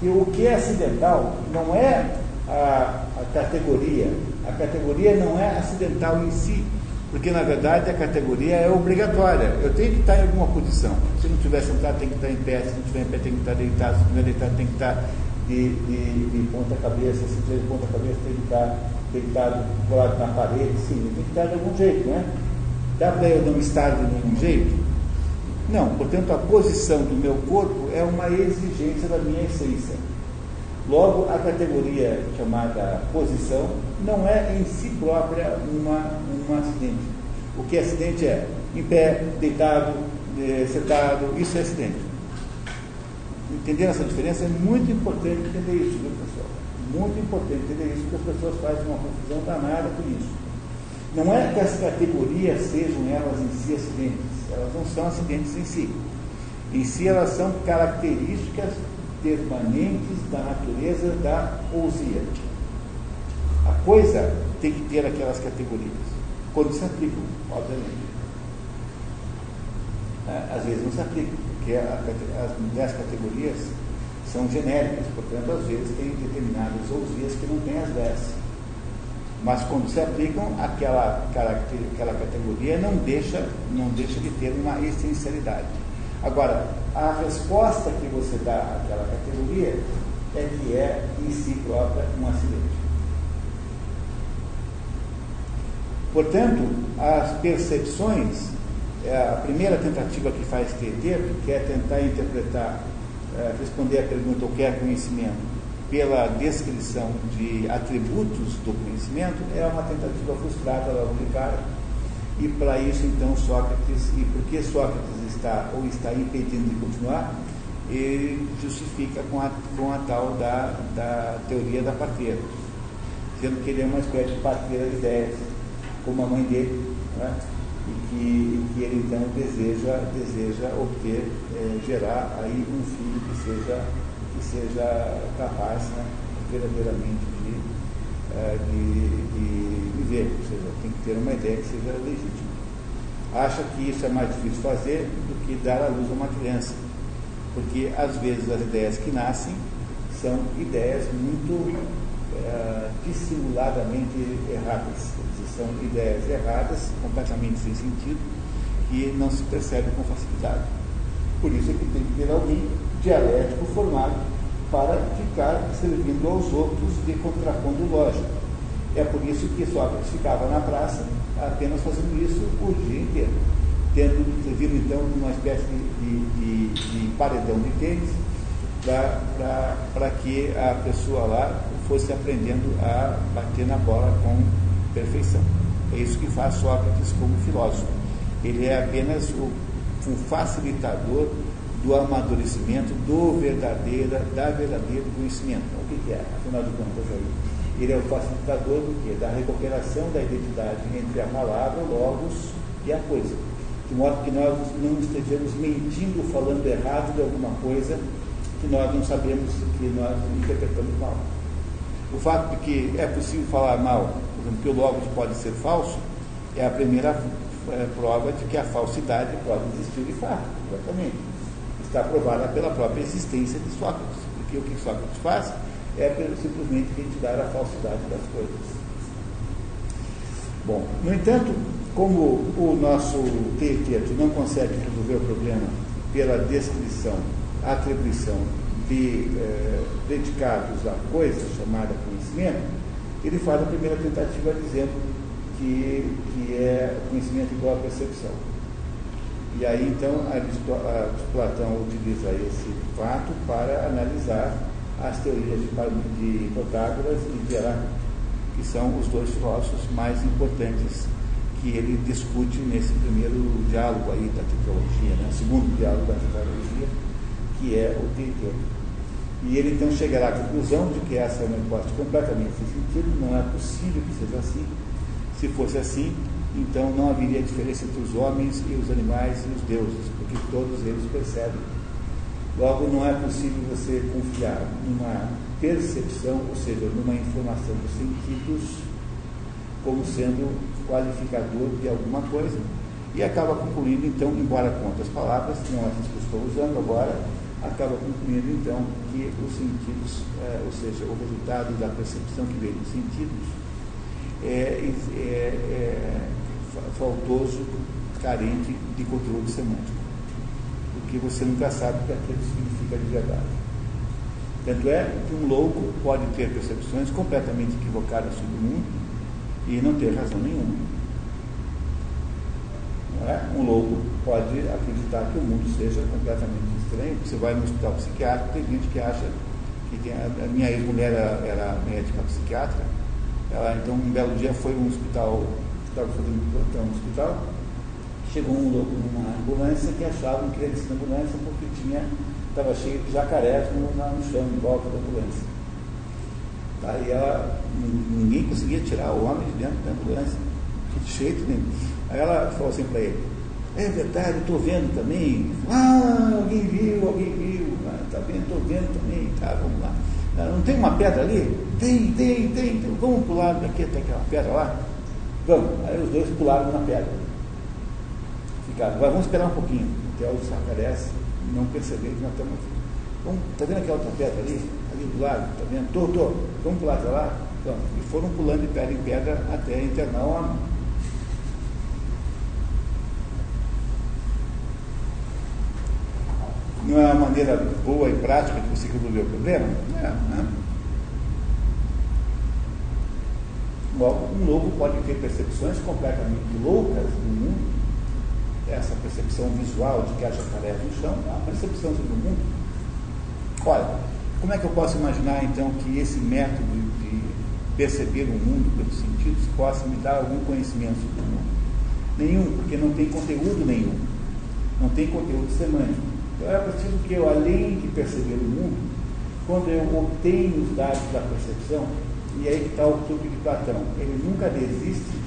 Que o que é acidental não é a, a categoria. A categoria não é acidental em si, porque na verdade a categoria é obrigatória. Eu tenho que estar em alguma posição. Se não estiver sentado, tem que estar em pé. Se não estiver em pé, tem que estar deitado. Se não estiver deitado, tem que estar de, de, de ponta cabeça. Se estiver de ponta cabeça, tem que estar deitado, colado na parede. Sim, tem que estar de algum jeito, né? Dá para eu não estar de nenhum jeito? Não, portanto, a posição do meu corpo é uma exigência da minha essência. Logo, a categoria chamada posição não é em si própria uma, um acidente. O que é acidente é em pé, deitado, eh, sentado, isso é acidente. Entendendo essa diferença? É muito importante entender isso, viu, pessoal? Muito importante entender isso, porque as pessoas fazem uma confusão danada com isso. Não é que as categorias sejam elas em si acidentes, elas não são acidentes em si. Em si, elas são características permanentes da natureza da ousia. A coisa tem que ter aquelas categorias, quando se aplicam, obviamente. É, às vezes não se aplicam, porque as dez categorias são genéricas, portanto, às vezes tem determinadas ousias que não têm as dez. Mas quando se aplicam, aquela, aquela categoria não deixa, não deixa de ter uma essencialidade. Agora, a resposta que você dá àquela categoria é que é em si própria um acidente. Portanto, as percepções, é a primeira tentativa que faz Teteto, que é tentar interpretar, é, responder à pergunta o que é conhecimento, pela descrição de atributos do conhecimento, é uma tentativa frustrada logo de cara. E para isso, então, Sócrates, e porque Sócrates está ou está impedindo de continuar, ele justifica com a, com a tal da, da teoria da parteira, sendo que ele é uma espécie de parteira de ideias, como a mãe dele, né? e, que, e que ele então deseja, deseja obter, é, gerar aí um filho que seja, que seja capaz né, verdadeiramente de, é, de, de viver, ou seja, tem que ter uma ideia que seja legítima acha que isso é mais difícil fazer do que dar à luz a uma criança. Porque às vezes as ideias que nascem são ideias muito é, dissimuladamente erradas. São ideias erradas, completamente sem sentido, que não se percebem com facilidade. Por isso é que tem que ter alguém dialético formado para ficar servindo aos outros de contraponto lógico. É por isso que Sócrates ficava na praça apenas fazendo isso o dia inteiro, tendo servido então uma espécie de, de, de paredão de tênis para que a pessoa lá fosse aprendendo a bater na bola com perfeição. É isso que faz Sócrates como filósofo. Ele é apenas o, o facilitador do amadurecimento do verdadeiro, da verdadeiro conhecimento. O que, que é, afinal de contas, aí? Ele é o facilitador do quê? Da recuperação da identidade entre a palavra, o logos e a coisa. De modo que nós não estejamos mentindo, falando errado de alguma coisa que nós não sabemos, que nós interpretamos mal. O fato de que é possível falar mal, por exemplo, que o logos pode ser falso, é a primeira é, prova de que a falsidade pode existir de fato, completamente. Está provada pela própria existência de Sócrates, porque o que Sócrates faz é simplesmente retirar a falsidade das coisas. Bom, no entanto, como o nosso teeteto não consegue resolver o problema pela descrição, atribuição de eh, predicados à coisa chamada conhecimento, ele faz a primeira tentativa dizendo que, que é conhecimento igual a percepção. E aí, então, Platão utiliza esse fato para analisar as teorias de, Protágoras e de Heráclito, que são os dois filósofos mais importantes que ele discute nesse primeiro diálogo aí da teologia, né? segundo diálogo da teologia, que é o teiteu. E ele então chegará à conclusão de que essa é uma hipótese completamente sem sentido, não é possível que seja assim. Se fosse assim, então não haveria diferença entre os homens e os animais e os deuses, porque todos eles percebem. Logo, não é possível você confiar numa percepção, ou seja, numa informação dos sentidos, como sendo qualificador de alguma coisa. E acaba concluindo, então, embora com outras palavras, não essas que estou usando agora, acaba concluindo, então, que os sentidos, é, ou seja, o resultado da percepção que veio dos sentidos, é, é, é faltoso, carente de conteúdo semântico. Porque você nunca sabe o que aquilo significa de verdade. Tanto é que um louco pode ter percepções completamente equivocadas sobre o mundo e não ter razão nenhuma. É? Um louco pode acreditar que o mundo seja completamente estranho. Você vai no hospital psiquiátrico, tem gente que acha que a, minha ex-mulher era, era, médica psiquiatra. Ela então um belo dia foi um hospital, estava fazendo plantão no hospital, chegou um louco numa ambulância que achavam que ele na ambulância porque tinha estava cheio de jacarés no, no chão, em volta da ambulância. Tá? E ela, ninguém conseguia tirar o homem de dentro da ambulância, de jeito nenhum. Aí ela falou assim para ele, é verdade, estou vendo também. Ah, alguém viu, alguém viu. Ah, vendo, estou vendo também. Tá, vamos lá. Ah, não tem uma pedra ali? Tem, tem, tem. Então, vamos pular daqui até aquela pedra lá? Vamos. Aí os dois pularam na pedra. Ficaram. Agora vamos esperar um pouquinho, até os jacarés não perceberem que nós estamos aqui. Está vendo aquela outra pedra ali? Ali do lado, está vendo? Estou, estou. Vamos pular até lá? Vamos. E foram pulando de pedra em pedra até internar o homem. Não é uma maneira boa e prática de você resolver o problema? É, né? Um louco pode ter percepções completamente loucas no mundo. Essa percepção visual de que há jacaré no chão é uma percepção sobre o mundo. Olha, como é que eu posso imaginar então que esse método de perceber o mundo pelos sentidos possa me dar algum conhecimento sobre o mundo? Nenhum, porque não tem conteúdo nenhum. Não tem conteúdo semântico. Então é preciso que eu, além de perceber o mundo, quando eu obtenho os dados da percepção, e aí está o truque de Platão, ele nunca desiste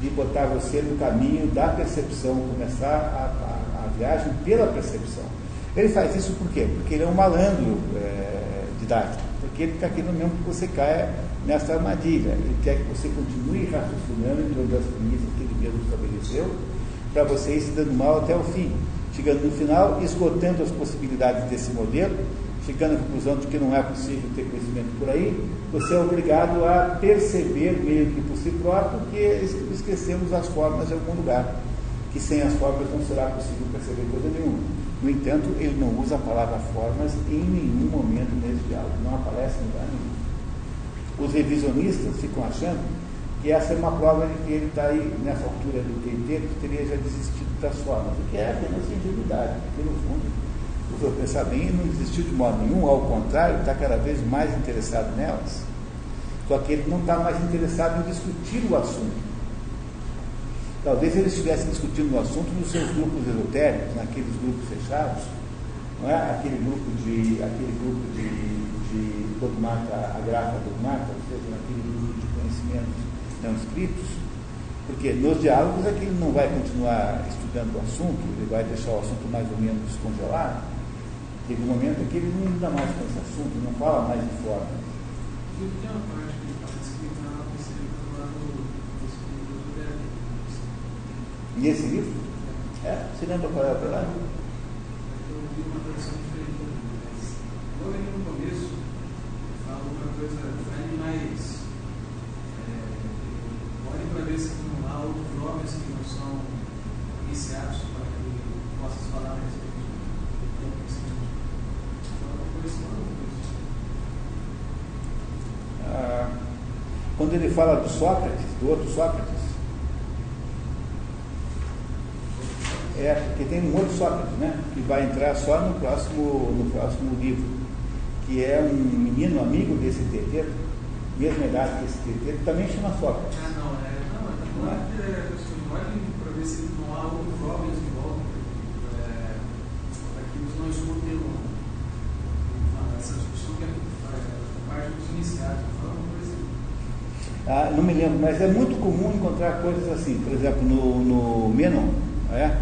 de botar você no caminho da percepção, começar a, a, a viagem pela percepção. Ele faz isso por quê? Porque ele é um malandro é, didático, porque ele está querendo mesmo que você caia nessa armadilha. Ele quer que você continue raciocinando em torno das premissas que ele mesmo estabeleceu, para você ir se dando mal até o fim chegando no final, esgotando as possibilidades desse modelo, chegando à conclusão de que não é possível ter conhecimento por aí, você é obrigado a perceber, meio que por si próprio, que esquecemos as formas em algum lugar, que sem as formas não será possível perceber coisa nenhuma. No entanto, ele não usa a palavra formas em nenhum momento nesse diálogo, não aparece em lugar nenhum. Os revisionistas ficam achando que essa é uma prova de que ele está aí, nessa altura do TT, que teria já desistido das formas, o que é apenas ingenuidade, porque no fundo, o seu pensar bem, não desistiu de modo nenhum, ao contrário, está cada vez mais interessado nelas. Só que ele não está mais interessado em discutir o assunto. Talvez ele estivesse discutindo o assunto nos seus grupos esotéricos, naqueles grupos fechados, não é? aquele grupo de, aquele grupo de, de dogmata, a grafa dogmata, ou seja, naquele grupo de conhecimentos não escritos, porque nos diálogos é que ele não vai continuar estudando o assunto, ele vai deixar o assunto mais ou menos descongelado. Teve um momento que ele não lida mais com esse assunto, não fala mais de forma. Tem uma parte que ele fala explicar você falando dos Nesse livro? É, você lembra qual é o problema? Eu vi uma tradução diferente mas logo ali no começo, fala uma coisa bem mais. É, olhe para ver se não há outros jovens que não são iniciados para que possas falar a respeito do tempo que se Fala uma coisa lá no começo. Ah, quando ele fala do Sócrates, do outro Sócrates, é porque tem um outro Sócrates, né? Que vai entrar só no próximo, no próximo livro, que é um menino amigo desse teteiro, mesma idade que esse teteiro, também chama Sócrates. Ah, não, é. Não, é tá que é, para ver se não há outros jovens em volta, é, para que eles não escutem uma- uma- essa discussão que é é, parte dos iniciados. Fala uma coisa assim. Ah, não me lembro, mas é muito comum encontrar coisas assim. Por exemplo, no, no Menon, é?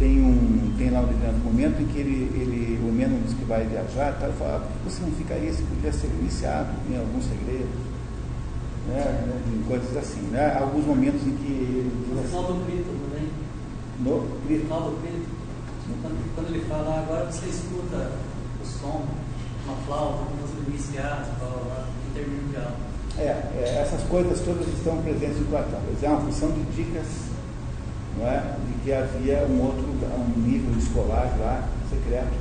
tem, um, tem lá um determinado momento em que ele, ele, o Menon diz que vai viajar tá, e fala, ah, por que você não ficaria se podia ser iniciado em alguns segredos? Né? Em coisas assim. Né? Alguns momentos em que ele diz No assim, final do Crito também. no No final do Crito. Quando, quando ele fala, "Ah, agora você escuta o som, uma flauta, como você iniciar, tal, lá, no termino de aula. É, é, essas coisas todas estão presentes em Platão. Quer É uma função de dicas, não é? De que havia um outro, um nível escolar lá, secreto,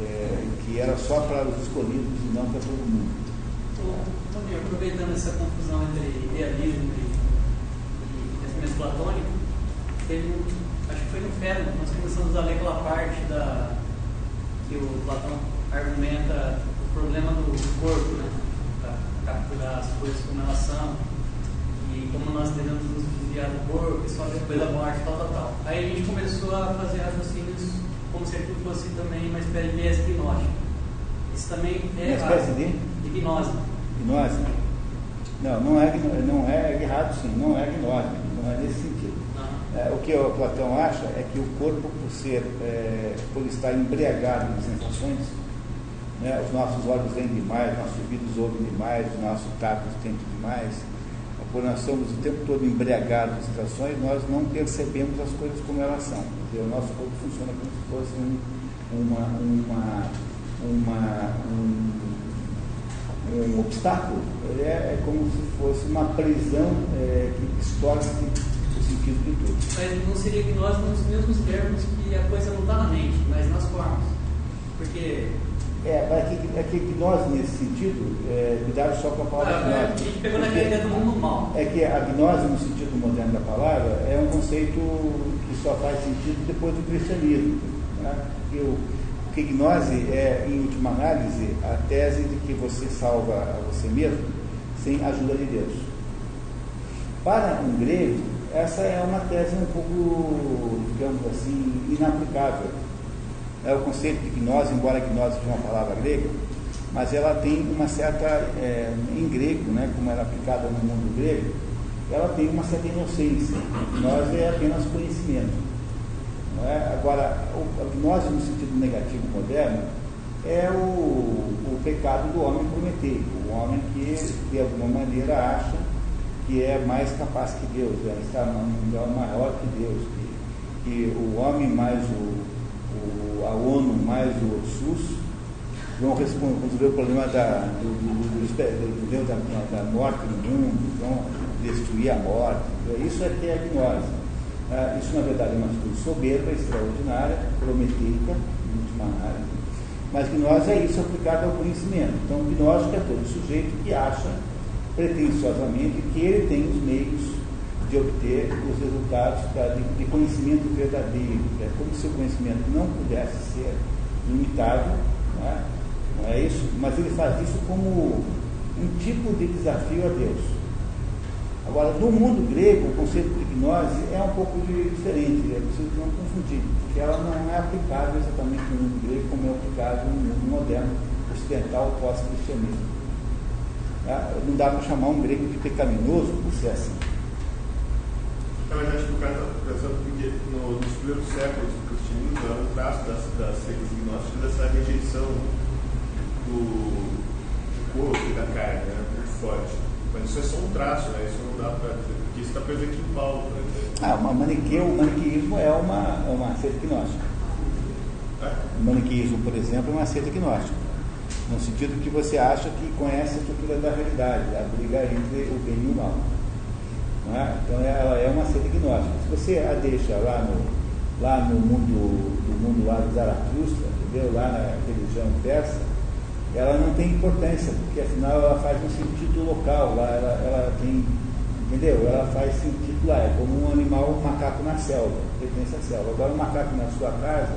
é, que era só para os escolhidos e não para todo mundo. Ô, Toninho, aproveitando essa confusão entre idealismo e, pensamento platônico, teve acho que foi no Fedro, nós começamos a ler aquela parte da, que o Platão argumenta o problema do corpo, né? Capturar as coisas como elas são, e como nós devemos nos desviar do corpo, e só depois da morte, tal, tal, tal. Aí a gente começou a fazer raciocínios como se aquilo fosse também uma espécie de gnóstico. Isso também é Uma espécie de de gnose. gnose. Não, não é, não é errado sim, não é gnose, não é nesse sentido. É, o que o Platão acha é que o corpo, por ser, é, por estar embriagado de sensações, né, os nossos olhos veem demais, nossos ouvidos ouvem demais, o nosso tato sente demais, por nós somos o tempo todo embriagados de sensações, nós não percebemos as coisas como elas são. O nosso corpo funciona como se fosse um, uma, uma, uma, um, um obstáculo. Ele é, é como se fosse uma prisão é, que distorce o sentido de tudo. Mas não seria gnose nos mesmos termos que a coisa não está na mente, mas nas formas. Porque É, mas é que, é que gnose nesse sentido, é, cuidado só com a palavra ah, a gnose. gente pegou na Porque ideia do mundo mal. É que a gnose, no sentido moderno da palavra, é um conceito que só faz sentido depois do cristianismo. Né? Porque o, porque gnose é, em última análise, a tese de que você salva a você mesmo sem a ajuda de Deus. Para um grego, essa é uma tese um pouco, digamos assim, inaplicável. É o conceito de gnose, embora gnose seja uma palavra grega, mas ela tem uma certa, é, em grego, né, como ela é aplicada no mundo grego, ela tem uma certa inocência. Gnose é apenas conhecimento. Não é? Agora, a gnose no sentido negativo moderno é o, o pecado do homem prometeico, o homem que de alguma maneira acha que é mais capaz que Deus, é, está num grau maior que Deus, que, que o homem mais o- a ONU mais o SUS vão responder, o problema da, do, do, do, da, da morte no mundo, vão destruir a morte. Isso é que é a gnose. Ah, isso, na verdade, é uma atitude soberba, extraordinária, prometeica, última análise. Mas gnose é isso aplicado ao conhecimento. Então, gnóstico é todo sujeito que acha pretensiosamente que ele tem os meios de obter os resultados da- de, de conhecimento verdadeiro. É como se o conhecimento não pudesse ser limitado, não é? não é isso? Mas ele faz isso como um tipo de desafio a Deus. Agora, no mundo grego, o conceito de gnose é um pouco diferente, é preciso não confundir, porque ela não é aplicável exatamente no mundo grego como é aplicável no mundo moderno, ocidental, pós-cristianismo. Tá? Não dá para chamar um grego de pecaminoso por ser assim. Na verdade, o cara está pensando porque no- nos primeiros séculos do cristianismo era um traço das, das seitas gnósticas dessa rejeição do, do corpo e da carne, né? muito forte. Mas isso é só um traço, né? Isso não dá para dizer, porque isso está presente em Paulo, exemplo. Ah, o maniqueu, o maniqueísmo é uma, é uma seita gnóstica. É? O maniqueísmo, por exemplo, é uma seita gnóstica. No sentido que você acha que conhece a estrutura da realidade, a briga entre o bem e o mal. É? Então ela é uma seita gnóstica. Se você a deixa lá no, lá no mundo, do mundo lá do Zaratustra, entendeu? Lá na religião persa, ela não tem importância, porque afinal ela faz um sentido local, lá ela, ela tem, entendeu? Ela faz sentido lá, é como um animal, um macaco na selva, pertence à selva. Agora um macaco na sua casa,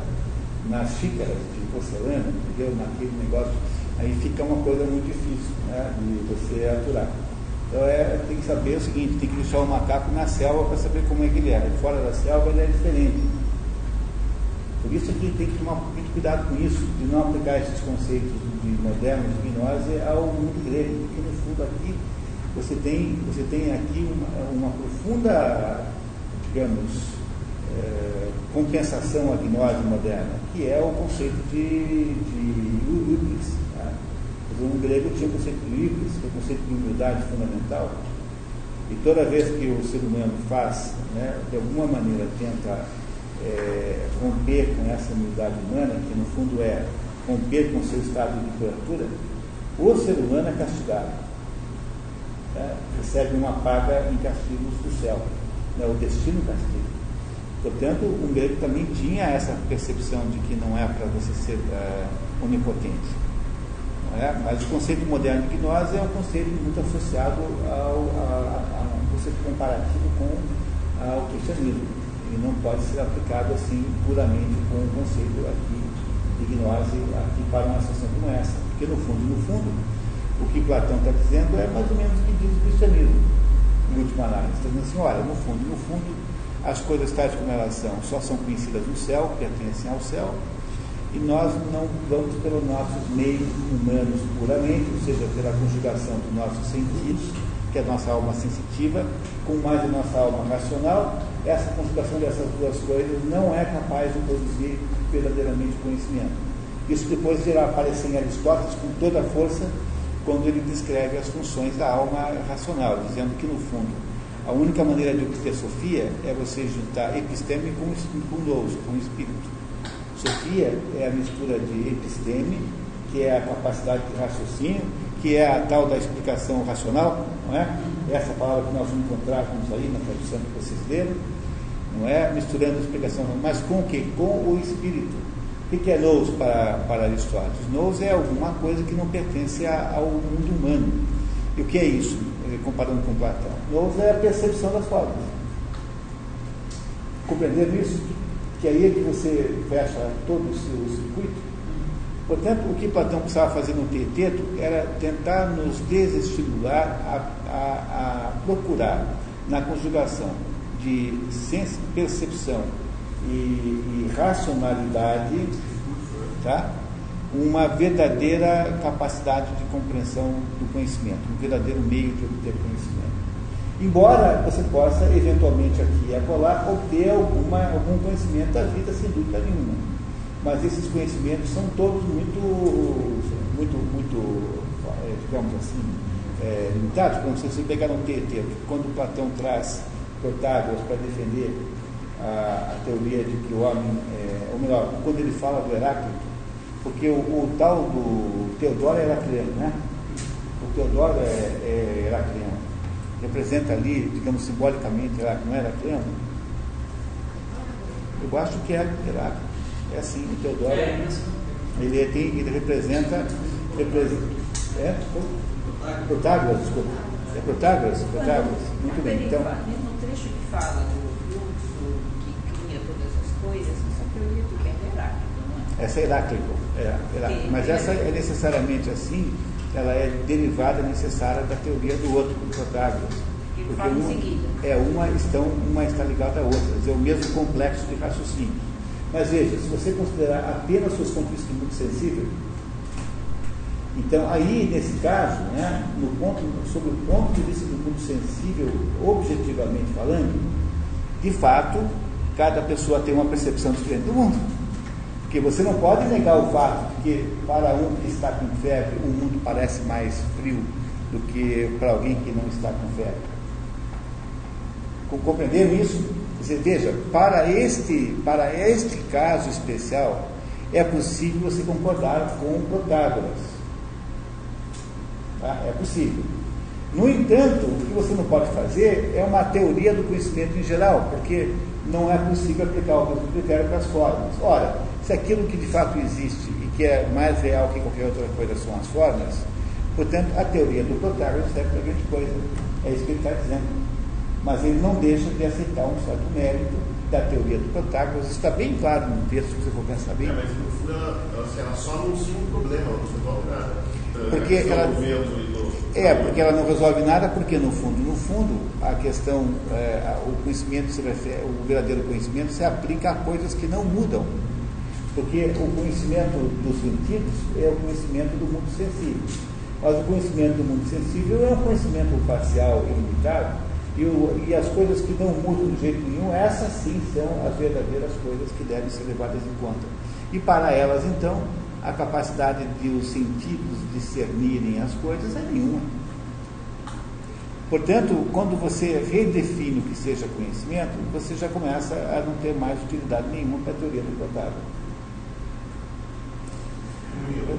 nas xícaras de porcelana, entendeu? Naquele negócio, aí fica uma coisa muito difícil né, de você aturar. Então é, tem que saber o seguinte, tem que deixar o macaco na selva para saber como é que ele é. Fora da selva ele é diferente. Por isso que tem que tomar muito cuidado com isso, de não aplicar esses conceitos de modernos de gnose ao mundo grego, porque no fundo aqui você tem, você tem aqui uma, uma profunda, digamos, é, compensação à gnose moderna, que é o conceito de, de Eurípides. Um grego tinha o conceito de Eurípides, que é o conceito de humildade fundamental, e toda vez que o ser humano faz, né, de alguma maneira tenta é, romper com essa humildade humana, que no fundo é romper com o seu estado de criatura, o ser humano é castigado. Né? Recebe uma paga em castigos do céu. Né? O destino castiga. Portanto, o grego também tinha essa percepção de que não é para você ser é, onipotente. É? Mas o conceito moderno de gnose é um conceito muito associado ao, a, a, a um conceito comparativo com ao cristianismo e não pode ser aplicado assim puramente com o conceito aqui de gnose aqui para uma situação como essa. Porque no fundo, no fundo, o que Platão está dizendo é mais ou menos o que diz o cristianismo, em última análise. Está dizendo assim, olha, no fundo, no fundo, as coisas tais como elas são só são conhecidas no céu, pertencem ao céu, e nós não vamos pelos nossos meios humanos puramente, ou seja, pela conjugação dos nossos sentidos, que é a nossa alma sensitiva, com mais a nossa alma racional, essa conjugação dessas duas coisas não é capaz de produzir verdadeiramente conhecimento. Isso depois irá aparecer em Aristóteles com toda a força quando ele descreve as funções da alma racional, dizendo que, no fundo, a única maneira de obter Sofia é você juntar episteme com, com com espírito. Sofia é a mistura de episteme, que é a capacidade de raciocínio, que é a tal da explicação racional, não é? Essa palavra que nós vamos encontrar vamos aí na tradução que vocês leram, não é? Misturando a explicação, mas com o que? Com o espírito. O que é nous para, para Aristóteles? Nous é alguma coisa que não pertence ao mundo humano. E o que é isso, eh, comparando com Platão? Nous é a percepção das formas. Compreendendo isso? Que aí é que você fecha todo o seu circuito Portanto, o que Platão precisava fazer no teteto era tentar nos desestimular a, a, a procurar, na conjugação de percepção e, e racionalidade, tá? uma verdadeira capacidade de compreensão do conhecimento, um verdadeiro meio de obter conhecimento. Embora você possa, eventualmente, aqui e acolá, obter alguma, algum conhecimento da vida, sem dúvida nenhuma mas esses conhecimentos são todos muito, muito, muito é, digamos assim, é, limitados. Como se você pegar um texto, quando Platão traz Protágoras para defender a, a, teoria de que o homem, é, ou melhor, quando ele fala do Heráclito, porque o, o tal do Teodoro é heracliano, né? O Teodoro é, é heracliano. Representa ali, digamos simbolicamente, Heráclito, não é heracliano? Eu acho que é Heráclito. É assim, o Teodoro. É, ele, tem, ele representa. representa é? Protágoras, desculpa. É Protágoras? Protágoras. Muito bem. Então, no trecho que fala do fluxo que cria todas as coisas, essa teoria do que é Heráclito, não é? Essa é Heráclito. É, Heráclito. Mas essa é necessariamente assim, ela é derivada necessária da teoria do outro, do Protágoras. Porque uma, é, uma, estão, uma está ligada à outra, dizer, o mesmo complexo de raciocínio. Mas veja, se você considerar apenas suas conquistas do mundo sensível, então aí, nesse caso, né, no ponto, sob o ponto de vista do mundo sensível, objetivamente falando, de fato, cada pessoa tem uma percepção diferente do mundo. Porque você não pode negar o fato de que para um que está com febre, o mundo parece mais frio do que para alguém que não está com. Com- Compreenderam isso? Você veja, para este, para este caso especial, é possível você concordar com Protágoras. Tá? É possível. No entanto, o que você não pode fazer é uma teoria do conhecimento em geral, porque não é possível aplicar o mesmo critério para as formas. Ora, se aquilo que de fato existe e que é mais real que qualquer outra coisa são as formas, portanto, a teoria do Protágoras serve para grande coisa. É isso que ele está dizendo. Mas ele não deixa de aceitar um certo mérito da teoria do Protágoras. Isso está bem claro no texto, se você for pensar bem. É, mas no fundo ela, ela, assim, só anuncia um problema, ela não resolve nada. Porque a questão ela- do É, porque ela não resolve nada, porque no fundo, no fundo, a questão, é, o conhecimento se refere, o verdadeiro conhecimento se aplica a coisas que não mudam. Porque o conhecimento dos sentidos é o conhecimento do mundo sensível. Mas o conhecimento do mundo sensível é um conhecimento parcial e limitado, e, o- e as coisas que não mudam de jeito nenhum, essas sim são as verdadeiras coisas que devem ser levadas em conta. E para elas, então, a capacidade de os sentidos discernirem as coisas é nenhuma. Portanto, quando você redefine o que seja conhecimento, você já começa a não ter mais utilidade nenhuma para a teoria do Protágoras.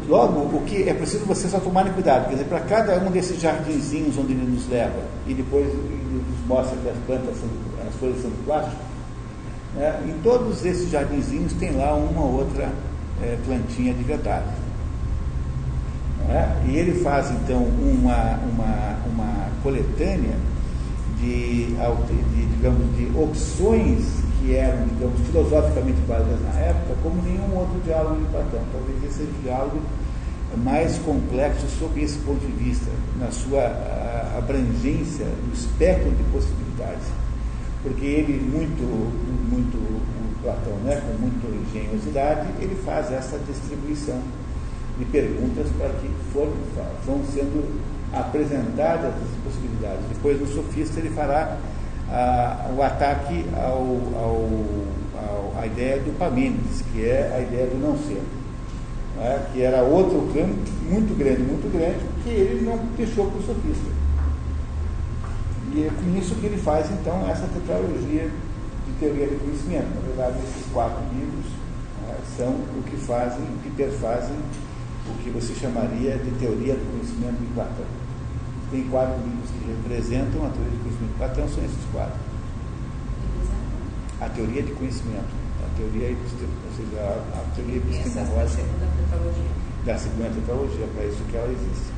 Logo, o que é preciso você só tomarem cuidado, quer dizer, para cada um desses jardinzinhos onde ele nos leva e depois ele nos mostra que as plantas são, as folhas são de plástico, né, em todos esses jardinzinhos tem lá uma ou outra eh, plantinha de verdade. Não é? E ele faz então uma, uma, uma coletânea de, de, digamos, de opções que eram, digamos, filosoficamente válidas na época, como nenhum outro diálogo de Platão. Talvez esse seja o diálogo mais complexo sob esse ponto de vista, na sua ah, abrangência, no espectro de possibilidades. Porque ele, muito, muito, o Platão, né, com muita engenhosidade, ele faz essa distribuição de perguntas para que foram, vão sendo apresentadas as possibilidades. Depois, no sofista, ele fará ah, o ataque ao, à ideia do Parmênides, que é a ideia do não ser, né, que era outro campo muito grande, muito grande, que ele não deixou para o sofista. E é com isso que ele faz, então, essa tetralogia de teoria do conhecimento. Na verdade, esses quatro livros né, são o que fazem, o que perfazem o que você chamaria de teoria do conhecimento de Platão. Tem quatro livros representam a teoria do conhecimento de Platão, são esses quatro. A teoria de conhecimento, a teoria, ou seja, a, a teoria é epistemológica da segunda tetralogia, para isso que ela existe.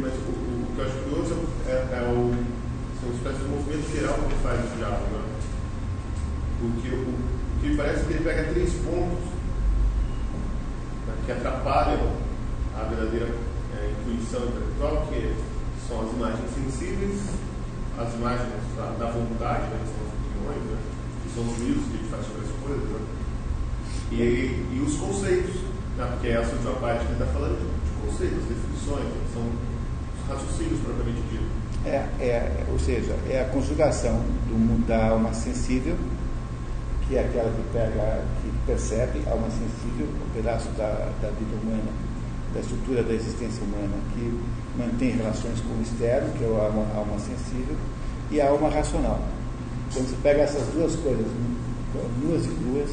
Mas o, o, o que eu acho curioso é, é o, são uma espécie de movimento geral que ele faz no diálogo. Né? Porque o, o que me parece é que ele pega três pontos né, que atrapalham a verdadeira é, intuição intelectual, que são as imagens sensíveis, as imagens da, da vontade, né, que são as opiniões, né, que são os juízos que ele faz sobre as coisas, né, e, e os conceitos, né, porque essa última parte que ele está falando de, conceitos, definições, que são os raciocínios propriamente dito. É, é, ou seja, é a conjugação do, da alma sensível, que é aquela que pega, que percebe a alma sensível, o pedaço da, da vida humana, da estrutura da existência humana, que mantém relações com o externo, que é a alma, a alma sensível, e a alma racional. Quando você pega essas duas coisas, nuas e cruas,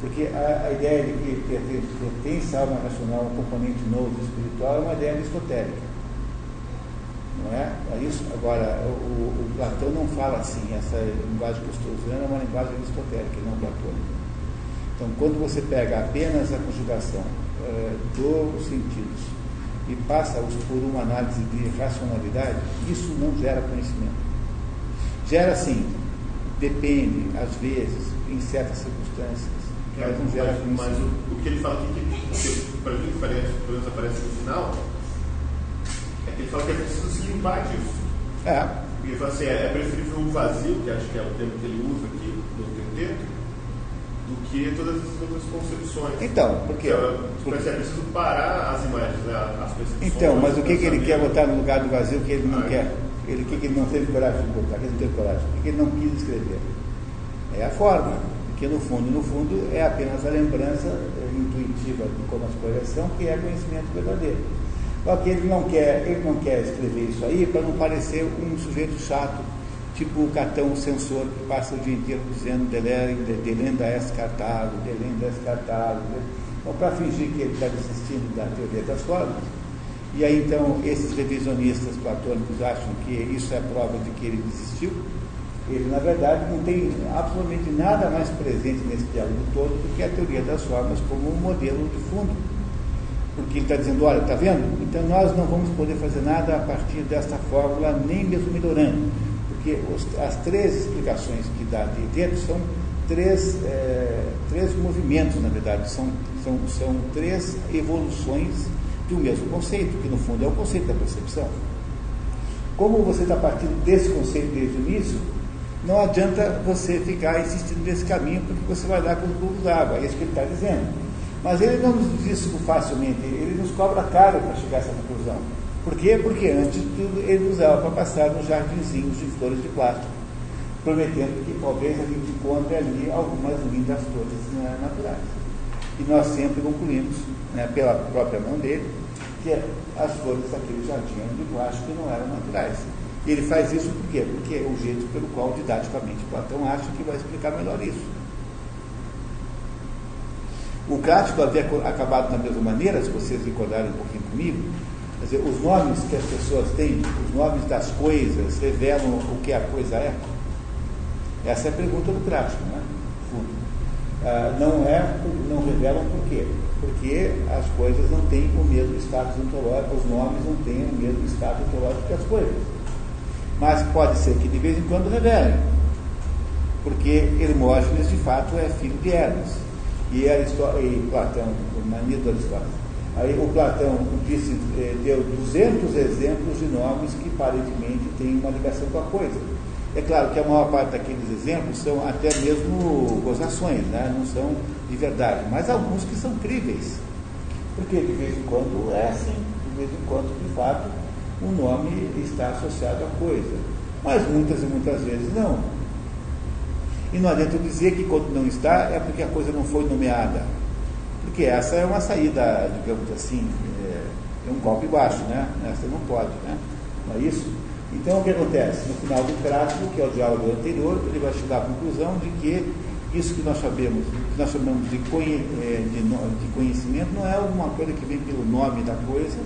porque a, a ideia de que pertence, à alma racional um componente novo espiritual é uma ideia aristotélica. Não é? é isso? Agora, o, o Platão não fala assim, essa linguagem usando é uma linguagem aristotélica, não platônica. Então, quando você pega apenas a conjugação eh, dos sentidos e passa-os por uma análise de racionalidade, isso não gera conhecimento. Gera sim, depende, às vezes, em certas circunstâncias, mas não gera mas, mas o, o que ele fala aqui, que, para mim que parece, pelo menos aparece no final, é que ele fala que é preciso se limpar disso. É, Porque ele fala assim, é, é preferível um vazio, que acho que é o termo que ele usa aqui no quinteto, do que todas essas outras concepções. então, por quê? Então, Por- Porque é preciso parar as imagens, né, as percepções. Então, mas o que, que ele quer botar no lugar do vazio que ele não Ah, quer? Ele, o que, que ele não teve coragem de botar? Que ele não teve coragem? O que, que ele não quis escrever? É a forma, que no fundo, no fundo, é apenas a lembrança eh, intuitiva de como as coisas são, que é conhecimento verdadeiro. Só que ele não quer, ele não quer escrever isso aí para não parecer um sujeito chato, tipo o cartão sensor que passa o dia inteiro dizendo delenda es cartago, delenda es cartago. Né? Então, para fingir que ele está desistindo da teoria das formas, e aí então esses revisionistas platônicos acham que isso é prova de que ele desistiu, ele na verdade não tem absolutamente nada mais presente nesse diálogo todo do que a teoria das formas como um modelo de fundo. Porque ele está dizendo, olha, está vendo? Então nós não vamos poder fazer nada a partir desta fórmula, nem mesmo melhorando. Porque os, as três explicações que dá de dentro são três, é, três movimentos, na verdade, são, são, são três evoluções de um mesmo conceito, que no fundo é o conceito da percepção. Como você está partindo desse conceito desde o início, não adianta você ficar insistindo nesse caminho, porque você vai dar com os burros d'água, é isso que ele está dizendo. Mas ele não nos diz isso facilmente, ele nos cobra caro para chegar a essa conclusão. Por quê? Porque antes de tudo ele usava para passar nos jardinzinhos de flores de plástico, prometendo que talvez a gente encontre ali algumas lindas flores naturais. E nós sempre concluímos, né, pela própria mão dele, que as flores daquele jardim de plástico não eram naturais. E ele faz isso por quê? Porque é o jeito pelo qual didaticamente Platão acha que vai explicar melhor isso. O Crático havia acabado da mesma maneira, se vocês recordarem um pouquinho comigo. Dizer, os nomes que as pessoas têm, os nomes das coisas, revelam o que a coisa é. Essa é a pergunta do Crático, né? Ah, não é, não revelam por quê? Porque as coisas não têm o mesmo status ontológico, os nomes não têm o mesmo status ontológico que as coisas. Mas pode ser que de vez em quando revelem. Porque Hermógenes, de fato, é filho de Hermes. E, e Platão, o manido de Aristóteles. Aí o Platão disse, eh, deu 200 exemplos de nomes que aparentemente têm uma ligação com a coisa. É claro que a maior parte daqueles exemplos são até mesmo gozações, né? não são de verdade, mas alguns que são críveis. Porque de vez em quando é assim, de vez em quando, de fato, o nome está associado à coisa. Mas muitas e muitas vezes não. E não adianta dizer que quando não está é porque a coisa não foi nomeada. Porque essa é uma saída, digamos assim, é, é um golpe baixo, né? Essa não pode, né? Não é isso? Então o que acontece? No final do tráfico, que é o diálogo anterior, ele vai chegar à conclusão de que isso que nós sabemos, que nós chamamos de, é, conhecimento, não é alguma coisa que vem pelo nome da coisa,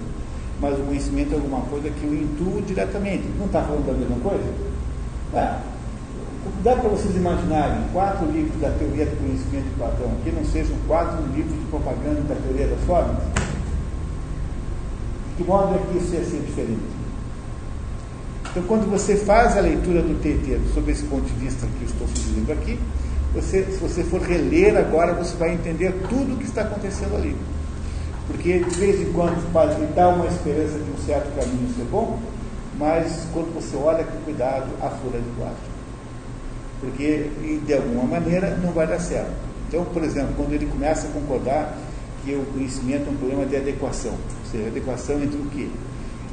mas o conhecimento é alguma coisa que o intua diretamente. Não está falando da mesma coisa? É. Dá para vocês imaginarem quatro livros da teoria do conhecimento de Platão que não sejam quatro livros de propaganda da teoria das formas? De que modo é que isso ia ser diferente? Então, quando você faz a leitura do TT sob esse ponto de vista que eu estou sugerindo aqui, você, se você for reler agora, você vai entender tudo o que está acontecendo ali. Porque de vez em quando pode dar uma esperança de um certo caminho ser bom, mas quando você olha com cuidado, a folha de plástico. Porque de alguma maneira não vai dar certo. Então, por exemplo, quando ele começa a concordar que o conhecimento é um problema de adequação, ou seja, adequação entre o quê?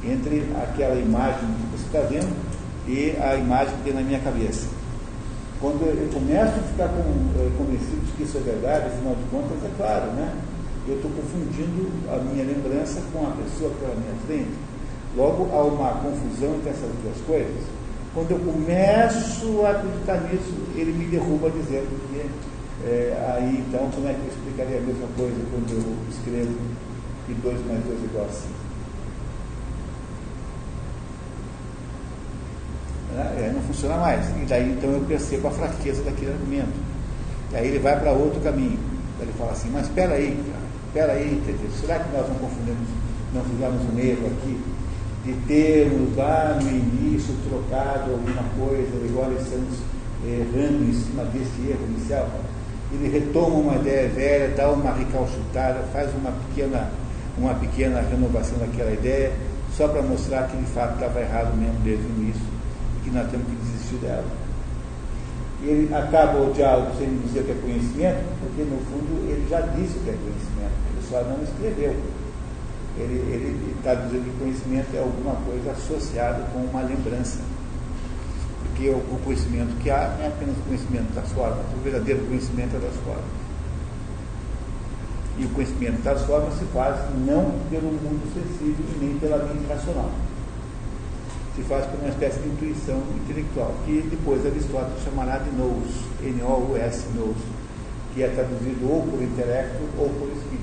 Entre aquela imagem que você está vendo e a imagem que tem na minha cabeça. Quando eu começo a ficar eh, convencido de que isso é verdade, afinal de contas, é claro, né? eu estou confundindo a minha lembrança com a pessoa que está na minha frente. Logo, há uma confusão entre essas duas coisas. Quando eu começo a acreditar nisso, ele me derruba dizendo que é, aí então como é que eu explicaria a mesma coisa quando eu escrevo que 2 mais 2 é igual a 5? É, não funciona mais. E daí então eu percebo a fraqueza daquele argumento. E aí ele vai para outro caminho. Ele fala assim, mas espera aí, cara espera aí, será que nós não confundimos, não fizemos um erro aqui de termos lá no início trocado alguma coisa agora estamos errando em cima desse erro inicial? Ele retoma uma ideia velha, dá uma recalchutada, faz uma pequena, uma pequena renovação daquela ideia, só para mostrar que de fato estava errado mesmo desde o início e que nós temos que desistir dela. Ele acaba o diálogo sem dizer que é conhecimento, porque no fundo ele já disse que é conhecimento, ele só não escreveu. Ele está dizendo que conhecimento é alguma coisa associada com uma lembrança. Porque o, o conhecimento que há é apenas o conhecimento das formas, o verdadeiro conhecimento é das formas. E o conhecimento das formas se faz não pelo mundo sensível e nem pela mente racional. Se faz por uma espécie de intuição intelectual, que depois Aristóteles chamará de nous, N-O-U-S, nous, que é traduzido ou por intelecto ou por espírito.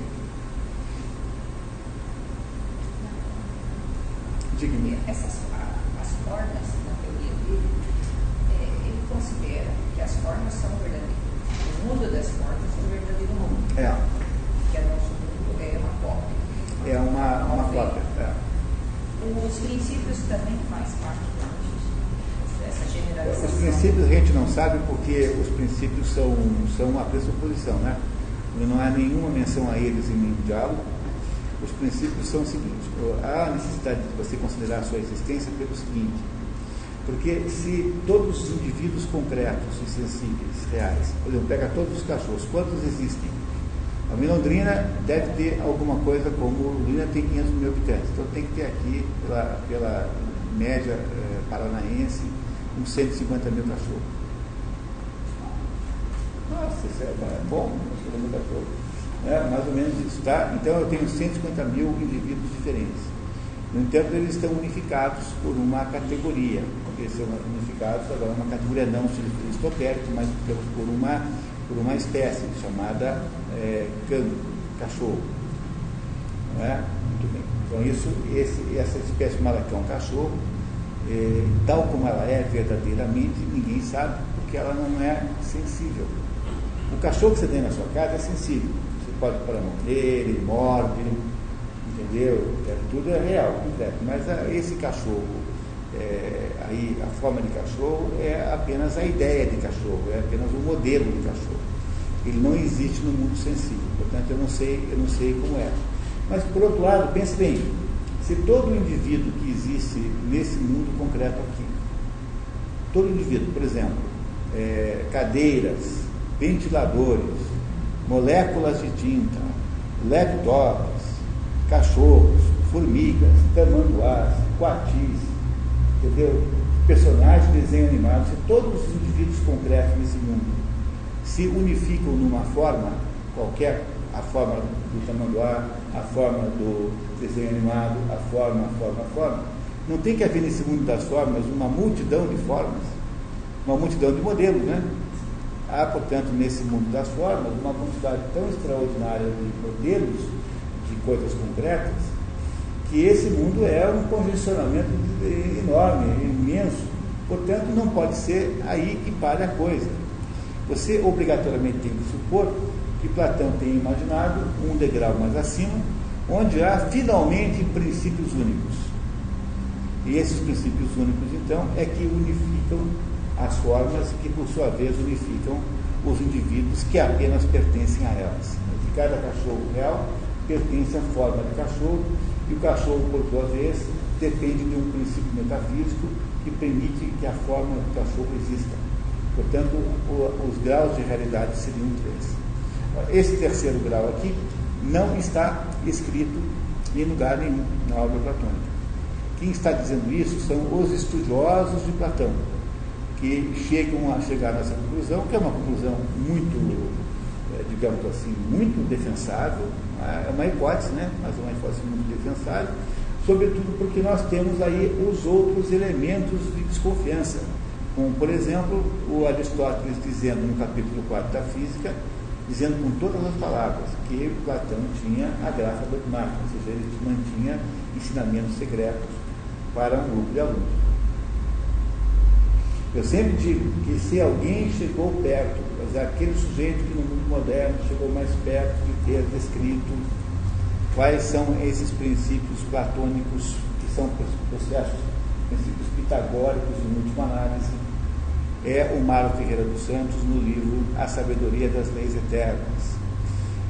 Diga-me. Essas as formas, na teoria dele, é, ele considera que as formas são verdadeiras. O mundo das formas é o verdadeiro mundo, É, que é nosso mundo é uma cópia. é uma, uma cópia. É. Os princípios também faz parte dessa Os generalização. princípios a gente não sabe porque os princípios são, são a pressuposição, né? Não há nenhuma menção a eles em nenhum diálogo. Os princípios são o seguinte: há necessidade de você considerar a sua existência pelo seguinte, porque se todos os indivíduos concretos e sensíveis, reais, por exemplo, pega todos os cachorros, quantos existem? A Milondrina deve ter alguma coisa como Londrina tem 500 mil habitantes, então tem que ter aqui, pela, pela média eh, paranaense, uns 150 mil cachorros. Nossa, isso é bom, 150 mil cachorros. É, mais ou menos isso, tá? Então eu tenho 150 mil indivíduos diferentes. No entanto, eles estão unificados por uma categoria. Eles são unificados agora uma categoria não aristotérica, mas por uma, por uma espécie chamada é, cano, cachorro. Não é? Muito bem. Então isso, esse, essa espécie chamada cão cachorro, é, tal como ela é verdadeiramente, ninguém sabe, porque ela não é sensível. O cachorro que você tem na sua casa é sensível. Pode pôr a mão nele, ele morde, entendeu? É, tudo é real, completo. Mas a, esse cachorro, é, aí a forma de cachorro é apenas a ideia de cachorro, é apenas o modelo de cachorro. Ele não existe no mundo sensível, portanto eu não sei, eu não sei como é. Mas por outro lado, pense bem, se todo indivíduo que existe nesse mundo concreto aqui, todo indivíduo, por exemplo, é, cadeiras, ventiladores, moléculas de tinta, laptops, cachorros, formigas, tamanduás, coatis, entendeu? Personagens de desenho animado, se todos os indivíduos concretos nesse mundo se unificam numa forma qualquer, a forma do tamanduá, a forma do desenho animado, a forma, a forma, a forma, não tem que haver nesse mundo das formas uma multidão de formas, uma multidão de modelos, né? Há, portanto, nesse mundo das formas, uma quantidade tão extraordinária de modelos de coisas concretas, que esse mundo é um congestionamento enorme, imenso. Portanto, não pode ser aí que pare a coisa. Você obrigatoriamente tem que supor que Platão tenha imaginado um degrau mais acima, onde há finalmente princípios únicos. E esses princípios únicos, então, é que unificam as formas que, por sua vez, unificam os indivíduos que apenas pertencem a elas. De cada cachorro real pertence à forma de cachorro, e o cachorro, por sua vez, depende de um princípio metafísico que permite que a forma do cachorro exista. Portanto, os graus de realidade seriam três. Esse terceiro grau aqui não está escrito em lugar nenhum na obra platônica. Quem está dizendo isso são os estudiosos de Platão, que chegam a chegar nessa conclusão, que é uma conclusão muito, eh, digamos assim, muito defensável, é uma hipótese, né? mas é uma hipótese muito defensável, sobretudo porque nós temos aí os outros elementos de desconfiança, como, por exemplo, o Aristóteles dizendo no capítulo 4 da Física, dizendo com todas as palavras que Platão tinha a graça dogmática, ou seja, ele mantinha ensinamentos secretos para um grupo de alunos. Eu sempre digo que se alguém chegou perto, mas aquele sujeito que no mundo moderno chegou mais perto de ter descrito quais são esses princípios platônicos, que são processos, princípios pitagóricos em última análise, é o Mário Ferreira dos Santos no livro A Sabedoria das Leis Eternas.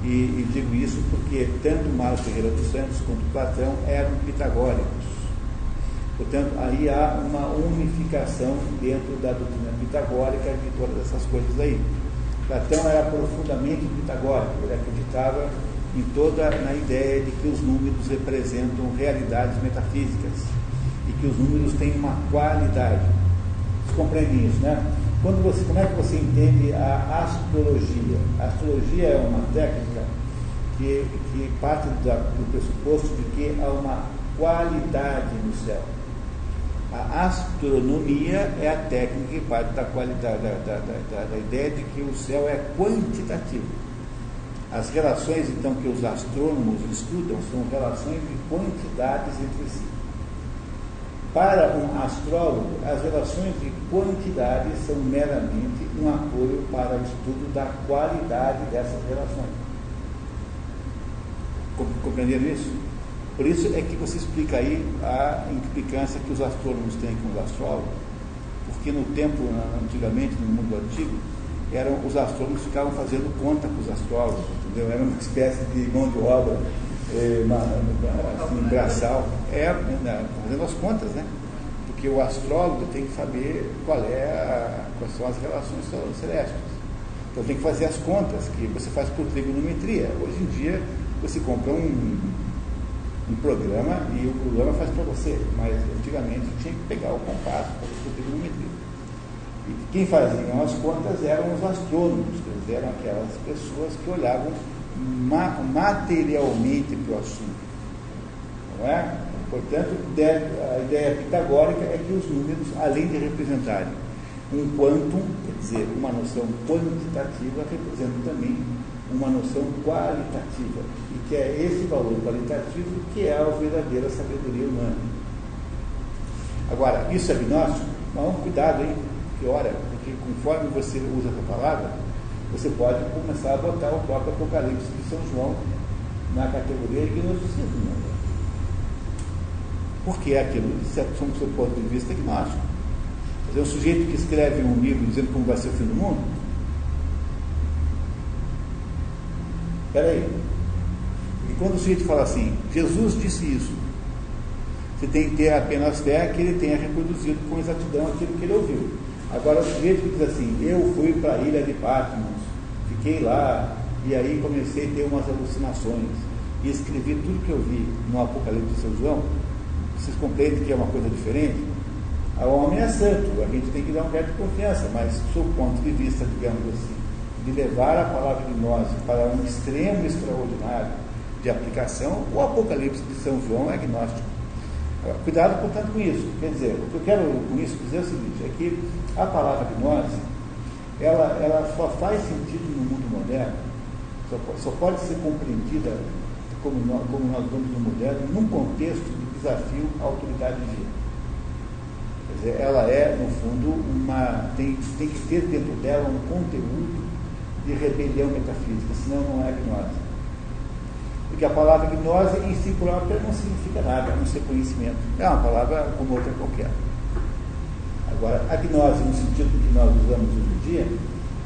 E, e digo isso porque tanto Mário Ferreira dos Santos quanto Platão eram pitagóricos. Portanto, aí há uma unificação dentro da doutrina pitagórica de todas essas coisas aí. Platão era profundamente pitagórico, ele acreditava em toda na ideia de que os números representam realidades metafísicas e que os números têm uma qualidade. Vocês compreendem isso, né? Quando você, como é que você entende a astrologia? A astrologia é uma técnica que, que parte da, do pressuposto de que há uma qualidade no céu. A astronomia é a técnica que parte da qualidade, da, da, da, da ideia de que o céu é quantitativo. As relações, então, que os astrônomos estudam são relações de quantidades entre si. Para um astrólogo, as relações de quantidade são meramente um apoio para o estudo da qualidade dessas relações. Compreenderam isso? Por isso é que você explica aí a implicância que os astrônomos têm com os astrólogos, porque no tempo, antigamente, no mundo antigo, eram os astrônomos ficavam fazendo conta com os astrólogos, entendeu? Era uma espécie de mão de obra é, uma, assim, braçal, é, né, fazendo as contas, né? Porque o astrólogo tem que saber qual é a, quais são as relações celestes. Então tem que fazer as contas, que você faz por trigonometria. Hoje em dia você compra um, um programa e o programa faz para você, mas antigamente tinha que pegar o compasso para fazer trigonometria. E quem fazia as contas eram os astrônomos, eram aquelas pessoas que olhavam ma materialmente para o assunto. Não é? Portanto, a ideia pitagórica é que os números, além de representarem um quantum, quer dizer, uma noção quantitativa, representam também uma noção qualitativa, e que é esse valor qualitativo que é a verdadeira sabedoria humana. Agora, isso é gnóstico? Não, cuidado, hein? Que hora, porque conforme você usa essa palavra, você pode começar a botar o próprio Apocalipse de São João na categoria de gnosticismo. Porque é aquilo, o seu ponto de vista, gnóstico. É um sujeito que escreve um livro dizendo como vai ser o fim do mundo. Espera aí. E quando o sujeito fala assim, Jesus disse isso, você tem que ter apenas fé que ele tenha reproduzido com exatidão aquilo que ele ouviu. Agora, o sujeito que diz assim, eu fui para a ilha de Patmos, fiquei lá, e aí comecei a ter umas alucinações, e escrevi tudo que eu vi no Apocalipse de São João, vocês compreendem que é uma coisa diferente? O homem é santo, a gente tem que dar um crédito de confiança, mas, sob o ponto de vista, digamos assim, de levar a palavra de nós para um extremo extraordinário de aplicação, o Apocalipse de São João é agnóstico. Cuidado, portanto, com isso. Quer dizer, o que eu quero com isso dizer é o seguinte, é que a palavra gnose, ela, ela só faz sentido no mundo moderno, só, só pode ser compreendida como nós, como nós vamos no moderno, num contexto de desafio à autoridade divina. Quer dizer, ela é, no fundo, uma. Tem, tem que ter dentro dela um conteúdo de rebelião metafísica, senão não é gnose. Porque a palavra gnose em si própria não significa nada, não ser conhecimento. É uma palavra como outra qualquer. Agora, a gnose, no sentido que nós usamos hoje em dia,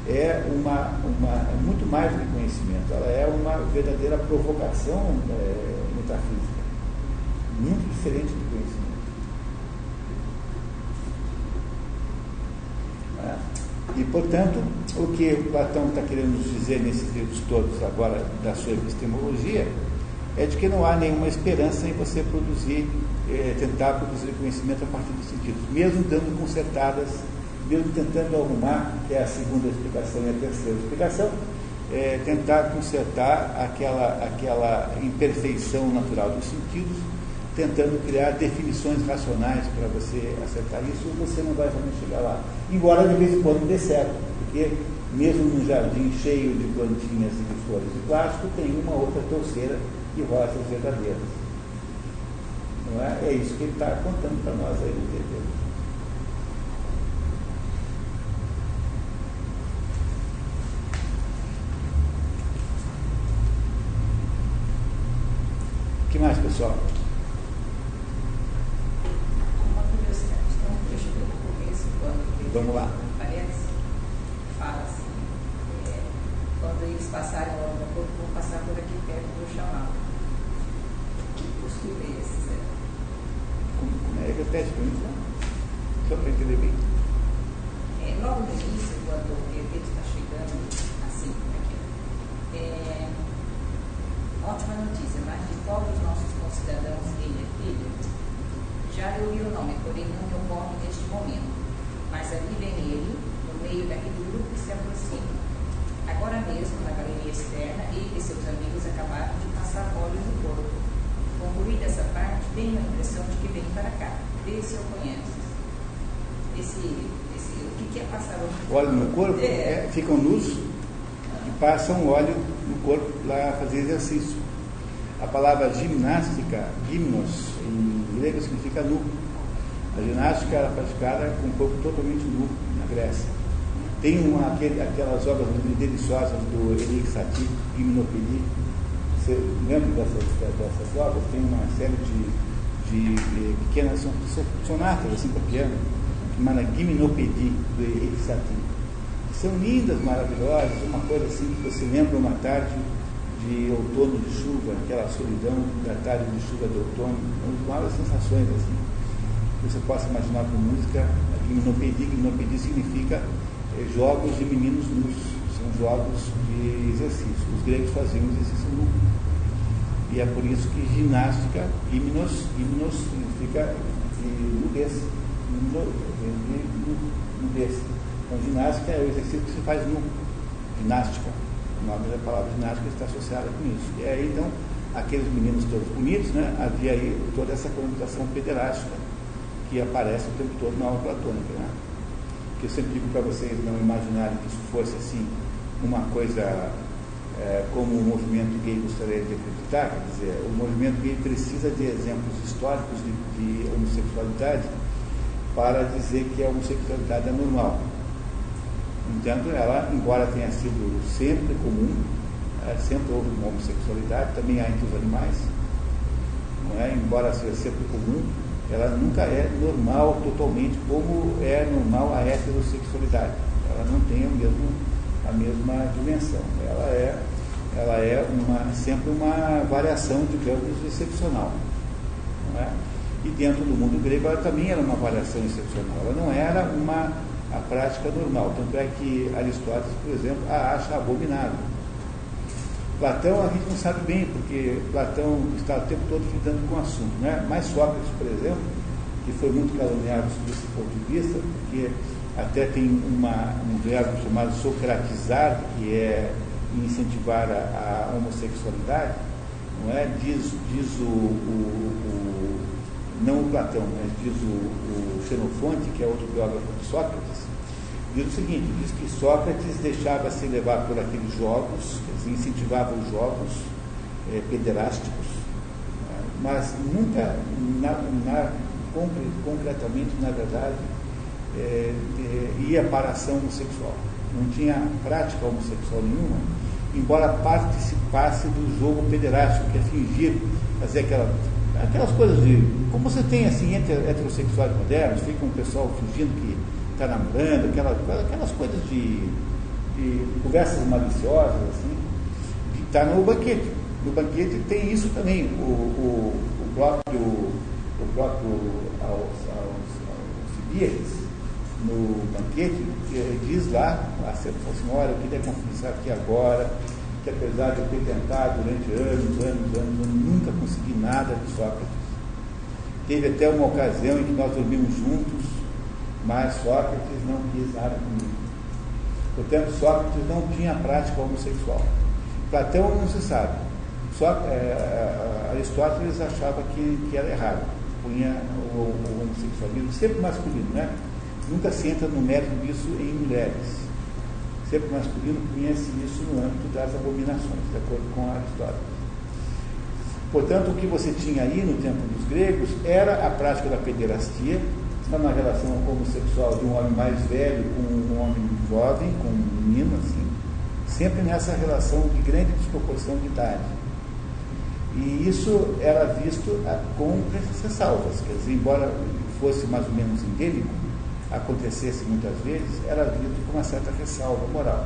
é uma, uma, é muito mais do que conhecimento, ela é uma verdadeira provocação é, metafísica, muito diferente do conhecimento. E, portanto, o que Platão está querendo nos dizer nesses livros todos agora da sua epistemologia é de que não há nenhuma esperança em você produzir, eh, tentar produzir conhecimento a partir dos sentidos, mesmo dando consertadas, mesmo tentando arrumar, que é a segunda explicação e a terceira explicação, é, tentar consertar aquela, aquela imperfeição natural dos sentidos, tentando criar definições racionais para você acertar isso, você não vai realmente chegar lá. Embora de vez em quando dê certo, porque mesmo num jardim cheio de plantinhas e de flores de plástico, tem uma outra terceira de rochas verdadeiras. Não é? é isso que ele está contando para nós aí no TV. O que mais, pessoal? Uma curiosidade, então, deixa eu ver no começo, quando Vamos lá. Parece, fala assim, é, quando eles passarem lá no corpo, vão passar por aqui perto, vou chamar. Que costume é esse, Zé? Como, como é? Repete para mim, só para entender bem. É, logo no início, quando o bebê está chegando, assim, aqui, é, ótima notícia, mas de todos os nossos concidadãos, ele é filho, já eu li o nome, porém não me ocorre neste momento mas ali vem ele, no meio daquele grupo que se aproxima. Agora mesmo, na galeria externa, ele e seus amigos acabaram de passar óleo no corpo. Concluída essa parte, tenho a impressão de que vem para cá. Vê se eu conheço. Esse, esse, o que, que é passar óleo no corpo? Óleo no corpo? É. É, ficam nus e passam óleo no corpo para fazer exercício. A palavra ginástica, gimnos, em grego significa nu. A ginástica era praticada com o corpo totalmente nu na Grécia. Tem uma, aquele, aquelas obras deliciosas do Erik Satie, Gimnopédie. Você lembra dessas, dessas obras? Tem uma série de, de, eh, pequenas son- sonatas assim para piano, chamada do Erik Satie. São lindas, maravilhosas, uma coisa assim que você lembra uma tarde de outono de chuva, aquela solidão da tarde de chuva de outono, uma das maiores sensações assim você possa imaginar com música, gimnopédie, gimnopédie significa eh, jogos de meninos nus, são jogos de exercício. Os gregos faziam exercício nu. E é por isso que ginástica, gimnos, gimnos significa de nudez, nu- nudez. Então ginástica é o exercício que se faz nu, ginástica. O nome da palavra ginástica está associada com isso. E aí então, aqueles meninos todos bonitos, né, havia aí toda essa conotação pederástica que aparece o tempo todo na aula platônica. Né? Que eu sempre digo para vocês não imaginarem que isso fosse assim uma coisa é, como o movimento gay gostaria de acreditar, quer dizer, o movimento gay precisa de exemplos históricos de, de homossexualidade para dizer que a homossexualidade é normal. No entanto, ela, embora tenha sido sempre comum, é, sempre houve uma homossexualidade, também há entre os animais, não é? embora seja sempre comum, ela nunca é normal totalmente como é normal a heterossexualidade. Ela não tem a mesma, a mesma dimensão. Ela é, ela é uma, sempre uma variação, digamos, excepcional. Não é? E dentro do mundo grego ela também era uma variação excepcional. Ela não era uma a prática normal. Tanto é que Aristóteles, por exemplo, a acha abominável. Platão a gente não sabe bem, porque Platão está o tempo todo lidando com o assunto. Né? Mas Sócrates, por exemplo, que foi muito caluniado sob esse ponto de vista, porque até tem uma, um verbo chamado socratizar, que é incentivar a, a homossexualidade, não é? Diz, diz o, o, o não o Platão, mas diz o, o Xenofonte, que é outro biógrafo de Sócrates, diz o seguinte, diz que Sócrates deixava se levar por aqueles jogos, incentivava os jogos eh, pederásticos, mas nunca, na, na, concre, concretamente, na verdade, eh, eh, ia para a ação homossexual. Não tinha prática homossexual nenhuma, embora participasse do jogo pederástico, que é fingir, fazer aquela, aquelas coisas de. Como você tem assim heterossexuais modernos, fica um pessoal fingindo que está namorando, aquela, aquelas coisas de, de conversas maliciosas, assim, de estar no banquete. No banquete tem isso também. O, o, o próprio, o próprio Alcibiades, no banquete, diz lá, a senhora, eu queria confessar aqui agora, que apesar de eu ter tentado durante anos, anos, anos, eu nunca consegui nada de Sócrates. Teve até uma ocasião em que nós dormimos juntos, mas Sócrates não quis nada comigo. Portanto, Sócrates não tinha prática homossexual. Platão não se sabe. Só, é, Aristóteles achava que, que era errado. Punha o, o homossexualismo sempre masculino, né? Nunca se entra no mérito disso em mulheres. Sempre masculino punha-se isso no âmbito das abominações, de acordo com Aristóteles. Portanto, o que você tinha aí no tempo dos gregos era a prática da pederastia, uma relação homossexual de um homem mais velho com um homem jovem, com um menino, assim, sempre nessa relação de grande desproporção de idade. E isso era visto ah, com ressalvas, quer dizer, embora fosse mais ou menos endêmico, acontecesse muitas vezes, era visto com uma certa ressalva moral.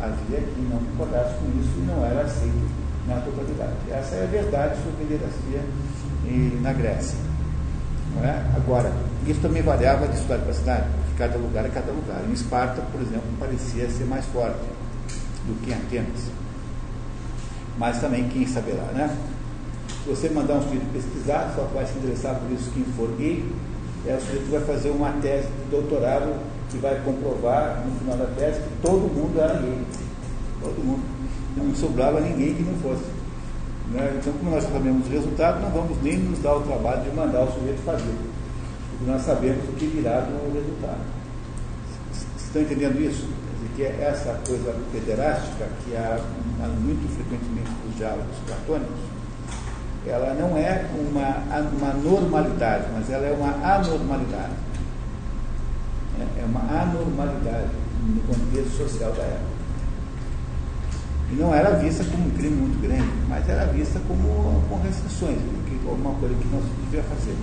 Havia quem não concordasse com isso e não era aceito na totalidade. Essa é a verdade sobre a pederastia na Grécia. É? Agora, isso também variava de cidade para cidade, de cada lugar a cada lugar. Em Esparta, por exemplo, parecia ser mais forte do que em Atenas. Mas também, quem saberá, né? Se você mandar um sujeito pesquisar, só vai se interessar por isso quem for gay, é o sujeito que vai fazer uma tese de doutorado que vai comprovar, no final da tese, que todo mundo era gay. Todo mundo. Não sobrava ninguém que não fosse. Né? Então, como nós sabemos o resultado, não vamos nem nos dar o trabalho de mandar o sujeito fazer, porque nós sabemos o que virá no resultado. Estão entendendo isso? Que é essa coisa pederástica que há muito frequentemente nos diálogos platônicos, ela não é uma, uma normalidade, mas ela é uma anormalidade. É, é uma anormalidade no contexto social da época. E não era vista como um crime muito grande, mas era vista como com restrições, como uma coisa que não se devia fazer.